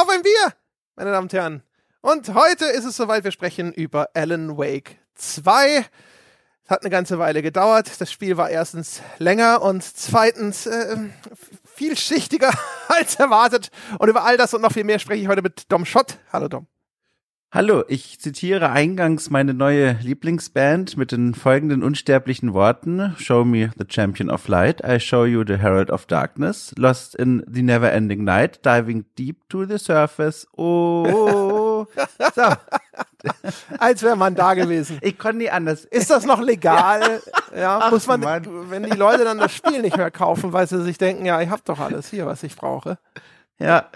Auf ein Bier, meine Damen und Herren. Und heute ist es soweit, wir sprechen über Alan Wake 2. Es hat eine ganze Weile gedauert. Das Spiel war erstens länger und zweitens äh, vielschichtiger als erwartet. Und über all das und noch viel mehr spreche ich heute mit Dom Schott. Hallo Dom. Hallo, ich zitiere eingangs meine neue Lieblingsband mit den folgenden unsterblichen Worten. Show me the champion of light, I show you the herald of darkness, lost in the never ending night, diving deep to the surface. Oh, so. Als wäre man da gewesen. Ich konnte nie anders. Ist das noch legal? Ja, Ach, muss man, Mann. wenn die Leute dann das Spiel nicht mehr kaufen, weil sie sich denken, ja, ich hab doch alles hier, was ich brauche. Ja.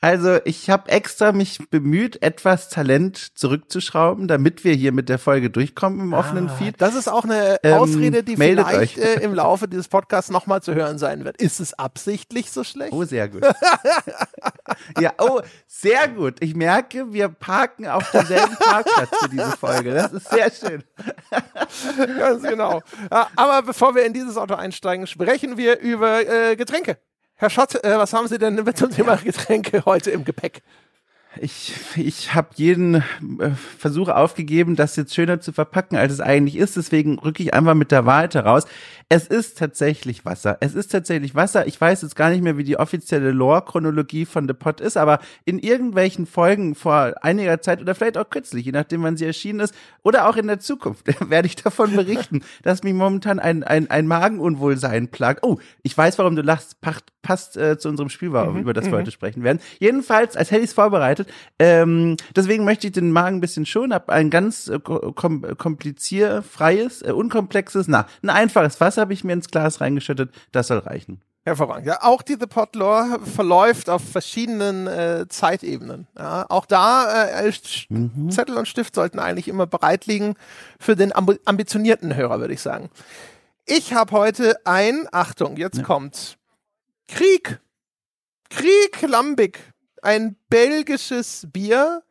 Also ich habe extra mich bemüht, etwas Talent zurückzuschrauben, damit wir hier mit der Folge durchkommen im ah, offenen Feed. Das ist auch eine ähm, Ausrede, die vielleicht äh, im Laufe dieses Podcasts nochmal zu hören sein wird. Ist es absichtlich so schlecht? Oh, sehr gut. ja, oh, sehr gut. Ich merke, wir parken auf demselben Parkplatz für diese Folge. Das ist sehr schön. Ganz genau. Aber bevor wir in dieses Auto einsteigen, sprechen wir über äh, Getränke. Herr Schott, äh, was haben Sie denn mit zum Thema Getränke heute im Gepäck? Ich, ich habe jeden äh, Versuch aufgegeben, das jetzt schöner zu verpacken, als es eigentlich ist. Deswegen rücke ich einfach mit der Wahrheit heraus. Es ist tatsächlich Wasser. Es ist tatsächlich Wasser. Ich weiß jetzt gar nicht mehr, wie die offizielle Lore-Chronologie von The Pot ist, aber in irgendwelchen Folgen vor einiger Zeit oder vielleicht auch kürzlich, je nachdem, wann sie erschienen ist, oder auch in der Zukunft, werde ich davon berichten, dass mich momentan ein, ein, ein Magenunwohlsein plagt. Oh, ich weiß, warum du lachst. Passt, passt äh, zu unserem Spiel, mhm, über das wir mhm. heute sprechen werden. Jedenfalls, als hätte ich es vorbereitet. Ähm, deswegen möchte ich den Magen ein bisschen schonen, habe ein ganz äh, kom komplizierfreies, äh, unkomplexes, na, ein einfaches Wasser habe ich mir ins Glas reingeschüttet. Das soll reichen. Hervorragend. Ja, auch die The Pot Lore verläuft auf verschiedenen äh, Zeitebenen. Ja, auch da äh, mhm. Zettel und Stift sollten eigentlich immer bereit liegen für den ambitionierten Hörer, würde ich sagen. Ich habe heute ein, Achtung, jetzt ja. kommt Krieg. Krieg Lambic. Ein belgisches Bier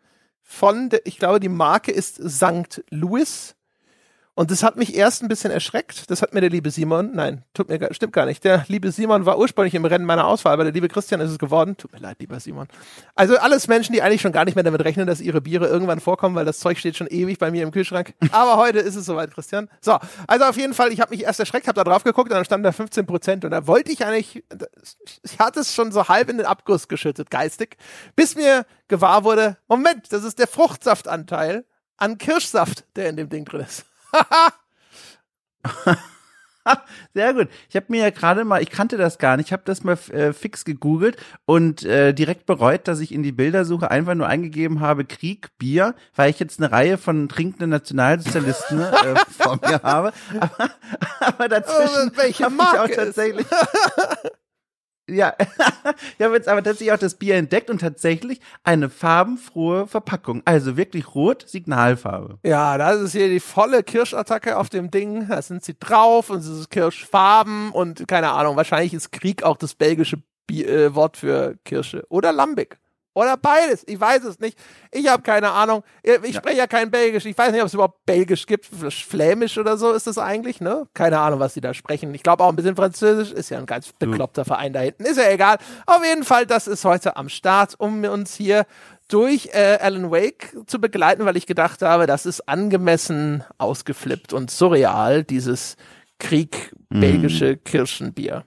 von, der, ich glaube, die Marke ist St. Louis. Und das hat mich erst ein bisschen erschreckt. Das hat mir der liebe Simon, nein, tut mir, stimmt gar nicht. Der liebe Simon war ursprünglich im Rennen meiner Auswahl, aber der liebe Christian ist es geworden. Tut mir leid, lieber Simon. Also alles Menschen, die eigentlich schon gar nicht mehr damit rechnen, dass ihre Biere irgendwann vorkommen, weil das Zeug steht schon ewig bei mir im Kühlschrank. Aber heute ist es soweit, Christian. So, also auf jeden Fall, ich habe mich erst erschreckt, habe da drauf geguckt und dann stand da 15 Prozent und da wollte ich eigentlich, ich hatte es schon so halb in den Abguss geschüttet, geistig, bis mir gewahr wurde, Moment, das ist der Fruchtsaftanteil an Kirschsaft, der in dem Ding drin ist. Sehr gut. Ich habe mir ja gerade mal, ich kannte das gar nicht, ich habe das mal äh, fix gegoogelt und äh, direkt bereut, dass ich in die Bildersuche einfach nur eingegeben habe Krieg, Bier, weil ich jetzt eine Reihe von trinkenden Nationalsozialisten äh, vor mir habe. Aber, aber dazwischen oh, Marke ich auch tatsächlich. Ja, ich habe jetzt aber tatsächlich auch das Bier entdeckt und tatsächlich eine farbenfrohe Verpackung. Also wirklich rot, Signalfarbe. Ja, das ist hier die volle Kirschattacke auf dem Ding. Da sind sie drauf und es ist Kirschfarben und keine Ahnung, wahrscheinlich ist Krieg auch das belgische Bier, äh, Wort für Kirsche. Oder Lambic. Oder beides. Ich weiß es nicht. Ich habe keine Ahnung. Ich ja. spreche ja kein Belgisch. Ich weiß nicht, ob es überhaupt Belgisch gibt. Flämisch oder so ist das eigentlich, ne? Keine Ahnung, was sie da sprechen. Ich glaube auch ein bisschen Französisch. Ist ja ein ganz bekloppter. Verein da hinten. Ist ja egal. Auf jeden Fall, das ist heute am Start, um uns hier durch äh, Alan Wake zu begleiten, weil ich gedacht habe, das ist angemessen ausgeflippt und surreal, dieses Krieg-belgische mm. Kirschenbier.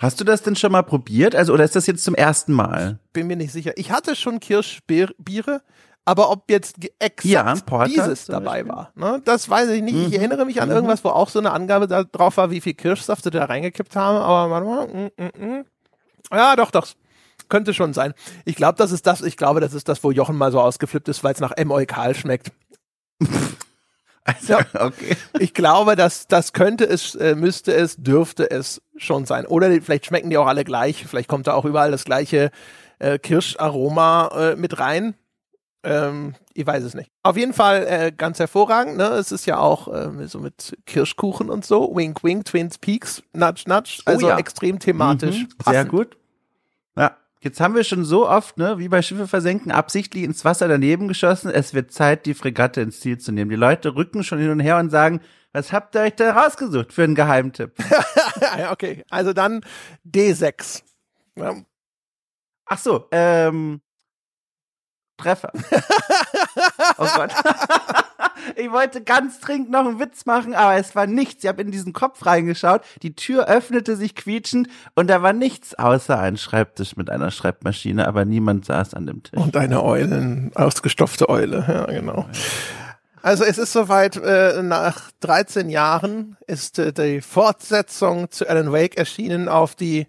Hast du das denn schon mal probiert? Also, oder ist das jetzt zum ersten Mal? Bin mir nicht sicher. Ich hatte schon Kirschbiere, aber ob jetzt exakt ja, dieses dabei war, ne, das weiß ich nicht. Mhm. Ich erinnere mich an mhm. irgendwas, wo auch so eine Angabe da drauf war, wie viel Kirschsaft sie da reingekippt haben, aber manchmal, mm, mm, mm. ja, doch, doch. Könnte schon sein. Ich glaube, das ist das, ich glaube, das ist das, wo Jochen mal so ausgeflippt ist, weil es nach M. Eukal schmeckt. Also, okay. Ich glaube, dass das könnte es, äh, müsste es, dürfte es schon sein. Oder vielleicht schmecken die auch alle gleich. Vielleicht kommt da auch überall das gleiche äh, Kirscharoma äh, mit rein. Ähm, ich weiß es nicht. Auf jeden Fall äh, ganz hervorragend. Ne? Es ist ja auch äh, so mit Kirschkuchen und so. Wink, wink, Twins Peaks, nudge, nudge. Oh also oh ja. extrem thematisch. Mhm, sehr gut. Ja. Jetzt haben wir schon so oft, ne, wie bei Schiffe versenken, absichtlich ins Wasser daneben geschossen. Es wird Zeit, die Fregatte ins Ziel zu nehmen. Die Leute rücken schon hin und her und sagen, was habt ihr euch da rausgesucht für einen Geheimtipp? okay, also dann D6. Ja. Ach so, ähm, Treffer. oh Gott. Ich wollte ganz dringend noch einen Witz machen, aber es war nichts. Ich habe in diesen Kopf reingeschaut, die Tür öffnete sich quietschend und da war nichts außer ein Schreibtisch mit einer Schreibmaschine, aber niemand saß an dem Tisch. Und eine Eulen, ausgestopfte Eule, ja genau. Also es ist soweit, äh, nach 13 Jahren ist äh, die Fortsetzung zu Alan Wake erschienen, auf die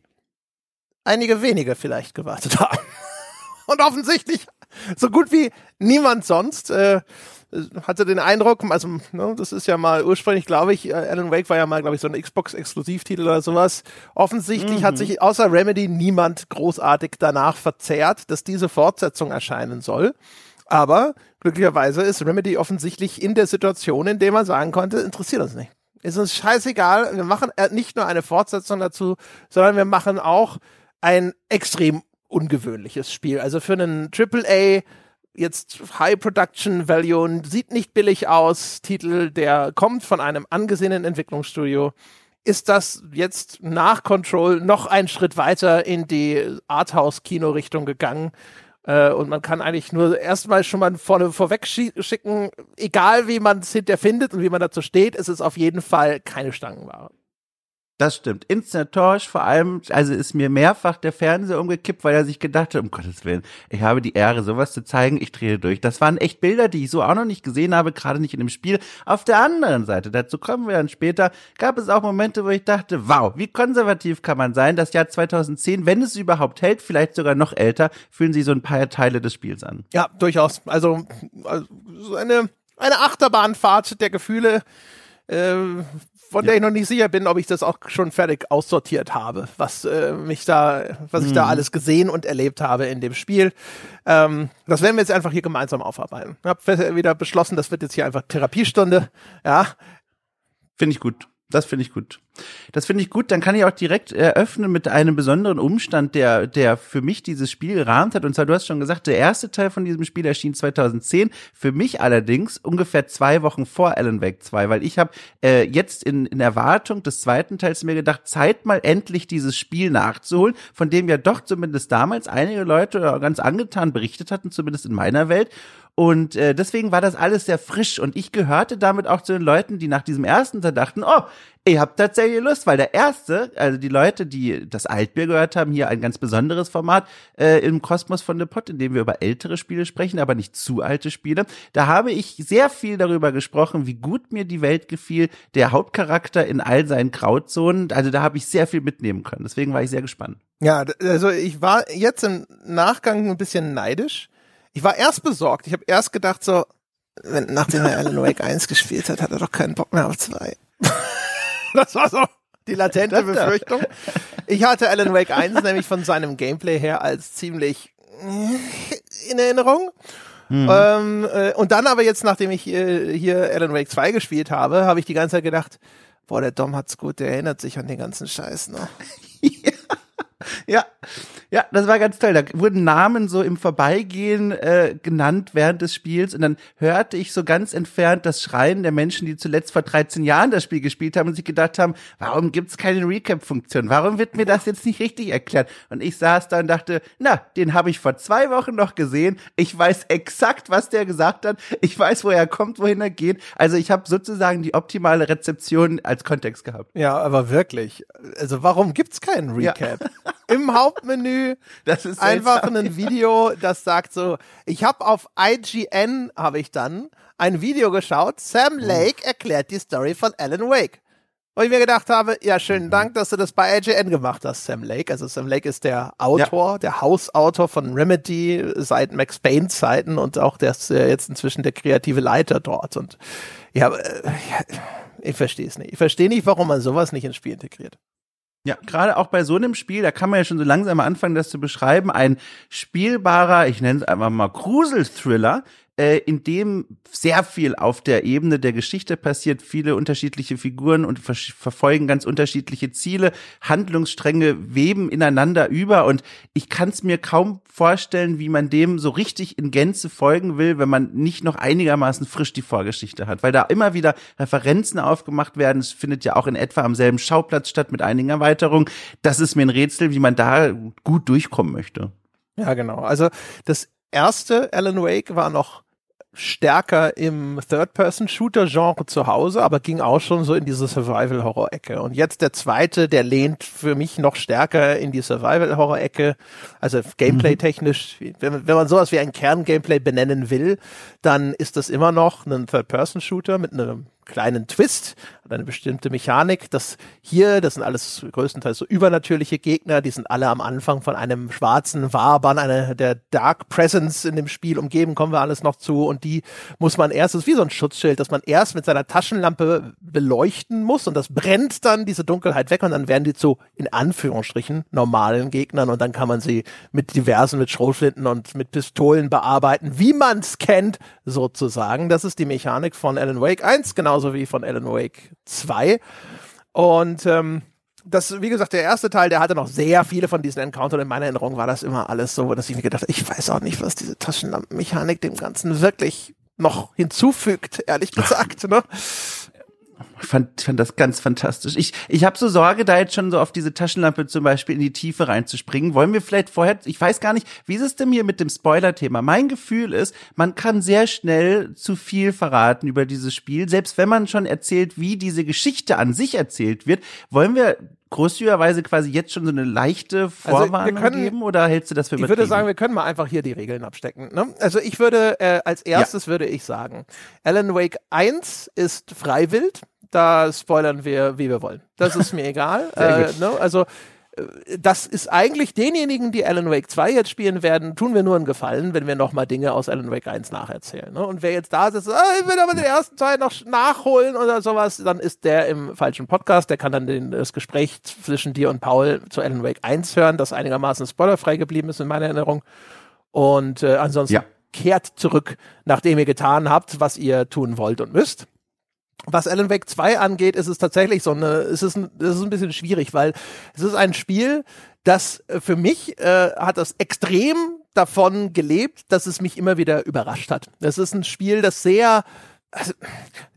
einige wenige vielleicht gewartet haben. Und offensichtlich so gut wie niemand sonst. Äh, hatte den Eindruck, also ne, das ist ja mal ursprünglich, glaube ich, äh, Alan Wake war ja mal, glaube ich, so ein Xbox-Exklusivtitel oder sowas. Offensichtlich mhm. hat sich außer Remedy niemand großartig danach verzehrt, dass diese Fortsetzung erscheinen soll. Aber glücklicherweise ist Remedy offensichtlich in der Situation, in der man sagen konnte, interessiert uns nicht. Ist uns scheißegal. Wir machen äh, nicht nur eine Fortsetzung dazu, sondern wir machen auch ein extrem ungewöhnliches Spiel. Also für einen AAA jetzt High Production Value sieht nicht billig aus. Titel, der kommt von einem angesehenen Entwicklungsstudio. Ist das jetzt nach Control noch ein Schritt weiter in die Arthouse-Kino-Richtung gegangen? Äh, und man kann eigentlich nur erstmal schon mal vorne vorweg schicken, egal wie man es hinterher findet und wie man dazu steht, ist es auf jeden Fall keine Stangenware. Das stimmt. Instant Torch vor allem, also ist mir mehrfach der Fernseher umgekippt, weil er sich gedacht hat, um Gottes Willen, ich habe die Ehre, sowas zu zeigen, ich drehe durch. Das waren echt Bilder, die ich so auch noch nicht gesehen habe, gerade nicht in dem Spiel. Auf der anderen Seite, dazu kommen wir dann später, gab es auch Momente, wo ich dachte, wow, wie konservativ kann man sein? Das Jahr 2010, wenn es überhaupt hält, vielleicht sogar noch älter, fühlen sich so ein paar Teile des Spiels an. Ja, durchaus. Also, also eine, eine Achterbahnfahrt der Gefühle, äh, von der ich noch nicht sicher bin, ob ich das auch schon fertig aussortiert habe, was äh, mich da, was ich da mhm. alles gesehen und erlebt habe in dem Spiel. Ähm, das werden wir jetzt einfach hier gemeinsam aufarbeiten. Ich habe wieder beschlossen, das wird jetzt hier einfach Therapiestunde. Ja. Finde ich gut. Das finde ich gut. Das finde ich gut. Dann kann ich auch direkt eröffnen mit einem besonderen Umstand, der, der für mich dieses Spiel gerahmt hat. Und zwar, du hast schon gesagt, der erste Teil von diesem Spiel erschien 2010. Für mich allerdings ungefähr zwei Wochen vor Alan Wake 2, weil ich habe äh, jetzt in, in Erwartung des zweiten Teils mir gedacht, Zeit mal endlich dieses Spiel nachzuholen, von dem ja doch zumindest damals einige Leute ganz angetan berichtet hatten, zumindest in meiner Welt. Und äh, deswegen war das alles sehr frisch und ich gehörte damit auch zu den Leuten, die nach diesem ersten Teil dachten, oh, ich hab tatsächlich Lust, weil der erste, also die Leute, die das Altbier gehört haben, hier ein ganz besonderes Format äh, im Kosmos von The Pot, in dem wir über ältere Spiele sprechen, aber nicht zu alte Spiele. Da habe ich sehr viel darüber gesprochen, wie gut mir die Welt gefiel, der Hauptcharakter in all seinen Grauzonen. Also da habe ich sehr viel mitnehmen können. Deswegen war ich sehr gespannt. Ja, also ich war jetzt im Nachgang ein bisschen neidisch ich war erst besorgt. Ich habe erst gedacht so, wenn, nachdem er Alan Wake 1 gespielt hat, hat er doch keinen Bock mehr auf 2. das war so die latente Befürchtung. Ich hatte Alan Wake 1 nämlich von seinem Gameplay her als ziemlich in Erinnerung. Mhm. Ähm, äh, und dann aber jetzt, nachdem ich äh, hier Alan Wake 2 gespielt habe, habe ich die ganze Zeit gedacht, boah, der Dom hat's gut, der erinnert sich an den ganzen Scheiß, ne? Ja. Ja, das war ganz toll. Da wurden Namen so im Vorbeigehen äh, genannt während des Spiels und dann hörte ich so ganz entfernt das Schreien der Menschen, die zuletzt vor 13 Jahren das Spiel gespielt haben und sich gedacht haben, warum gibt's keine Recap-Funktion? Warum wird mir das jetzt nicht richtig erklärt? Und ich saß da und dachte, na, den habe ich vor zwei Wochen noch gesehen. Ich weiß exakt, was der gesagt hat. Ich weiß, wo er kommt, wohin er geht. Also ich habe sozusagen die optimale Rezeption als Kontext gehabt. Ja, aber wirklich. Also warum gibt's keinen Recap? Ja. Im Hauptmenü das ist einfach ein Video, das sagt so, ich habe auf IGN, habe ich dann, ein Video geschaut, Sam Lake erklärt die Story von Alan Wake. Wo ich mir gedacht habe, ja, schönen mhm. Dank, dass du das bei IGN gemacht hast, Sam Lake. Also Sam Lake ist der Autor, ja. der Hausautor von Remedy seit Max Payne Zeiten und auch der ist jetzt inzwischen der kreative Leiter dort. Und ja, äh, ich verstehe es nicht. Ich verstehe nicht, warum man sowas nicht ins Spiel integriert. Ja, gerade auch bei so einem Spiel, da kann man ja schon so langsam mal anfangen, das zu beschreiben. Ein spielbarer, ich nenne es einfach mal Grusel-Thriller, äh, in dem sehr viel auf der Ebene der Geschichte passiert, viele unterschiedliche Figuren und ver verfolgen ganz unterschiedliche Ziele, Handlungsstränge weben ineinander über und ich kann es mir kaum vorstellen, wie man dem so richtig in Gänze folgen will, wenn man nicht noch einigermaßen frisch die Vorgeschichte hat, weil da immer wieder Referenzen aufgemacht werden. Es findet ja auch in etwa am selben Schauplatz statt mit einigen Erweiterungen. Das ist mir ein Rätsel, wie man da gut durchkommen möchte. Ja, genau. Also das erste Alan Wake war noch stärker im Third-Person-Shooter-Genre zu Hause, aber ging auch schon so in diese Survival-Horror-Ecke. Und jetzt der zweite, der lehnt für mich noch stärker in die Survival-Horror-Ecke. Also Gameplay-technisch, wenn, wenn man sowas wie ein Kern-Gameplay benennen will, dann ist das immer noch ein Third-Person-Shooter mit einem kleinen Twist, eine bestimmte Mechanik. Das hier, das sind alles größtenteils so übernatürliche Gegner, die sind alle am Anfang von einem schwarzen Wabern, einer der Dark Presence in dem Spiel umgeben, kommen wir alles noch zu. Und die muss man erst, das ist wie so ein Schutzschild, dass man erst mit seiner Taschenlampe beleuchten muss und das brennt dann diese Dunkelheit weg und dann werden die zu, in Anführungsstrichen, normalen Gegnern und dann kann man sie mit diversen, mit Schrotflinten und mit Pistolen bearbeiten, wie man es kennt, sozusagen. Das ist die Mechanik von Alan Wake 1, genau genauso wie von Alan Wake 2. Und ähm, das, wie gesagt, der erste Teil, der hatte noch sehr viele von diesen Encountern. In meiner Erinnerung war das immer alles so, dass ich mir gedacht habe, ich weiß auch nicht, was diese Taschenlampenmechanik dem Ganzen wirklich noch hinzufügt, ehrlich gesagt. Ne? Fand, fand das ganz fantastisch. Ich, ich habe so Sorge, da jetzt schon so auf diese Taschenlampe zum Beispiel in die Tiefe reinzuspringen. Wollen wir vielleicht vorher, ich weiß gar nicht, wie ist es denn hier mit dem Spoiler-Thema? Mein Gefühl ist, man kann sehr schnell zu viel verraten über dieses Spiel, selbst wenn man schon erzählt, wie diese Geschichte an sich erzählt wird. Wollen wir großzügigerweise quasi jetzt schon so eine leichte Vorwarnung also können, geben oder hältst du das für Ich würde sagen, wir können mal einfach hier die Regeln abstecken. Ne? Also ich würde, äh, als erstes ja. würde ich sagen, Alan Wake 1 ist freiwillig da spoilern wir, wie wir wollen. Das ist mir egal. äh, ne? Also äh, das ist eigentlich denjenigen, die Alan Wake 2 jetzt spielen werden, tun wir nur einen Gefallen, wenn wir nochmal Dinge aus Alan Wake 1 nacherzählen. Ne? Und wer jetzt da sitzt, ah, ich will aber den ersten Teil noch nachholen oder sowas, dann ist der im falschen Podcast. Der kann dann den, das Gespräch zwischen dir und Paul zu Alan Wake 1 hören, das einigermaßen spoilerfrei geblieben ist in meiner Erinnerung. Und äh, ansonsten ja. kehrt zurück, nachdem ihr getan habt, was ihr tun wollt und müsst was Alan Wake 2 angeht, ist es tatsächlich so eine, ist es, ein, ist ein bisschen schwierig, weil es ist ein Spiel, das äh, für mich äh, hat das extrem davon gelebt, dass es mich immer wieder überrascht hat. Es ist ein Spiel, das sehr also,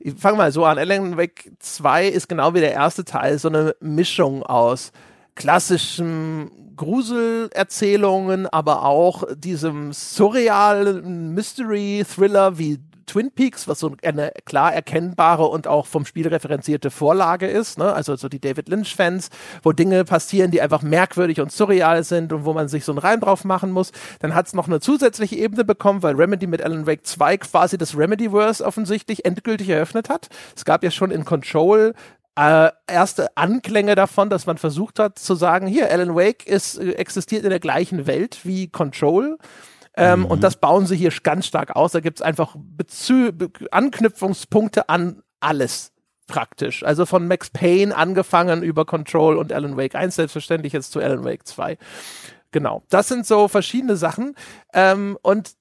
ich fange mal so an. Alan Wake 2 ist genau wie der erste Teil so eine Mischung aus klassischen Gruselerzählungen, aber auch diesem surrealen Mystery-Thriller wie Twin Peaks, was so eine klar erkennbare und auch vom Spiel referenzierte Vorlage ist, ne? also so die David Lynch-Fans, wo Dinge passieren, die einfach merkwürdig und surreal sind und wo man sich so einen Reim drauf machen muss. Dann hat es noch eine zusätzliche Ebene bekommen, weil Remedy mit Alan Wake 2 quasi das Remedyverse offensichtlich endgültig eröffnet hat. Es gab ja schon in Control äh, erste Anklänge davon, dass man versucht hat zu sagen, hier, Alan Wake ist, äh, existiert in der gleichen Welt wie Control. Ähm, mhm. Und das bauen sie hier ganz stark aus. Da gibt es einfach Bezü Anknüpfungspunkte an alles praktisch. Also von Max Payne angefangen über Control und Alan Wake 1 selbstverständlich jetzt zu Alan Wake 2. Genau. Das sind so verschiedene Sachen. Ähm, und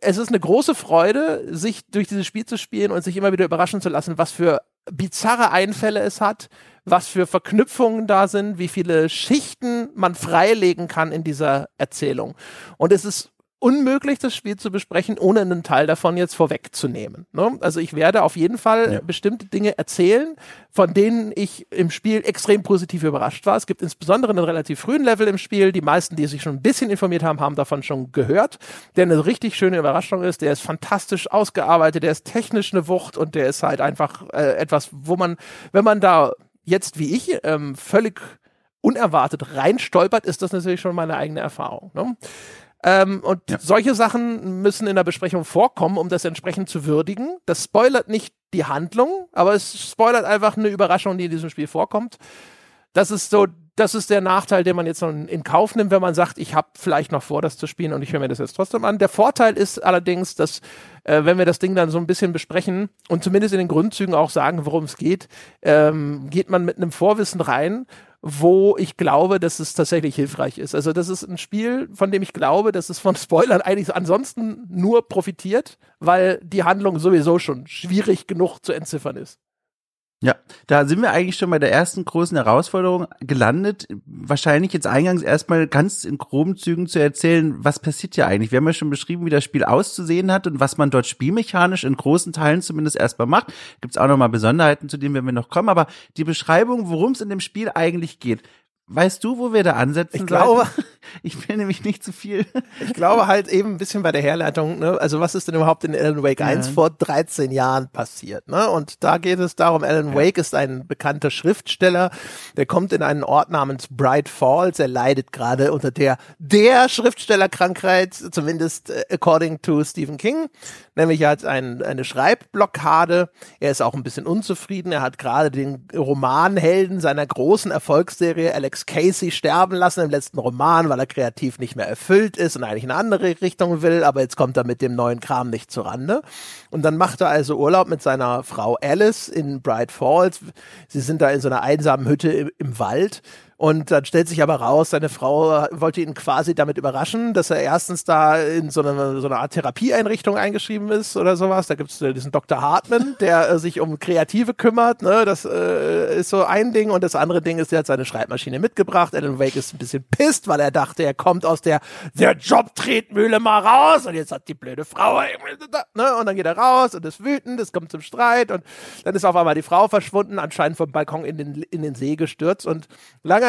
es ist eine große Freude, sich durch dieses Spiel zu spielen und sich immer wieder überraschen zu lassen, was für bizarre Einfälle es hat, was für Verknüpfungen da sind, wie viele Schichten man freilegen kann in dieser Erzählung. Und es ist unmöglich, das Spiel zu besprechen, ohne einen Teil davon jetzt vorwegzunehmen. Ne? Also ich werde auf jeden Fall ja. bestimmte Dinge erzählen, von denen ich im Spiel extrem positiv überrascht war. Es gibt insbesondere einen relativ frühen Level im Spiel. Die meisten, die sich schon ein bisschen informiert haben, haben davon schon gehört, der eine richtig schöne Überraschung ist. Der ist fantastisch ausgearbeitet, der ist technisch eine Wucht und der ist halt einfach äh, etwas, wo man, wenn man da jetzt wie ich ähm, völlig unerwartet reinstolpert, ist das natürlich schon meine eigene Erfahrung. Ne? Ähm, und ja. solche Sachen müssen in der Besprechung vorkommen, um das entsprechend zu würdigen. Das spoilert nicht die Handlung, aber es spoilert einfach eine Überraschung, die in diesem Spiel vorkommt. Das ist so, das ist der Nachteil, den man jetzt noch in Kauf nimmt, wenn man sagt, ich habe vielleicht noch vor, das zu spielen und ich höre mir das jetzt trotzdem an. Der Vorteil ist allerdings, dass äh, wenn wir das Ding dann so ein bisschen besprechen und zumindest in den Grundzügen auch sagen, worum es geht, ähm, geht man mit einem Vorwissen rein wo ich glaube, dass es tatsächlich hilfreich ist. Also das ist ein Spiel, von dem ich glaube, dass es von Spoilern eigentlich ansonsten nur profitiert, weil die Handlung sowieso schon schwierig genug zu entziffern ist. Ja, da sind wir eigentlich schon bei der ersten großen Herausforderung gelandet. Wahrscheinlich jetzt eingangs erstmal ganz in groben Zügen zu erzählen, was passiert ja eigentlich. Wir haben ja schon beschrieben, wie das Spiel auszusehen hat und was man dort spielmechanisch in großen Teilen zumindest erstmal macht. Gibt's auch nochmal Besonderheiten, zu denen wir noch kommen, aber die Beschreibung, worum es in dem Spiel eigentlich geht, Weißt du, wo wir da ansetzen Ich glaube, ich will nämlich nicht zu viel. ich glaube halt eben ein bisschen bei der Herleitung, ne? also was ist denn überhaupt in Alan Wake 1 Ja. vor 13 Jahren passiert, ne? Und da geht es darum, Alan Wake ist ein bekannter Schriftsteller, der kommt in einen Ort namens Bright Falls, er leidet gerade unter der der Schriftstellerkrankheit, zumindest äh, according to Stephen King, nämlich er hat ein, eine Schreibblockade, er ist auch ein bisschen unzufrieden, er hat gerade den Romanhelden seiner großen Erfolgsserie Alex Casey sterben lassen im letzten Roman, weil er kreativ nicht mehr erfüllt ist und eigentlich in eine andere Richtung will, aber jetzt kommt er mit dem neuen Kram nicht zurande. Und dann macht er also Urlaub mit seiner Frau Alice in Bright Falls. Sie sind da in so einer einsamen Hütte im, im Wald. Und dann stellt sich aber raus, seine Frau wollte ihn quasi damit überraschen, dass er erstens da in so eine, so eine Art Therapieeinrichtung eingeschrieben ist oder sowas. Da gibt es diesen Dr. Hartman, der äh, sich um Kreative kümmert. Ne? Das äh, ist so ein Ding. Und das andere Ding ist, er hat seine Schreibmaschine mitgebracht. Alan Wake ist ein bisschen pisst, weil er dachte, er kommt aus der, der Jobtretmühle mal raus. Und jetzt hat die blöde Frau, ne? und dann geht er raus und ist wütend, es kommt zum Streit. Und dann ist auf einmal die Frau verschwunden, anscheinend vom Balkon in den, in den See gestürzt. Und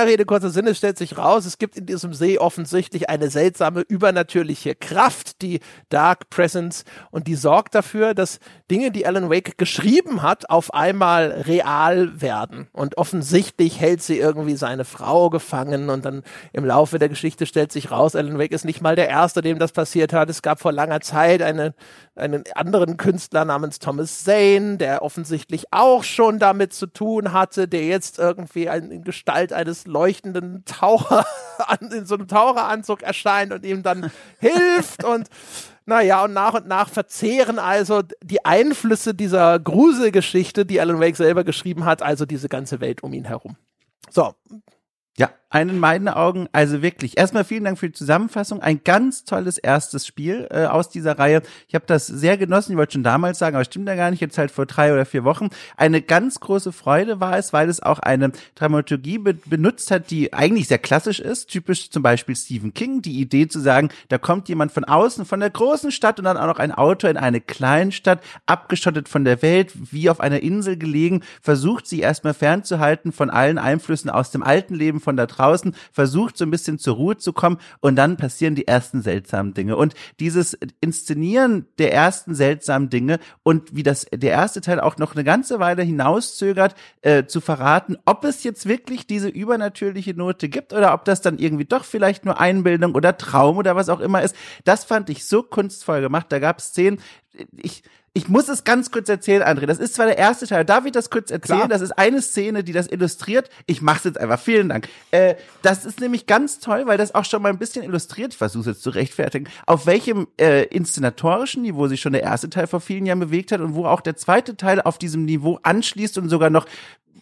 Rede, kurzer Sinn, es stellt sich raus, es gibt in diesem See offensichtlich eine seltsame übernatürliche Kraft, die Dark Presence, und die sorgt dafür, dass Dinge, die Alan Wake geschrieben hat, auf einmal real werden. Und offensichtlich hält sie irgendwie seine Frau gefangen und dann im Laufe der Geschichte stellt sich raus, Alan Wake ist nicht mal der Erste, dem das passiert hat. Es gab vor langer Zeit eine, einen anderen Künstler namens Thomas Zane, der offensichtlich auch schon damit zu tun hatte, der jetzt irgendwie in Gestalt eines leuchtenden Taucher an, in so einem Taucheranzug erscheint und ihm dann hilft und naja, und nach und nach verzehren also die Einflüsse dieser Gruselgeschichte, die Alan Wake selber geschrieben hat, also diese ganze Welt um ihn herum. So, Ja, ein in meinen Augen, also wirklich. Erstmal vielen Dank für die Zusammenfassung. Ein ganz tolles erstes Spiel äh, aus dieser Reihe. Ich habe das sehr genossen. Ich wollte schon damals sagen, aber stimmt ja gar nicht. Jetzt halt vor drei oder vier Wochen. Eine ganz große Freude war es, weil es auch eine Dramaturgie be benutzt hat, die eigentlich sehr klassisch ist. Typisch zum Beispiel Stephen King. Die Idee zu sagen, da kommt jemand von außen, von der großen Stadt und dann auch noch ein Autor in eine Kleinstadt, abgeschottet von der Welt, wie auf einer Insel gelegen, versucht sie erstmal fernzuhalten von allen Einflüssen aus dem alten Leben von da draußen, versucht so ein bisschen zur Ruhe zu kommen und dann passieren die ersten seltsamen Dinge. Und dieses Inszenieren der ersten seltsamen Dinge und wie das der erste Teil auch noch eine ganze Weile hinauszögert, äh, zu verraten, ob es jetzt wirklich diese übernatürliche Note gibt oder ob das dann irgendwie doch vielleicht nur Einbildung oder Traum oder was auch immer ist, das fand ich so kunstvoll gemacht. Da gab es Szenen, ich ich muss es ganz kurz erzählen, André. Das ist zwar der erste Teil. Darf ich das kurz erzählen? Klar. Das ist eine Szene, die das illustriert. Ich mach's jetzt einfach. Vielen Dank. Äh, das ist nämlich ganz toll, weil das auch schon mal ein bisschen illustriert, ich versuche jetzt zu rechtfertigen, auf welchem äh, inszenatorischen Niveau sich schon der erste Teil vor vielen Jahren bewegt hat und wo auch der zweite Teil auf diesem Niveau anschließt und sogar noch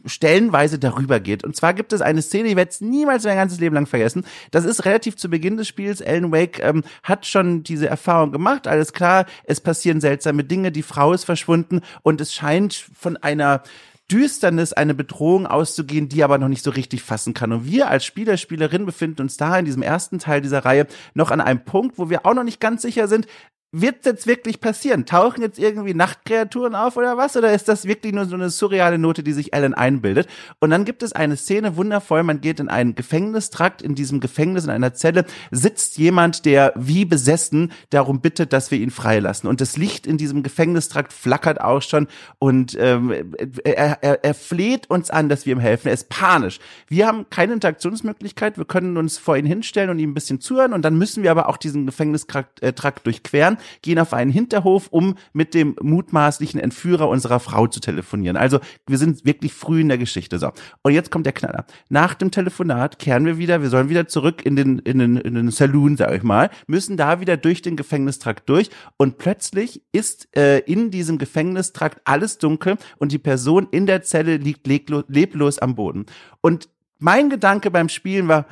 stellenweise darüber geht. Und zwar gibt es eine Szene, ich werde es niemals mein ganzes Leben lang vergessen. Das ist relativ zu Beginn des Spiels. Alan Wake ähm, hat schon diese Erfahrung gemacht. Alles klar, es passieren seltsame Dinge, die Frau ist verschwunden und es scheint von einer Düsternis, eine Bedrohung auszugehen, die aber noch nicht so richtig fassen kann. Und wir als Spieler, Spielerin befinden uns da in diesem ersten Teil dieser Reihe noch an einem Punkt, wo wir auch noch nicht ganz sicher sind, wird jetzt wirklich passieren? Tauchen jetzt irgendwie Nachtkreaturen auf oder was? Oder ist das wirklich nur so eine surreale Note, die sich Alan einbildet? Und dann gibt es eine Szene, wundervoll, man geht in einen Gefängnistrakt, in diesem Gefängnis, in einer Zelle, sitzt jemand, der wie besessen darum bittet, dass wir ihn freilassen. Und das Licht in diesem Gefängnistrakt flackert auch schon und ähm, er, er, er fleht uns an, dass wir ihm helfen. Er ist panisch. Wir haben keine Interaktionsmöglichkeit, wir können uns vor ihn hinstellen und ihm ein bisschen zuhören und dann müssen wir aber auch diesen Gefängnistrakt äh, durchqueren gehen auf einen Hinterhof, um mit dem mutmaßlichen Entführer unserer Frau zu telefonieren. Also wir sind wirklich früh in der Geschichte. So. Und jetzt kommt der Knaller. Nach dem Telefonat kehren wir wieder, wir sollen wieder zurück in den, in den, in den Saloon, sag ich mal, müssen da wieder durch den Gefängnistrakt durch und plötzlich ist äh, in diesem Gefängnistrakt alles dunkel und die Person in der Zelle liegt leblos, am Boden. Und mein Gedanke beim Spielen war,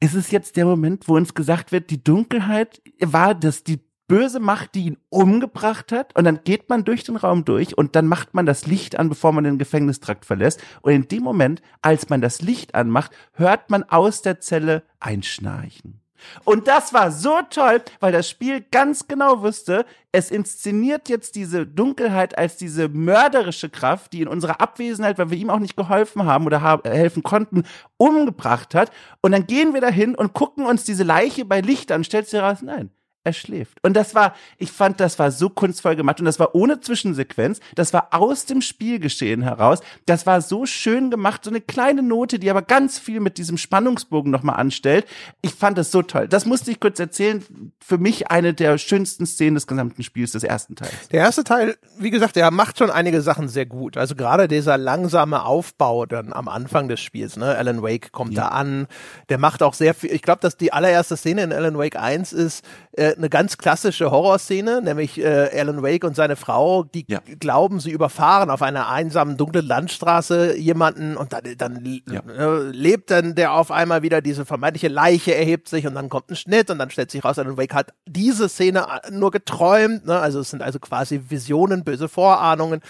ist es jetzt der Moment, wo uns gesagt wird, die Dunkelheit war das, die böse Macht, die ihn umgebracht hat. Und dann geht man durch den Raum durch und dann macht man das Licht an, bevor man den Gefängnistrakt verlässt. Und in dem Moment, als man das Licht anmacht, hört man aus der Zelle ein Schnarchen. Und das war so toll, weil das Spiel ganz genau wusste, es inszeniert jetzt diese Dunkelheit als diese mörderische Kraft, die in unserer Abwesenheit, weil wir ihm auch nicht geholfen haben oder helfen konnten, umgebracht hat. Und dann gehen wir dahin und gucken uns diese Leiche bei Licht an, stellt sich heraus, nein, er schläft. Und das war, ich fand, das war so kunstvoll gemacht und das war ohne Zwischensequenz, das war aus dem Spielgeschehen heraus, das war so schön gemacht, so eine kleine Note, die aber ganz viel mit diesem Spannungsbogen nochmal anstellt. Ich fand das so toll. Das musste ich kurz erzählen. Für mich eine der schönsten Szenen des gesamten Spiels, des ersten Teils. Der erste Teil, wie gesagt, der macht schon einige Sachen sehr gut. Also gerade dieser langsame Aufbau dann am Anfang des Spiels, ne? Alan Wake kommt ja. da an, der macht auch sehr viel, ich glaube, dass die allererste Szene in Alan Wake 1 ist, äh, eine ganz klassische Horrorszene, nämlich äh, Alan Wake und seine Frau, die ja. glauben, sie überfahren auf einer einsamen, dunklen Landstraße jemanden und dann, dann ja. äh, lebt dann der auf einmal wieder, diese vermeintliche Leiche erhebt sich und dann kommt ein Schnitt und dann stellt sich raus, Alan Wake hat diese Szene äh, nur geträumt, ne? also es sind also quasi Visionen, böse Vorahnungen.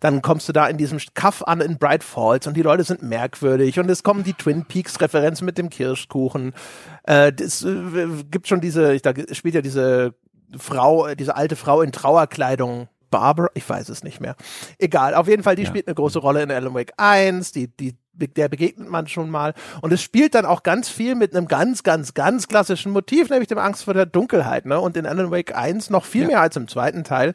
Dann kommst du da in diesem Kaff an in Bright Falls und die Leute sind merkwürdig und es kommen die Twin Peaks Referenzen mit dem Kirschkuchen. Äh, es äh, gibt schon diese, da spielt ja diese Frau, diese alte Frau in Trauerkleidung Barbara, ich weiß es nicht mehr. Egal, auf jeden Fall, die ja. spielt eine große Rolle in Alan Wake 1, die, die, der begegnet man schon mal. Und es spielt dann auch ganz viel mit einem ganz, ganz, ganz klassischen Motiv, nämlich dem Angst vor der Dunkelheit, ne? Und in Alan Wake 1 noch viel ja. mehr als im zweiten Teil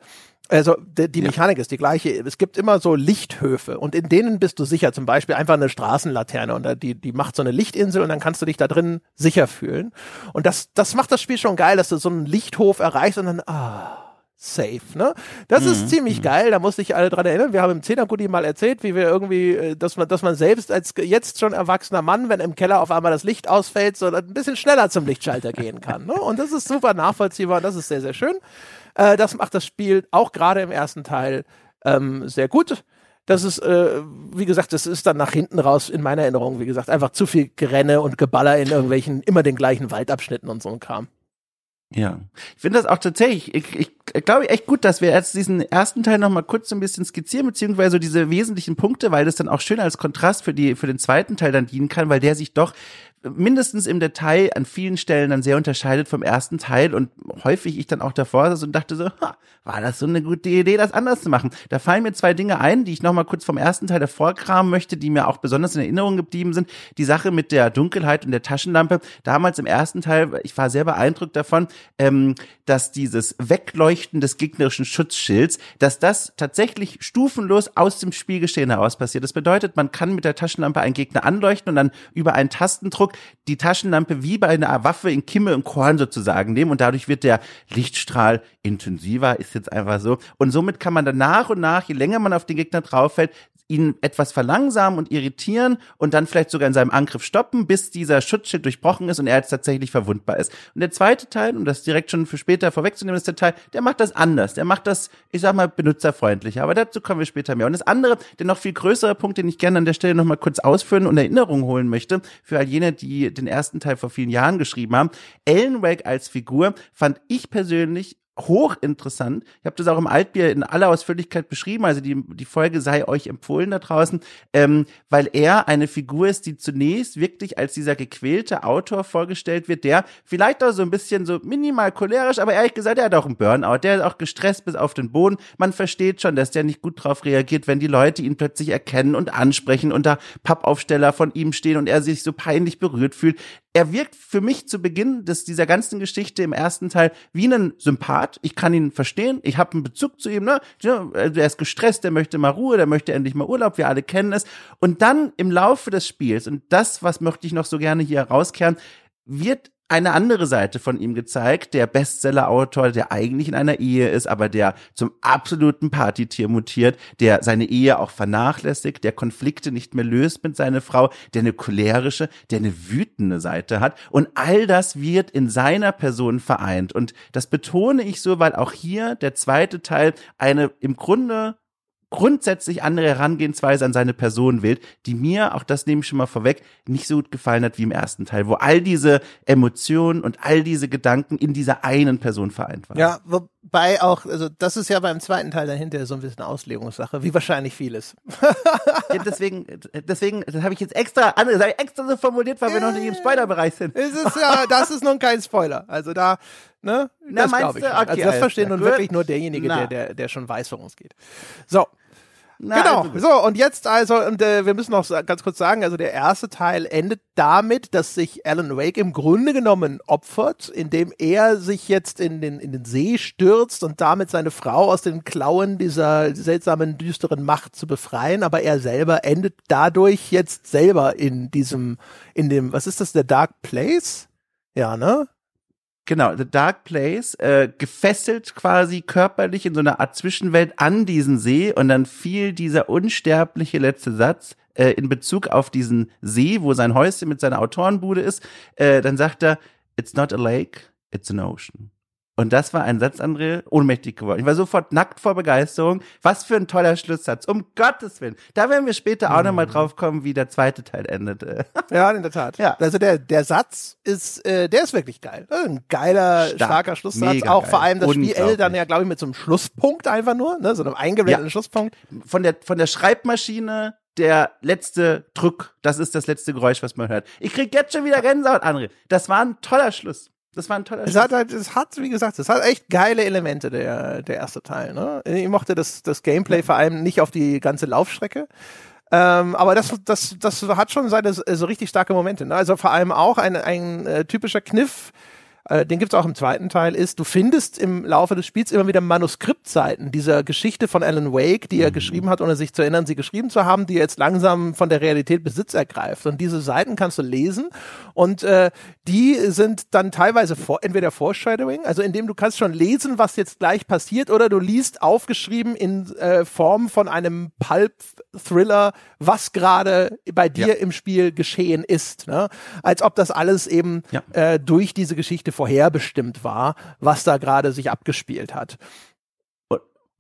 also die, Mechanik ja. ist die gleiche. Es gibt immer so Lichthöfe und in denen bist du sicher. Zum Beispiel einfach eine Straßenlaterne und die, die macht so eine Lichtinsel und dann kannst du dich da drin sicher fühlen. Und das, das macht das Spiel schon geil, dass du so einen Lichthof erreichst und dann, ah, safe, ne? Das mhm. ist ziemlich mhm. geil, da musste ich alle dran erinnern. Wir haben im Zehnergudi mal erzählt, wie wir irgendwie, äh, dass man, dass man selbst als jetzt schon erwachsener Mann, wenn im Keller auf einmal das Licht ausfällt, so ein bisschen schneller zum Lichtschalter gehen kann. Ne? Und das ist super nachvollziehbar und das ist sehr, sehr schön. Äh, das macht das Spiel auch gerade im ersten Teil ähm, sehr gut. Das ist, äh, wie gesagt, das ist dann nach hinten raus in meiner Erinnerung, wie gesagt, einfach zu viel Gerenne und Geballer in irgendwelchen immer den gleichen Waldabschnitten und so ein Kram. Ja, ich finde das auch tatsächlich, ich, ich glaube echt gut, dass wir jetzt diesen ersten Teil noch mal kurz so ein bisschen skizzieren, beziehungsweise so diese wesentlichen Punkte, weil das dann auch schön als Kontrast für die, für den zweiten Teil dann dienen kann, weil der sich doch mindestens im Detail an vielen Stellen dann sehr unterscheidet vom ersten Teil und häufig ich dann auch davor saß und dachte so, ha, war das so eine gute Idee, das anders zu machen? Da fallen mir zwei Dinge ein, die ich nochmal kurz vom ersten Teil davor kramen möchte, die mir auch besonders in Erinnerung geblieben sind. Die Sache mit der Dunkelheit und der Taschenlampe. Damals im ersten Teil, ich war sehr beeindruckt davon, ähm, dass dieses Wegleuchten des gegnerischen Schutzschilds, dass das tatsächlich stufenlos aus dem Spielgeschehen heraus passiert. Das bedeutet, man kann mit der Taschenlampe einen Gegner anleuchten und dann über einen Tastendruck die Taschenlampe wie bei einer Waffe in Kimme und Korn sozusagen nehmen und dadurch wird der Lichtstrahl intensiver, ist jetzt einfach so. Und somit kann man dann nach und nach, je länger man auf den Gegner drauf fällt, ihn etwas verlangsamen und irritieren und dann vielleicht sogar in seinem Angriff stoppen, bis dieser Schutzschild durchbrochen ist und er jetzt tatsächlich verwundbar ist. Und der zweite Teil, um das direkt schon für später vorwegzunehmen, ist der Teil, der macht das anders. Der macht das, ich sag mal, benutzerfreundlicher. Aber dazu kommen wir später mehr. Und das andere, der noch viel größere Punkt, den ich gerne an der Stelle nochmal kurz ausführen und Erinnerung holen möchte, für all jene, die den ersten Teil vor vielen Jahren geschrieben haben. Ellen Wake als Figur fand ich persönlich hochinteressant. Ich habe das auch im Altbier in aller Ausführlichkeit beschrieben, also die, die Folge sei euch empfohlen da draußen, ähm, weil er eine Figur ist, die zunächst wirklich als dieser gequälte Autor vorgestellt wird, der vielleicht auch so ein bisschen so minimal cholerisch, aber ehrlich gesagt, der hat auch einen Burnout, der ist auch gestresst bis auf den Boden. Man versteht schon, dass der nicht gut drauf reagiert, wenn die Leute ihn plötzlich erkennen und ansprechen und da Pappaufsteller von ihm stehen und er sich so peinlich berührt fühlt er wirkt für mich zu Beginn des, dieser ganzen Geschichte im ersten Teil wie ein Sympath. Ich kann ihn verstehen. Ich habe einen Bezug zu ihm. Ne? Er ist gestresst, der möchte mal Ruhe, der möchte endlich mal Urlaub. Wir alle kennen es. Und dann im Laufe des Spiels, und das, was möchte ich noch so gerne hier herauskehren, wird eine andere Seite von ihm gezeigt, der Bestseller-Autor, der eigentlich in einer Ehe ist, aber der zum absoluten Partytier mutiert, der seine Ehe auch vernachlässigt, der Konflikte nicht mehr löst mit seiner Frau, der eine cholerische, der eine wütende Seite hat. Und all das wird in seiner Person vereint. Und das betone ich so, weil auch hier der zweite Teil eine im Grunde grundsätzlich andere Herangehensweise an seine Person wählt, die mir, auch das nehme ich schon mal vorweg, nicht so gut gefallen hat wie im ersten Teil, wo all diese Emotionen und all diese Gedanken in dieser einen Person vereint waren. Ja, wo, Wobei auch, also das ist ja beim zweiten Teil dahinter so ein bisschen Auslegungssache, wie wahrscheinlich vieles. ja, deswegen, deswegen, das habe ich jetzt extra, das habe ich extra so formuliert, weil wir noch nicht im Spoilerbereich sind. Es ist ja, das ist nun kein Spoiler. Also da, ne? Na, das meinst ich. du? schon. Okay, also das klar. nun wirklich nur derjenige, Na. der, der, der schon weiß, worum es geht. So, Na, genau. also so, und jetzt also, und, äh, wir müssen noch ganz kurz sagen, also der erste Teil endet damit, dass sich Alan Wake im Grunde genommen opfert, indem er sich jetzt in den, in den See stürzt und damit seine Frau aus den Klauen dieser seltsamen, düsteren Macht zu befreien, aber er selber endet dadurch jetzt selber in diesem, in dem, was ist das, der Dark Place? Ja, ne? Genau, The Dark Place, äh, gefesselt quasi körperlich in so einer Art Zwischenwelt an diesen See und dann fiel dieser unsterbliche letzte Satz äh, in Bezug auf diesen See, wo sein Häuschen mit seiner Autorenbude ist. Äh, dann sagt er, it's not a lake, it's an ocean. Und das war ein Satz, André, ohnmächtig geworden. Ich war sofort nackt vor Begeisterung. Was für ein toller Schlusssatz. Um Gottes Willen. Da werden wir später auch nochmal drauf kommen, wie der zweite Teil endet. Äh, Ja, in der Tat. Ja. Also der, der Satz ist, äh, der ist wirklich geil. Ein geiler, Stark. starker Schlusssatz. Mega auch geil. vor allem das Spiel dann ja, glaube ich, mit so einem Schlusspunkt einfach nur, ne, so einem eingeblendeten Ja. Schlusspunkt. von der, von der Schreibmaschine der letzte Druck, das ist das letzte Geräusch, was man hört. Ich krieg jetzt schon wieder Gänsehaut, André. Das war ein toller Schluss. Das war ein toller Es hat halt, es hat, wie gesagt, es hat echt geile Elemente, der, der erste Teil, ne. Ich mochte das, das Gameplay vor allem nicht auf die ganze Laufstrecke. Ähm, aber das, das, das hat schon seine so so richtig starke Momente. Ne? Also vor allem auch ein, ein äh, typischer Kniff, äh, den gibt's auch im zweiten Teil, ist, du findest im Laufe des Spiels immer wieder Manuskriptseiten dieser Geschichte von Alan Wake, die er geschrieben hat, ohne sich zu erinnern, sie geschrieben zu haben, die jetzt langsam von der Realität Besitz ergreift. Und diese Seiten kannst du lesen und äh, die sind dann teilweise vor, entweder Foreshadowing, also indem du kannst schon lesen, was jetzt gleich passiert, oder du liest aufgeschrieben in äh, Form von einem Pulp-Thriller, was gerade bei dir Ja. im Spiel geschehen ist. Ne? Als ob das alles eben Ja. äh, durch diese Geschichte vorherbestimmt war, was da gerade sich abgespielt hat.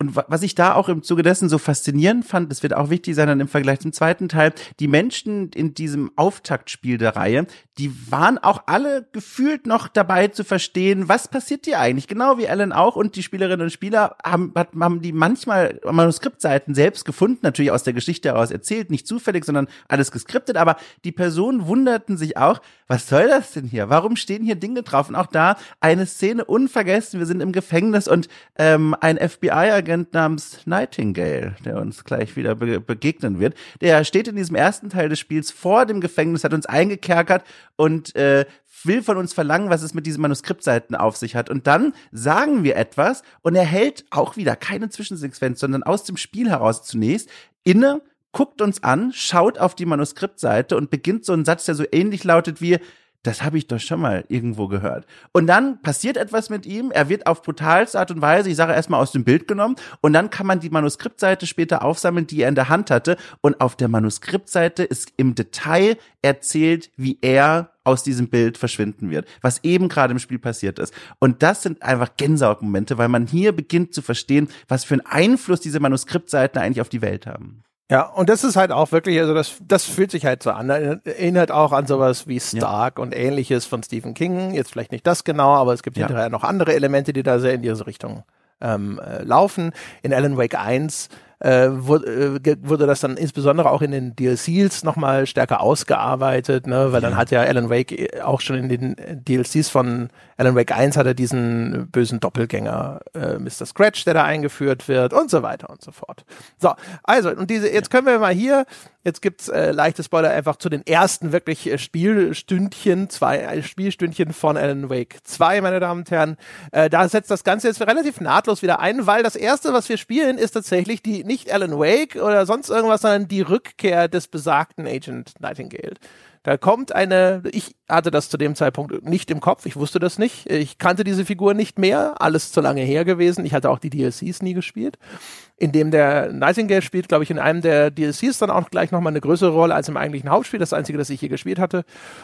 Und wa- was ich da auch im Zuge dessen so faszinierend fand, das wird auch wichtig sein dann im Vergleich zum zweiten Teil, die Menschen in diesem Auftaktspiel der Reihe, die waren auch alle gefühlt noch dabei zu verstehen, was passiert hier eigentlich, genau wie Alan auch und die Spielerinnen und Spieler haben, haben die manchmal Manuskriptseiten selbst gefunden, natürlich aus der Geschichte heraus erzählt, nicht zufällig, sondern alles geskriptet, aber die Personen wunderten sich auch, was soll das denn hier? Warum stehen hier Dinge drauf? Und auch da eine Szene unvergessen, wir sind im Gefängnis und ähm, ein FBI-Agent namens Nightingale, der uns gleich wieder be begegnen wird, der steht in diesem ersten Teil des Spiels vor dem Gefängnis, hat uns eingekerkert und äh, will von uns verlangen, was es mit diesen Manuskriptseiten auf sich hat. Und dann sagen wir etwas und er hält auch wieder keine Zwischensequenz, sondern aus dem Spiel heraus zunächst inne, guckt uns an, schaut auf die Manuskriptseite und beginnt so einen Satz, der so ähnlich lautet wie das habe ich doch schon mal irgendwo gehört. Und dann passiert etwas mit ihm, er wird auf brutalste Art und Weise, ich sage erstmal aus dem Bild genommen und dann kann man die Manuskriptseite später aufsammeln, die er in der Hand hatte und auf der Manuskriptseite ist im Detail erzählt, wie er aus diesem Bild verschwinden wird, was eben gerade im Spiel passiert ist. Und das sind einfach Gänsehautmomente, weil man hier beginnt zu verstehen, was für einen Einfluss diese Manuskriptseiten eigentlich auf die Welt haben. Ja, und das ist halt auch wirklich, also das, das fühlt sich halt so an. Erinnert auch an sowas wie Stark und ähnliches von Stephen King. Jetzt vielleicht nicht das genau, aber es gibt Ja. hinterher noch andere Elemente, die da sehr in diese Richtung ähm, äh, laufen. In Alan Wake 1 äh, wurde, äh, wurde das dann insbesondere auch in den DLCs nochmal stärker ausgearbeitet, ne? weil dann hat ja Alan Wake äh, auch schon in den äh, DLCs von Alan Wake 1 hat er diesen bösen Doppelgänger äh, Mr. Scratch, der da eingeführt wird und so weiter und so fort. So, also, und diese, jetzt können wir mal hier, jetzt gibt's äh, leichte Spoiler einfach zu den ersten wirklich äh, Spielstündchen, zwei äh, Spielstündchen von Alan Wake 2, meine Damen und Herren. Äh, da setzt das Ganze jetzt relativ nahtlos wieder ein, weil das erste, was wir spielen, ist tatsächlich die, nicht Alan Wake oder sonst irgendwas, sondern die Rückkehr des besagten Agent Nightingale. Da kommt eine, ich hatte das zu dem Zeitpunkt nicht im Kopf, ich wusste das nicht, ich kannte diese Figur nicht mehr, alles zu lange her gewesen, ich hatte auch die DLCs nie gespielt. In dem der Nightingale spielt, glaube ich, in einem der DLCs dann auch gleich nochmal eine größere Rolle als im eigentlichen Hauptspiel, das einzige, das ich hier gespielt hatte.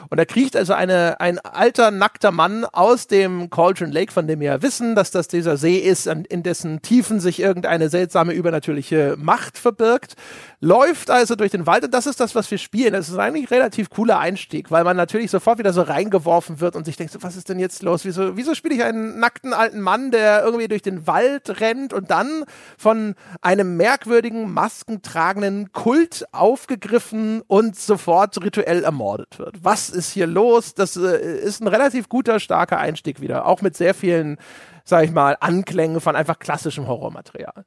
Und da kriegt also eine, ein alter, nackter Mann aus dem Cauldron Lake, von dem wir ja wissen, dass das dieser See ist, in dessen Tiefen sich irgendeine seltsame übernatürliche Macht verbirgt, läuft also durch den Wald und das ist das, was wir spielen. Das ist eigentlich ein relativ cooler Einstieg, weil man natürlich sofort wieder so reingeworfen wird und sich denkt, so, was ist denn jetzt los? Wieso, wieso spiele ich einen nackten alten Mann, der irgendwie durch den Wald rennt und dann von einem merkwürdigen, maskentragenden Kult aufgegriffen und sofort rituell ermordet wird? Was ist hier los? Das äh, ist ein relativ guter, starker Einstieg wieder, auch mit sehr vielen, sag ich mal, Anklängen von einfach klassischem Horrormaterial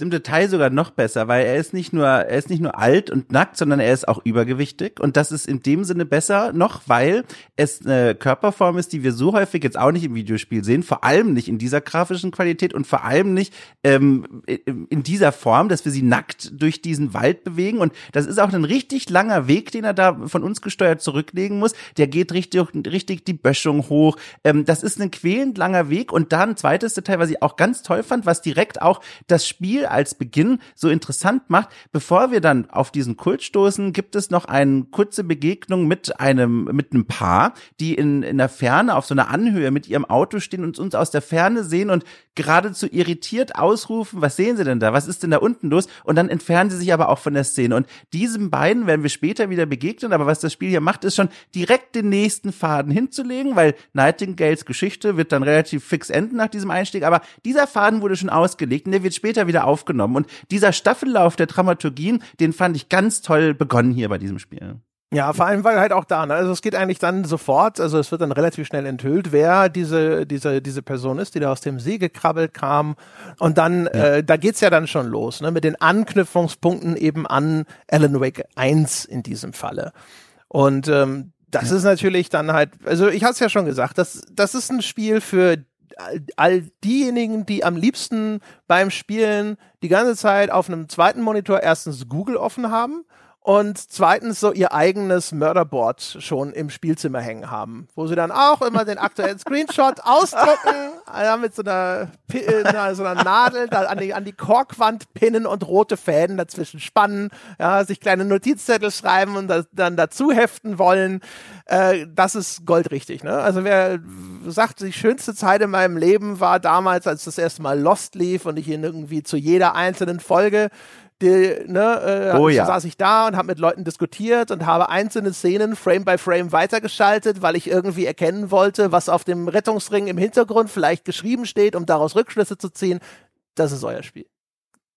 ist im Detail sogar noch besser, weil er ist nicht nur, er ist nicht nur alt und nackt, sondern er ist auch übergewichtig. Und das ist in dem Sinne besser noch, weil es eine Körperform ist, die wir so häufig jetzt auch nicht im Videospiel sehen, vor allem nicht in dieser grafischen Qualität und vor allem nicht ähm, in dieser Form, dass wir sie nackt durch diesen Wald bewegen. Und das ist auch ein richtig langer Weg, den er da von uns gesteuert zurücklegen muss. Der geht richtig, richtig die Böschung hoch. Ähm, das ist ein quälend langer Weg. Und da ein zweites Detail, was ich auch ganz toll fand, was direkt auch das Spiel als Beginn so interessant macht. Bevor wir dann auf diesen Kult stoßen, gibt es noch eine kurze Begegnung mit einem, mit einem Paar, die in, in der Ferne auf so einer Anhöhe mit ihrem Auto stehen und uns aus der Ferne sehen und geradezu irritiert ausrufen, was sehen sie denn da? Was ist denn da unten los? Und dann entfernen sie sich aber auch von der Szene. Und diesen beiden werden wir später wieder begegnen, aber was das Spiel hier macht, ist schon direkt den nächsten Faden hinzulegen, weil Nightingales Geschichte wird dann relativ fix enden nach diesem Einstieg, aber dieser Faden wurde schon ausgelegt und der wird später wieder auf aufgenommen. Und dieser Staffellauf der Dramaturgien, den fand ich ganz toll begonnen hier bei diesem Spiel. Ja, vor allem weil halt auch da, ne? also es geht eigentlich dann sofort, also es wird dann relativ schnell enthüllt, wer diese diese diese Person ist, die da aus dem See gekrabbelt kam und dann ja. äh, da geht's ja dann schon los, ne, mit den Anknüpfungspunkten eben an Alan Wake 1 in diesem Falle. Und ähm, das ja. ist natürlich dann halt, also ich hatte es ja schon gesagt, das das ist ein Spiel für all diejenigen, die am liebsten beim Spielen die ganze Zeit auf einem zweiten Monitor erstens Google offen haben und zweitens so ihr eigenes Murderboard schon im Spielzimmer hängen haben, wo sie dann auch immer den aktuellen Screenshot ausdrucken, ja, mit so einer, äh, so einer Nadel da an die, an die Korkwand pinnen und rote Fäden dazwischen spannen, ja, sich kleine Notizzettel schreiben und das, dann dazu heften wollen. Äh, das ist goldrichtig. Ne? Also wer sagt, die schönste Zeit in meinem Leben war damals, als das erste Mal Lost lief und ich ihn irgendwie zu jeder einzelnen Folge die, ne, äh, oh, ja. saß ich da und habe mit Leuten diskutiert und habe einzelne Szenen Frame by Frame weitergeschaltet, weil ich irgendwie erkennen wollte, was auf dem Rettungsring im Hintergrund vielleicht geschrieben steht, um daraus Rückschlüsse zu ziehen. Das ist euer Spiel.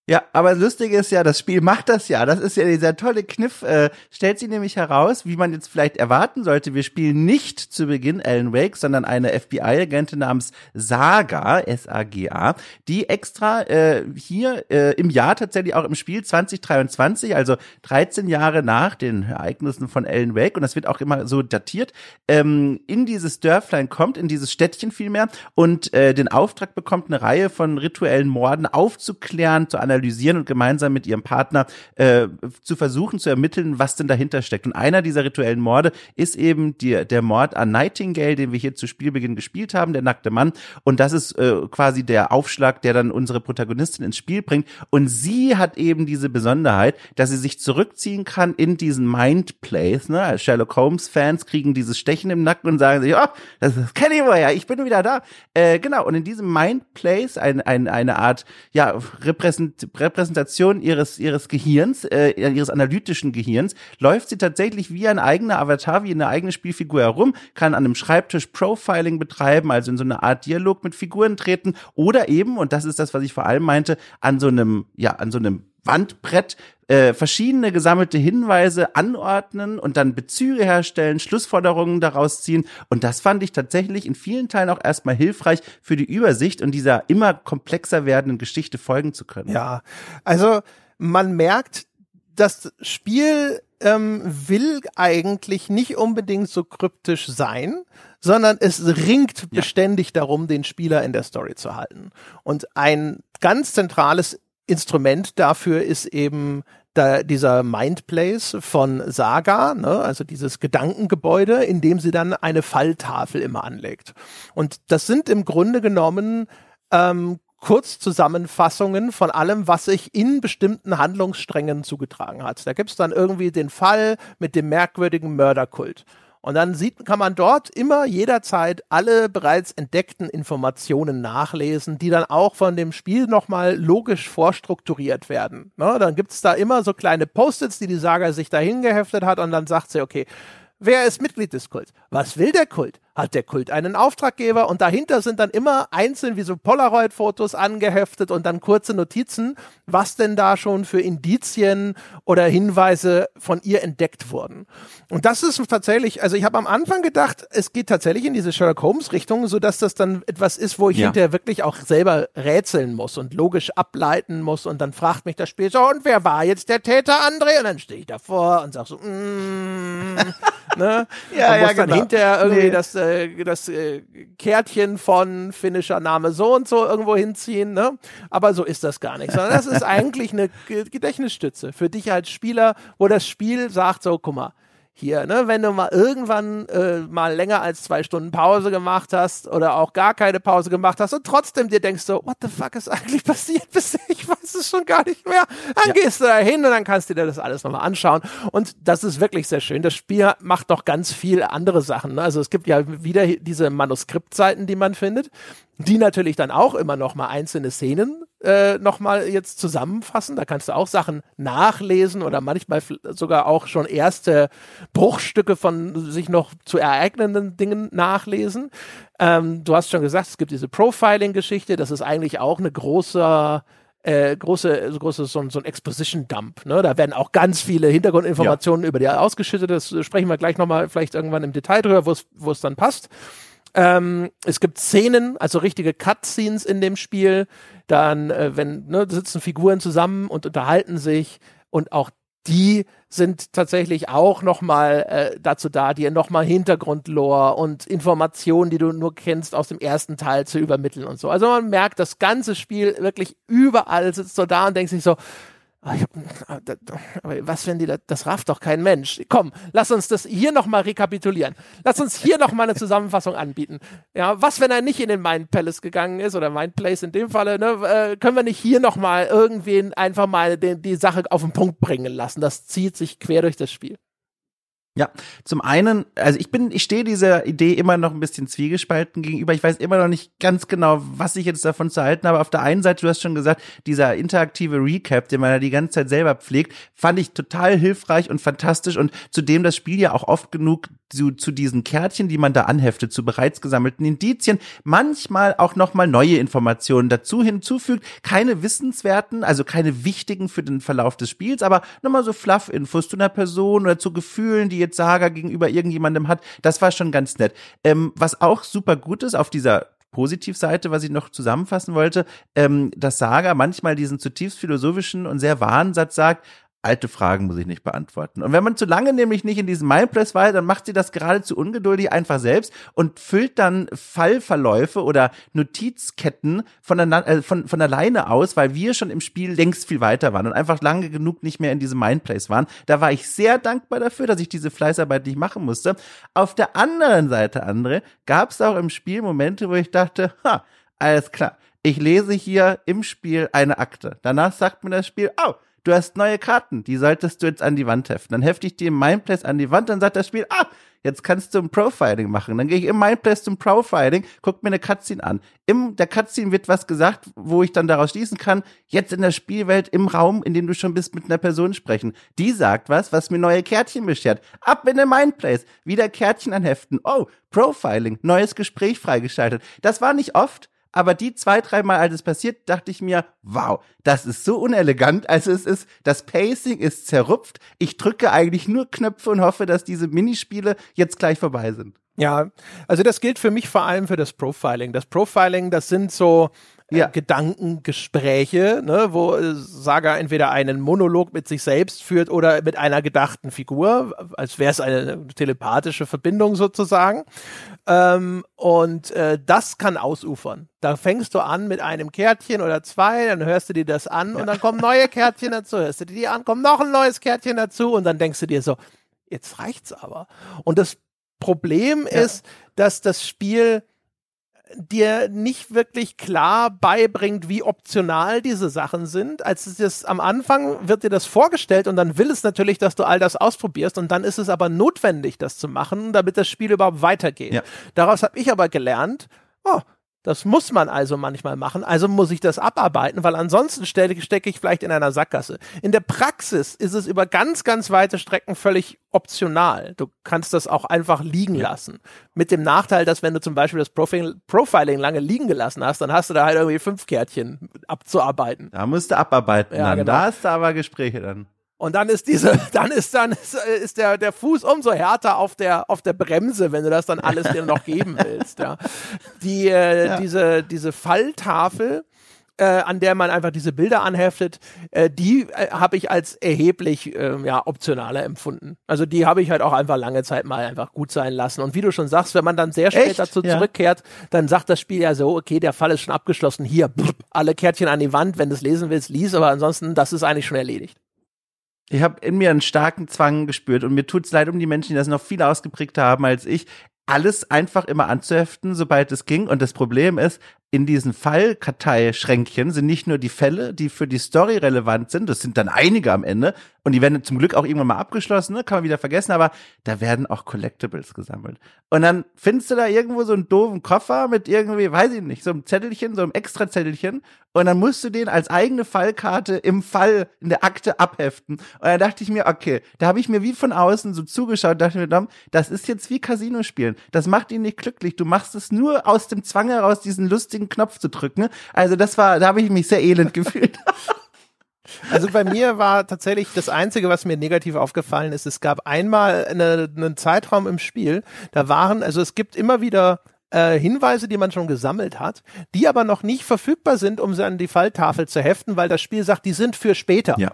Ja, aber lustig ist ja, das Spiel macht das ja. Das ist ja dieser tolle Kniff. Äh, stellt sie nämlich heraus, wie man jetzt vielleicht erwarten sollte. Wir spielen nicht zu Beginn Alan Wake, sondern eine FBI-Agentin namens Saga, S-A-G-A, die extra äh, hier äh, im Jahr tatsächlich auch im Spiel 2023, also 13 Jahre nach den Ereignissen von Alan Wake, und das wird auch immer so datiert, ähm, in dieses Dörflein kommt, in dieses Städtchen vielmehr, und äh, den Auftrag bekommt, eine Reihe von rituellen Morden aufzuklären, zu einer analysieren und gemeinsam mit ihrem Partner äh, zu versuchen zu ermitteln, was denn dahinter steckt. Und einer dieser rituellen Morde ist eben die, der Mord an Nightingale, den wir hier zu Spielbeginn gespielt haben, der nackte Mann. Und das ist äh, quasi der Aufschlag, der dann unsere Protagonistin ins Spiel bringt. Und sie hat eben diese Besonderheit, dass sie sich zurückziehen kann in diesen Mind Plays. Ne? Sherlock Holmes Fans kriegen dieses Stechen im Nacken und sagen sich, oh, das, das kenne ich ja, ich bin wieder da. Äh, genau. Und in diesem Mind Plays ein, ein, eine Art ja repräsent Repräsentation ihres, ihres Gehirns, äh, ihres analytischen Gehirns, läuft sie tatsächlich wie ein eigener Avatar, wie eine eigene Spielfigur herum, kann an einem Schreibtisch Profiling betreiben, also in so eine Art Dialog mit Figuren treten oder eben, und das ist das, was ich vor allem meinte, an so einem, ja, an so einem Wandbrett äh, verschiedene gesammelte Hinweise anordnen und dann Bezüge herstellen, Schlussfolgerungen daraus ziehen. Und das fand ich tatsächlich in vielen Teilen auch erstmal hilfreich für die Übersicht und dieser immer komplexer werdenden Geschichte folgen zu können. Ja, also man merkt, das Spiel ähm, will eigentlich nicht unbedingt so kryptisch sein, sondern es ringt ja. beständig darum, den Spieler in der Story zu halten. Und ein ganz zentrales Instrument dafür ist eben da dieser Mindplace von Saga, ne, also dieses Gedankengebäude, in dem sie dann eine Falltafel immer anlegt. Und das sind im Grunde genommen ähm, Kurzzusammenfassungen von allem, was sich in bestimmten Handlungssträngen zugetragen hat. Da gibt's dann irgendwie den Fall mit dem merkwürdigen Mörderkult. Und dann sieht, kann man dort immer jederzeit alle bereits entdeckten Informationen nachlesen, die dann auch von dem Spiel nochmal logisch vorstrukturiert werden. Ne? Dann gibt's da immer so kleine Post-its, die die Saga sich dahin geheftet hat und dann sagt sie, okay, wer ist Mitglied des Kults? Was will der Kult? Hat der Kult einen Auftraggeber und dahinter sind dann immer einzeln wie so Polaroid-Fotos angeheftet und dann kurze Notizen, was denn da schon für Indizien oder Hinweise von ihr entdeckt wurden. Und das ist tatsächlich, also ich habe am Anfang gedacht, es geht tatsächlich in diese Sherlock Holmes-Richtung, sodass das dann etwas ist, wo ich ja. hinterher wirklich auch selber rätseln muss und logisch ableiten muss und dann fragt mich das Spiel so, und wer war jetzt der Täter, André? Und dann stehe ich davor und sag so, mm, ne? ja, und muss ja, dann genau. hinterher irgendwie nee. das äh, das äh, Kärtchen von finnischer Name so und so irgendwo hinziehen, ne? Aber so ist das gar nicht, sondern das ist eigentlich eine Gedächtnisstütze für dich als Spieler, wo das Spiel sagt so, guck mal, hier, ne, wenn du mal irgendwann äh, mal länger als zwei Stunden Pause gemacht hast oder auch gar keine Pause gemacht hast und trotzdem dir denkst so, what the fuck ist eigentlich passiert bisher? Ich weiß es schon gar nicht mehr. Dann ja. gehst du da hin und dann kannst du dir das alles nochmal anschauen. Und das ist wirklich sehr schön. Das Spiel macht noch ganz viel andere Sachen. Ne? Also es gibt ja wieder diese Manuskriptseiten, die man findet die natürlich dann auch immer noch mal einzelne Szenen äh, noch mal jetzt zusammenfassen. Da kannst du auch Sachen nachlesen oder manchmal sogar auch schon erste Bruchstücke von sich noch zu ereignenden Dingen nachlesen. Ähm, du hast schon gesagt, es gibt diese Profiling-Geschichte. Das ist eigentlich auch eine große äh, große, große so, so ein Exposition-Dump. Ne? Da werden auch ganz viele Hintergrundinformationen ja. über die ausgeschüttet. Das sprechen wir gleich nochmal vielleicht irgendwann im Detail drüber, wo es dann passt. Ähm, es gibt Szenen, also richtige Cutscenes in dem Spiel. Dann, äh, wenn, ne, sitzen Figuren zusammen und unterhalten sich und auch die sind tatsächlich auch nochmal äh, dazu da, dir nochmal Hintergrundlore und Informationen, die du nur kennst aus dem ersten Teil zu übermitteln und so. Also man merkt, das ganze Spiel wirklich überall sitzt so da und denkt sich so, aber was, wenn die das, das rafft doch kein Mensch. Komm, lass uns das hier nochmal rekapitulieren. Lass uns hier nochmal eine Zusammenfassung anbieten. Ja, was, wenn er nicht in den Mind Palace gegangen ist oder Mind Place in dem Falle, ne, äh, können wir nicht hier nochmal irgendwen einfach mal den, die Sache auf den Punkt bringen lassen? Das zieht sich quer durch das Spiel. Ja, zum einen, also ich bin, ich stehe dieser Idee immer noch ein bisschen zwiegespalten gegenüber. Ich weiß immer noch nicht ganz genau, was ich jetzt davon zu halten habe. Auf der einen Seite, du hast schon gesagt, dieser interaktive Recap, den man ja die ganze Zeit selber pflegt, fand ich total hilfreich und fantastisch und zudem das Spiel ja auch oft genug zu, zu diesen Kärtchen, die man da anheftet, zu bereits gesammelten Indizien, manchmal auch nochmal neue Informationen dazu hinzufügt. Keine wissenswerten, also keine wichtigen für den Verlauf des Spiels, aber nochmal so Fluff-Infos zu einer Person oder zu Gefühlen, die jetzt Saga gegenüber irgendjemandem hat. Das war schon ganz nett. Ähm, was auch super gut ist auf dieser Positivseite, was ich noch zusammenfassen wollte, ähm, dass Saga manchmal diesen zutiefst philosophischen und sehr wahren Satz sagt, alte Fragen muss ich nicht beantworten. Und wenn man zu lange nämlich nicht in diesem Mindpress war, dann macht sie das geradezu ungeduldig einfach selbst und füllt dann Fallverläufe oder Notizketten von, äh, von, von alleine aus, weil wir schon im Spiel längst viel weiter waren und einfach lange genug nicht mehr in diesem Mindplace waren. Da war ich sehr dankbar dafür, dass ich diese Fleißarbeit nicht machen musste. Auf der anderen Seite, andere, gab es auch im Spiel Momente, wo ich dachte, ha, alles klar. Ich lese hier im Spiel eine Akte. Danach sagt mir das Spiel, oh, du hast neue Karten, die solltest du jetzt an die Wand heften. Dann hefte ich die im Mindplace an die Wand, dann sagt das Spiel, ah, jetzt kannst du ein Profiling machen. Dann gehe ich im Mindplace zum Profiling, guck mir eine Cutscene an. Im der Cutscene wird was gesagt, wo ich dann daraus schließen kann, jetzt in der Spielwelt, im Raum, in dem du schon bist, mit einer Person sprechen. Die sagt was, was mir neue Kärtchen beschert. Ab in den Mindplace, wieder Kärtchen anheften. Oh, Profiling, neues Gespräch freigeschaltet. Das war nicht oft, aber die zwei, dreimal, als es passiert, dachte ich mir, wow, das ist so unelegant. Also es ist, das Pacing ist zerrupft. Ich drücke eigentlich nur Knöpfe und hoffe, dass diese Minispiele jetzt gleich vorbei sind. Ja, also das gilt für mich vor allem für das Profiling. Das Profiling, das sind so ja. Gedankengespräche, ne, wo äh, Saga entweder einen Monolog mit sich selbst führt oder mit einer gedachten Figur, als wäre es eine telepathische Verbindung sozusagen. Ähm, und äh, das kann ausufern. Da fängst du an mit einem Kärtchen oder zwei, dann hörst du dir das an ja. und dann kommen neue Kärtchen dazu, hörst du dir die an, kommt noch ein neues Kärtchen dazu und dann denkst du dir so, jetzt reicht's aber. Und das Problem ja. ist, dass das Spiel dir nicht wirklich klar beibringt, wie optional diese Sachen sind. Als es ist, am Anfang wird dir das vorgestellt und dann will es natürlich, dass du all das ausprobierst und dann ist es aber notwendig, das zu machen, damit das Spiel überhaupt weitergeht. Ja. Daraus habe ich aber gelernt, oh, das muss man also manchmal machen, also muss ich das abarbeiten, weil ansonsten stecke steck ich vielleicht in einer Sackgasse. In der Praxis ist es über ganz, ganz weite Strecken völlig optional. Du kannst das auch einfach liegen lassen. Mit dem Nachteil, dass wenn du zum Beispiel das Profil Profiling lange liegen gelassen hast, dann hast du da halt irgendwie fünf Kärtchen abzuarbeiten. Da musst du abarbeiten. Ja, dann. Genau. Da hast du aber Gespräche dann. Und dann ist diese, dann ist dann ist, ist der der Fuß umso härter auf der auf der Bremse, wenn du das dann alles dir noch geben willst. Ja. Die äh, ja. diese diese Falltafel, äh, an der man einfach diese Bilder anheftet, äh, die äh, habe ich als erheblich äh, ja optionaler empfunden. Also die habe ich halt auch einfach lange Zeit mal einfach gut sein lassen. Und wie du schon sagst, wenn man dann sehr spät Echt? dazu ja. zurückkehrt, dann sagt das Spiel ja so, okay, der Fall ist schon abgeschlossen. Hier, pff, alle Kärtchen an die Wand, wenn du es lesen willst, lies, aber ansonsten, das ist eigentlich schon erledigt. Ich habe in mir einen starken Zwang gespürt und mir tut's leid um die Menschen, die das noch viel ausgeprägter haben als ich, alles einfach immer anzuheften, sobald es ging. Und das Problem ist, in diesen Fallkarteischränkchen sind nicht nur die Fälle, die für die Story relevant sind, das sind dann einige am Ende, und die werden zum Glück auch irgendwann mal abgeschlossen, ne? kann man wieder vergessen, aber da werden auch Collectibles gesammelt. Und dann findest du da irgendwo so einen doofen Koffer mit irgendwie, weiß ich nicht, so einem Zettelchen, so einem extra Zettelchen, und dann musst du den als eigene Fallkarte im Fall, in der Akte abheften. Und dann dachte ich mir, okay, da habe ich mir wie von außen so zugeschaut, dachte mir, das ist jetzt wie Casino spielen. Das macht ihn nicht glücklich. Du machst es nur aus dem Zwang heraus, diesen lustigen Knopf zu drücken. Also das war, da habe ich mich sehr elend gefühlt. Also bei mir war tatsächlich das Einzige, was mir negativ aufgefallen ist, es gab einmal eine, einen Zeitraum im Spiel, da waren, also es gibt immer wieder äh, Hinweise, die man schon gesammelt hat, die aber noch nicht verfügbar sind, um sie an die Falltafel zu heften, weil das Spiel sagt, die sind für später. Ja.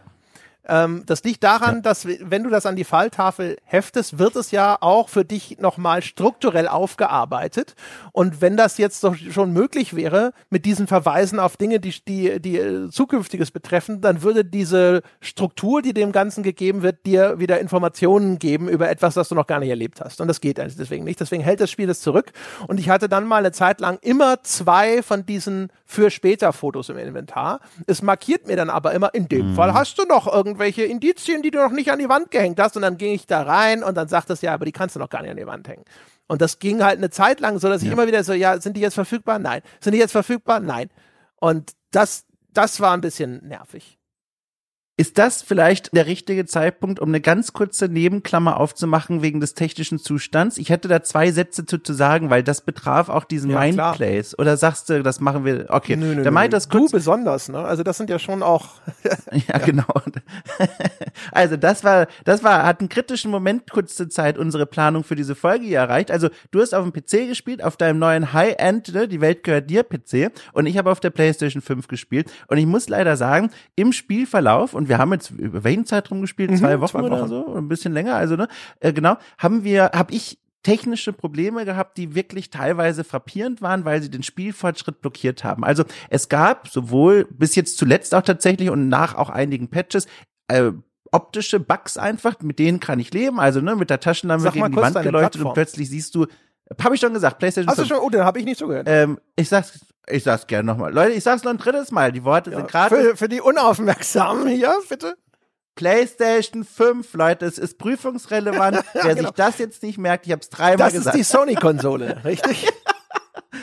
Ähm, das liegt daran, ja. dass wenn du das an die Falltafel heftest, wird es ja auch für dich nochmal strukturell aufgearbeitet. Und wenn das jetzt doch schon möglich wäre, mit diesen Verweisen auf Dinge, die, die, die äh, zukünftiges betreffen, dann würde diese Struktur, die dem Ganzen gegeben wird, dir wieder Informationen geben über etwas, das du noch gar nicht erlebt hast. Und das geht also deswegen nicht. Deswegen hält das Spiel das zurück. Und ich hatte dann mal eine Zeit lang immer zwei von diesen für später Fotos im Inventar. Es markiert mir dann aber immer, in dem mhm. Fall hast du noch irgendwelche Indizien, die du noch nicht an die Wand gehängt hast. Und dann ging ich da rein und dann sagt es, ja, aber die kannst du noch gar nicht an die Wand hängen. Und das ging halt eine Zeit lang so, dass ich ja. immer wieder so, ja, sind die jetzt verfügbar? Nein. Sind die jetzt verfügbar? Nein. Und das, das war ein bisschen nervig. Ist das vielleicht der richtige Zeitpunkt, um eine ganz kurze Nebenklammer aufzumachen wegen des technischen Zustands? Ich hätte da zwei Sätze zu, zu sagen, weil das betraf auch diesen ja, Mindplays. Oder sagst du, das machen wir, okay. Nö, nö, der meint das kurz. Du besonders, ne? Also das sind ja schon auch. ja, ja, genau. also das war, das war, hat einen kritischen Moment kurze Zeit unsere Planung für diese Folge hier erreicht. Also du hast auf dem PC gespielt, auf deinem neuen High-End, ne? die Welt gehört dir PC. Und ich habe auf der PlayStation 5 gespielt. Und ich muss leider sagen, im Spielverlauf und wir haben jetzt über welchen Zeitraum gespielt? Mhm, zwei, Wochen zwei, Wochen oder so? Ein bisschen länger, also, ne? Äh, genau. Haben wir, habe ich technische Probleme gehabt, die wirklich teilweise frappierend waren, weil sie den Spielfortschritt blockiert haben. Also es gab sowohl bis jetzt zuletzt auch tatsächlich und nach auch einigen Patches äh, optische Bugs einfach, mit denen kann ich leben. Also ne, mit der Taschenlampe Sag gegen die Wand geleuchtet Plattform. und plötzlich siehst du, habe ich schon gesagt, PlayStation Hast 5. du schon? Oh, den habe ich nicht zugehört. Ähm, ich sag's ich sag's gerne nochmal. Leute, ich sag's noch ein drittes Mal. Die Worte ja, sind gerade. Für, für die Unaufmerksamen hier, bitte. PlayStation 5, Leute, es ist prüfungsrelevant. Wer genau. sich das jetzt nicht merkt, ich hab's dreimal das gesagt. Das ist die Sony-Konsole, richtig?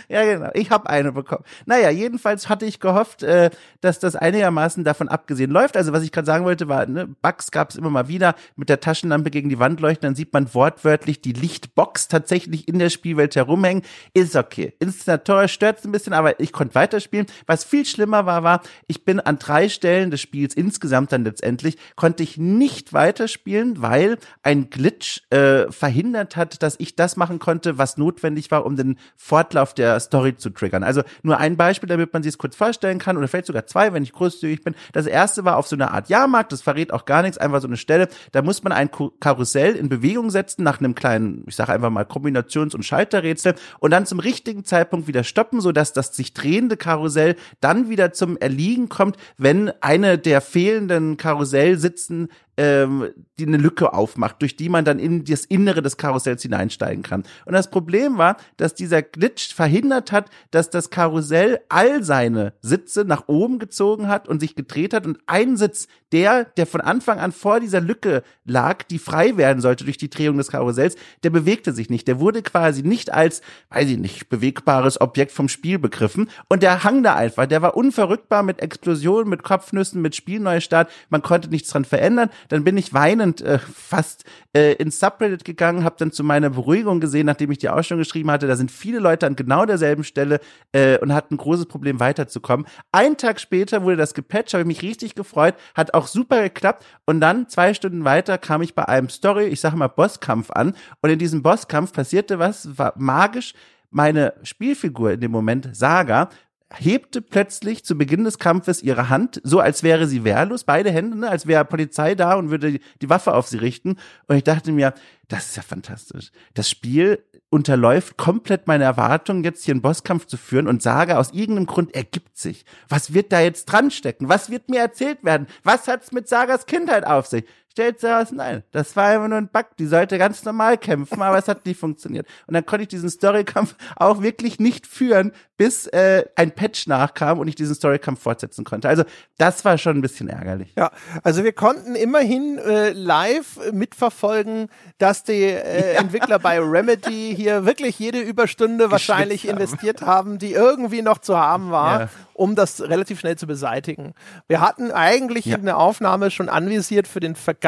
Ja, genau. Ich habe eine bekommen. Naja, jedenfalls hatte ich gehofft, äh, dass das einigermaßen davon abgesehen läuft. Also was ich gerade sagen wollte, war, ne, Bugs gab es immer mal wieder mit der Taschenlampe gegen die Wand leuchten, dann sieht man wortwörtlich die Lichtbox tatsächlich in der Spielwelt herumhängen. Ist okay. Inszenatorisch stört ein bisschen, aber ich konnte weiterspielen. Was viel schlimmer war, war, ich bin an drei Stellen des Spiels insgesamt dann letztendlich, konnte ich nicht weiterspielen, weil ein Glitch äh, verhindert hat, dass ich das machen konnte, was notwendig war, um den Fortlauf der Story zu triggern. Also nur ein Beispiel, damit man sich es kurz vorstellen kann, oder vielleicht sogar zwei, wenn ich großzügig bin. Das erste war auf so einer Art Jahrmarkt, das verrät auch gar nichts, einfach so eine Stelle, da muss man ein Karussell in Bewegung setzen nach einem kleinen, ich sage einfach mal Kombinations- und Schalterrätsel. Und dann zum richtigen Zeitpunkt wieder stoppen, sodass das sich drehende Karussell dann wieder zum Erliegen kommt, wenn eine der fehlenden Karussellsitzen ähm, die eine Lücke aufmacht, durch die man dann in das Innere des Karussells hineinsteigen kann. Und das Problem war, dass dieser Glitch verhindert hat, dass das Karussell all seine Sitze nach oben gezogen hat und sich gedreht hat und ein Sitz, der, der von Anfang an vor dieser Lücke lag, die frei werden sollte durch die Drehung des Karussells, der bewegte sich nicht. Der wurde quasi nicht als, weiß ich nicht, bewegbares Objekt vom Spiel begriffen und der hang da einfach. Der war unverrückbar mit Explosionen, mit Kopfnüssen, mit Spielneustart. Man konnte nichts dran verändern. Dann bin ich weinend äh, fast äh, ins Subreddit gegangen, habe dann zu meiner Beruhigung gesehen, nachdem ich die Ausstellung geschrieben hatte, da sind viele Leute an genau derselben Stelle äh, und hatten ein großes Problem weiterzukommen. Ein Tag später wurde das gepatcht, habe ich mich richtig gefreut, hat auch super geklappt und dann zwei Stunden weiter kam ich bei einem Story, ich sage mal Bosskampf an und in diesem Bosskampf passierte was, war magisch. Meine Spielfigur in dem Moment, Saga, hebte plötzlich zu Beginn des Kampfes ihre Hand, so als wäre sie wehrlos, beide Hände, ne, als wäre Polizei da und würde die Waffe auf sie richten. Und ich dachte mir, das ist ja fantastisch. Das Spiel unterläuft komplett meine Erwartungen, jetzt hier einen Bosskampf zu führen und sage, aus irgendeinem Grund ergibt sich. Was wird da jetzt dran stecken? Was wird mir erzählt werden? Was hat's mit Sagas Kindheit auf sich? Stellt sich heraus, nein, das war einfach nur ein Bug. Die sollte ganz normal kämpfen, aber es hat nicht funktioniert. Und dann konnte ich diesen Storykampf auch wirklich nicht führen, bis äh, ein Patch nachkam und ich diesen Storykampf fortsetzen konnte. Also das war schon ein bisschen ärgerlich. Ja, also wir konnten immerhin äh, live mitverfolgen, dass die äh, ja. Entwickler bei Remedy hier wirklich jede Überstunde wahrscheinlich haben. investiert haben, die irgendwie noch zu haben war. Ja um das relativ schnell zu beseitigen. Wir hatten eigentlich ja. eine Aufnahme schon anvisiert für den vergangenen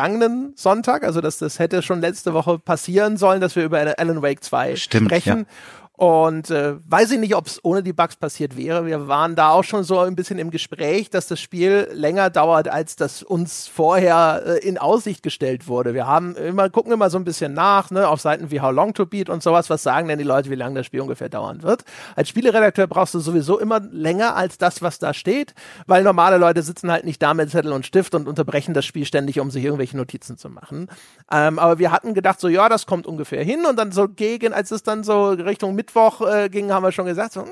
Sonntag, also dass das hätte schon letzte Woche passieren sollen, dass wir über Alan Wake 2 Stimmt, sprechen. Ja. Und äh, weiß ich nicht, ob es ohne die Bugs passiert wäre. Wir waren da auch schon so ein bisschen im Gespräch, dass das Spiel länger dauert, als das uns vorher äh, in Aussicht gestellt wurde. Wir haben immer, gucken immer so ein bisschen nach, ne, auf Seiten wie How Long to Beat und sowas, was sagen denn die Leute, wie lange das Spiel ungefähr dauern wird. Als Spieleredakteur brauchst du sowieso immer länger als das, was da steht, weil normale Leute sitzen halt nicht da mit Zettel und Stift und unterbrechen das Spiel ständig, um sich irgendwelche Notizen zu machen. Ähm, aber wir hatten gedacht, so ja, das kommt ungefähr hin und dann so gegen, als es dann so Richtung Mitte Mittwoch äh, ging, haben wir schon gesagt, so, äh,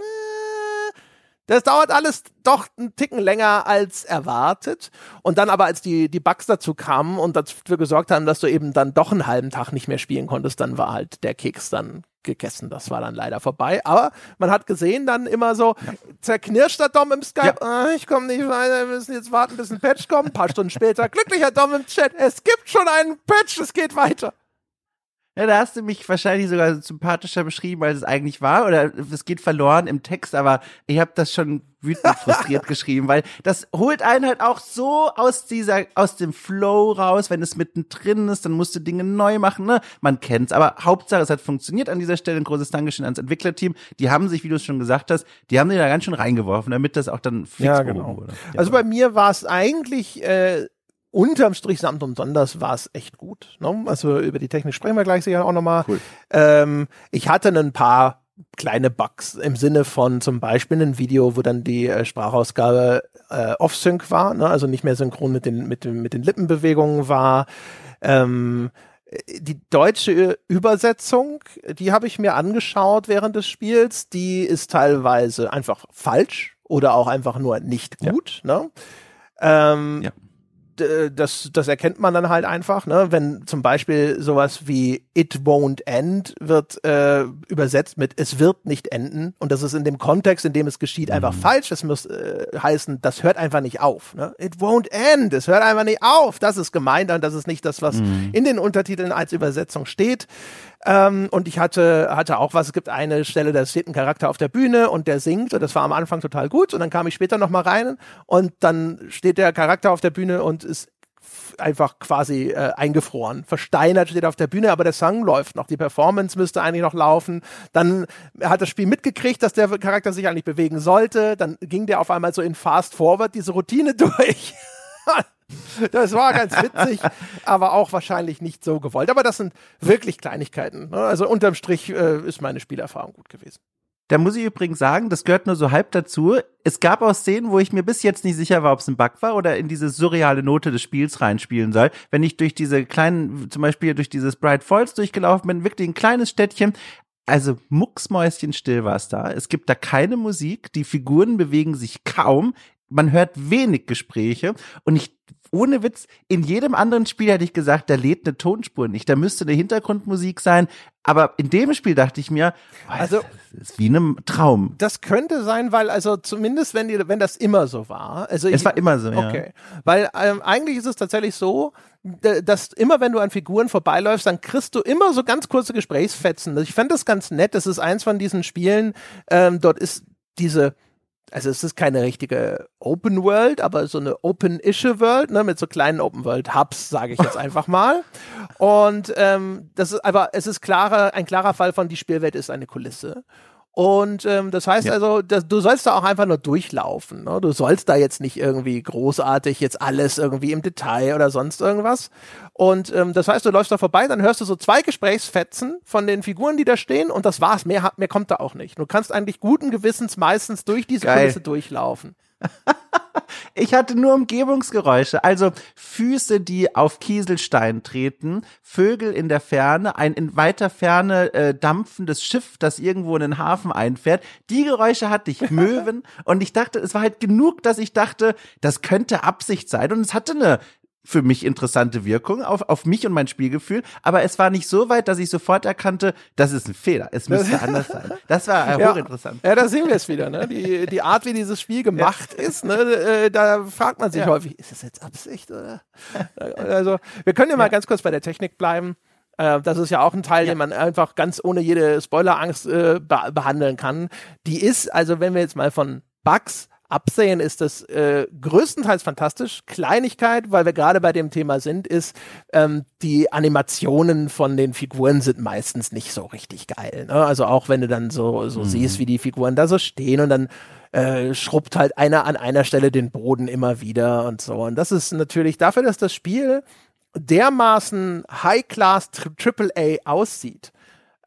das dauert alles doch einen Ticken länger als erwartet. Und dann aber, als die, die Bugs dazu kamen und dafür gesorgt haben, dass du eben dann doch einen halben Tag nicht mehr spielen konntest, dann war halt der Keks dann gegessen. Das war dann leider vorbei. Aber man hat gesehen, dann immer so ja. zerknirscht der Dom im Skype. Ja. Oh, ich komme nicht weiter, wir müssen jetzt warten, bis ein Patch kommt. Ein paar Stunden später, glücklicher Dom im Chat. Es gibt schon einen Patch, es geht weiter. Ja, da hast du mich wahrscheinlich sogar sympathischer beschrieben, als es eigentlich war. Oder es geht verloren im Text, aber ich habe das schon wütend frustriert geschrieben, weil das holt einen halt auch so aus dieser, aus dem Flow raus, wenn es mittendrin ist, dann musst du Dinge neu machen, ne? Man kennt's. Aber Hauptsache, es hat funktioniert an dieser Stelle. Ein großes Dankeschön ans Entwicklerteam. Die haben sich, wie du es schon gesagt hast, die haben sich da ganz schön reingeworfen, damit das auch dann fix ja, genau. wurde. Ja. Also bei mir war es eigentlich äh, unterm Strich samt und sonders war es echt gut. Ne? Also über die Technik sprechen wir gleich sicher auch nochmal. Cool. Ähm, ich hatte ein paar kleine Bugs im Sinne von zum Beispiel ein Video, wo dann die äh, Sprachausgabe äh, off-sync war, ne? also nicht mehr synchron mit den, mit, den, mit den Lippenbewegungen war. Ähm, die deutsche Übersetzung, die habe ich mir angeschaut während des Spiels, die ist teilweise einfach falsch oder auch einfach nur nicht gut. Ja. Ne? Ähm, ja das, das erkennt man dann halt einfach, ne? Wenn zum Beispiel sowas wie It won't end wird äh, übersetzt mit Es wird nicht enden und das ist in dem Kontext, in dem es geschieht, einfach mhm. falsch. Das muss äh, heißen, das hört einfach nicht auf. Ne? It won't end, es hört einfach nicht auf. Das ist gemeint und das ist nicht das, was mhm. in den Untertiteln als Übersetzung steht. Ähm, und ich hatte, hatte auch was, es gibt eine Stelle, da steht ein Charakter auf der Bühne und der singt und das war am Anfang total gut und dann kam ich später nochmal rein und dann steht der Charakter auf der Bühne und ist einfach quasi äh, eingefroren. Versteinert steht auf der Bühne, aber der Song läuft noch. Die Performance müsste eigentlich noch laufen. Dann hat das Spiel mitgekriegt, dass der Charakter sich eigentlich bewegen sollte. Dann ging der auf einmal so in Fast Forward diese Routine durch. Das war ganz witzig, aber auch wahrscheinlich nicht so gewollt. Aber das sind wirklich Kleinigkeiten. Ne? Also unterm Strich äh, ist meine Spielerfahrung gut gewesen. Da muss ich übrigens sagen, das gehört nur so halb dazu. Es gab auch Szenen, wo ich mir bis jetzt nicht sicher war, ob es ein Bug war oder in diese surreale Note des Spiels reinspielen soll. Wenn ich durch diese kleinen, zum Beispiel durch dieses Bright Falls durchgelaufen bin, wirklich ein kleines Städtchen, also mucksmäuschenstill war es da. Es gibt da keine Musik, die Figuren bewegen sich kaum man hört wenig Gespräche und ich ohne Witz, in jedem anderen Spiel hätte ich gesagt, da lädt eine Tonspur nicht, da müsste eine Hintergrundmusik sein, aber in dem Spiel dachte ich mir, also das ist wie ein Traum. Das könnte sein, weil also zumindest wenn die, wenn das immer so war, also es ich, war immer so, ja. Okay, weil ähm, eigentlich ist es tatsächlich so, dass immer wenn du an Figuren vorbeiläufst, dann kriegst du immer so ganz kurze Gesprächsfetzen. Ich fand das ganz nett. Das ist eins von diesen Spielen. Ähm, dort ist diese also es ist keine richtige Open World, aber so eine Open-ische World, ne, mit so kleinen Open World Hubs, sage ich jetzt einfach mal. Und ähm, das ist aber es ist klarer, ein klarer Fall von die Spielwelt ist eine Kulisse. Und ähm, das heißt ja. also, dass, du sollst da auch einfach nur durchlaufen. Ne? Du sollst da jetzt nicht irgendwie großartig jetzt alles irgendwie im Detail oder sonst irgendwas. Und ähm, das heißt, du läufst da vorbei, dann hörst du so zwei Gesprächsfetzen von den Figuren, die da stehen, und das war's. Mehr, mehr kommt da auch nicht. Du kannst eigentlich guten Gewissens meistens durch diese Geil. Kulisse durchlaufen. ich hatte nur Umgebungsgeräusche, also Füße, die auf Kieselstein treten, Vögel in der Ferne, ein in weiter Ferne äh, dampfendes Schiff, das irgendwo in den Hafen einfährt. Die Geräusche hatte ich, Möwen, und ich dachte, es war halt genug, dass ich dachte, das könnte Absicht sein. Und es hatte eine für mich interessante Wirkung auf, auf mich und mein Spielgefühl, aber es war nicht so weit, dass ich sofort erkannte, das ist ein Fehler, es müsste anders sein. Das war hochinteressant. Ja, da sehen wir es wieder, ne? Die, die Art, wie dieses Spiel gemacht ja. ist, ne? Äh, da fragt man sich ja. häufig, ist das jetzt Absicht oder? Also, wir können ja mal ganz kurz bei der Technik bleiben. Äh, das ist ja auch ein Teil, den man einfach ganz ohne jede Spoilerangst äh, behandeln kann. Die ist, also wenn wir jetzt mal von Bugs absehen, ist das äh, größtenteils fantastisch. Kleinigkeit, weil wir gerade bei dem Thema sind, ist, ähm, die Animationen von den Figuren sind meistens nicht so richtig geil. Ne? Also auch wenn du dann so, so mhm. siehst, wie die Figuren da so stehen und dann äh, schrubbt halt einer an einer Stelle den Boden immer wieder und so. Und das ist natürlich dafür, dass das Spiel dermaßen High-Class AAA aussieht,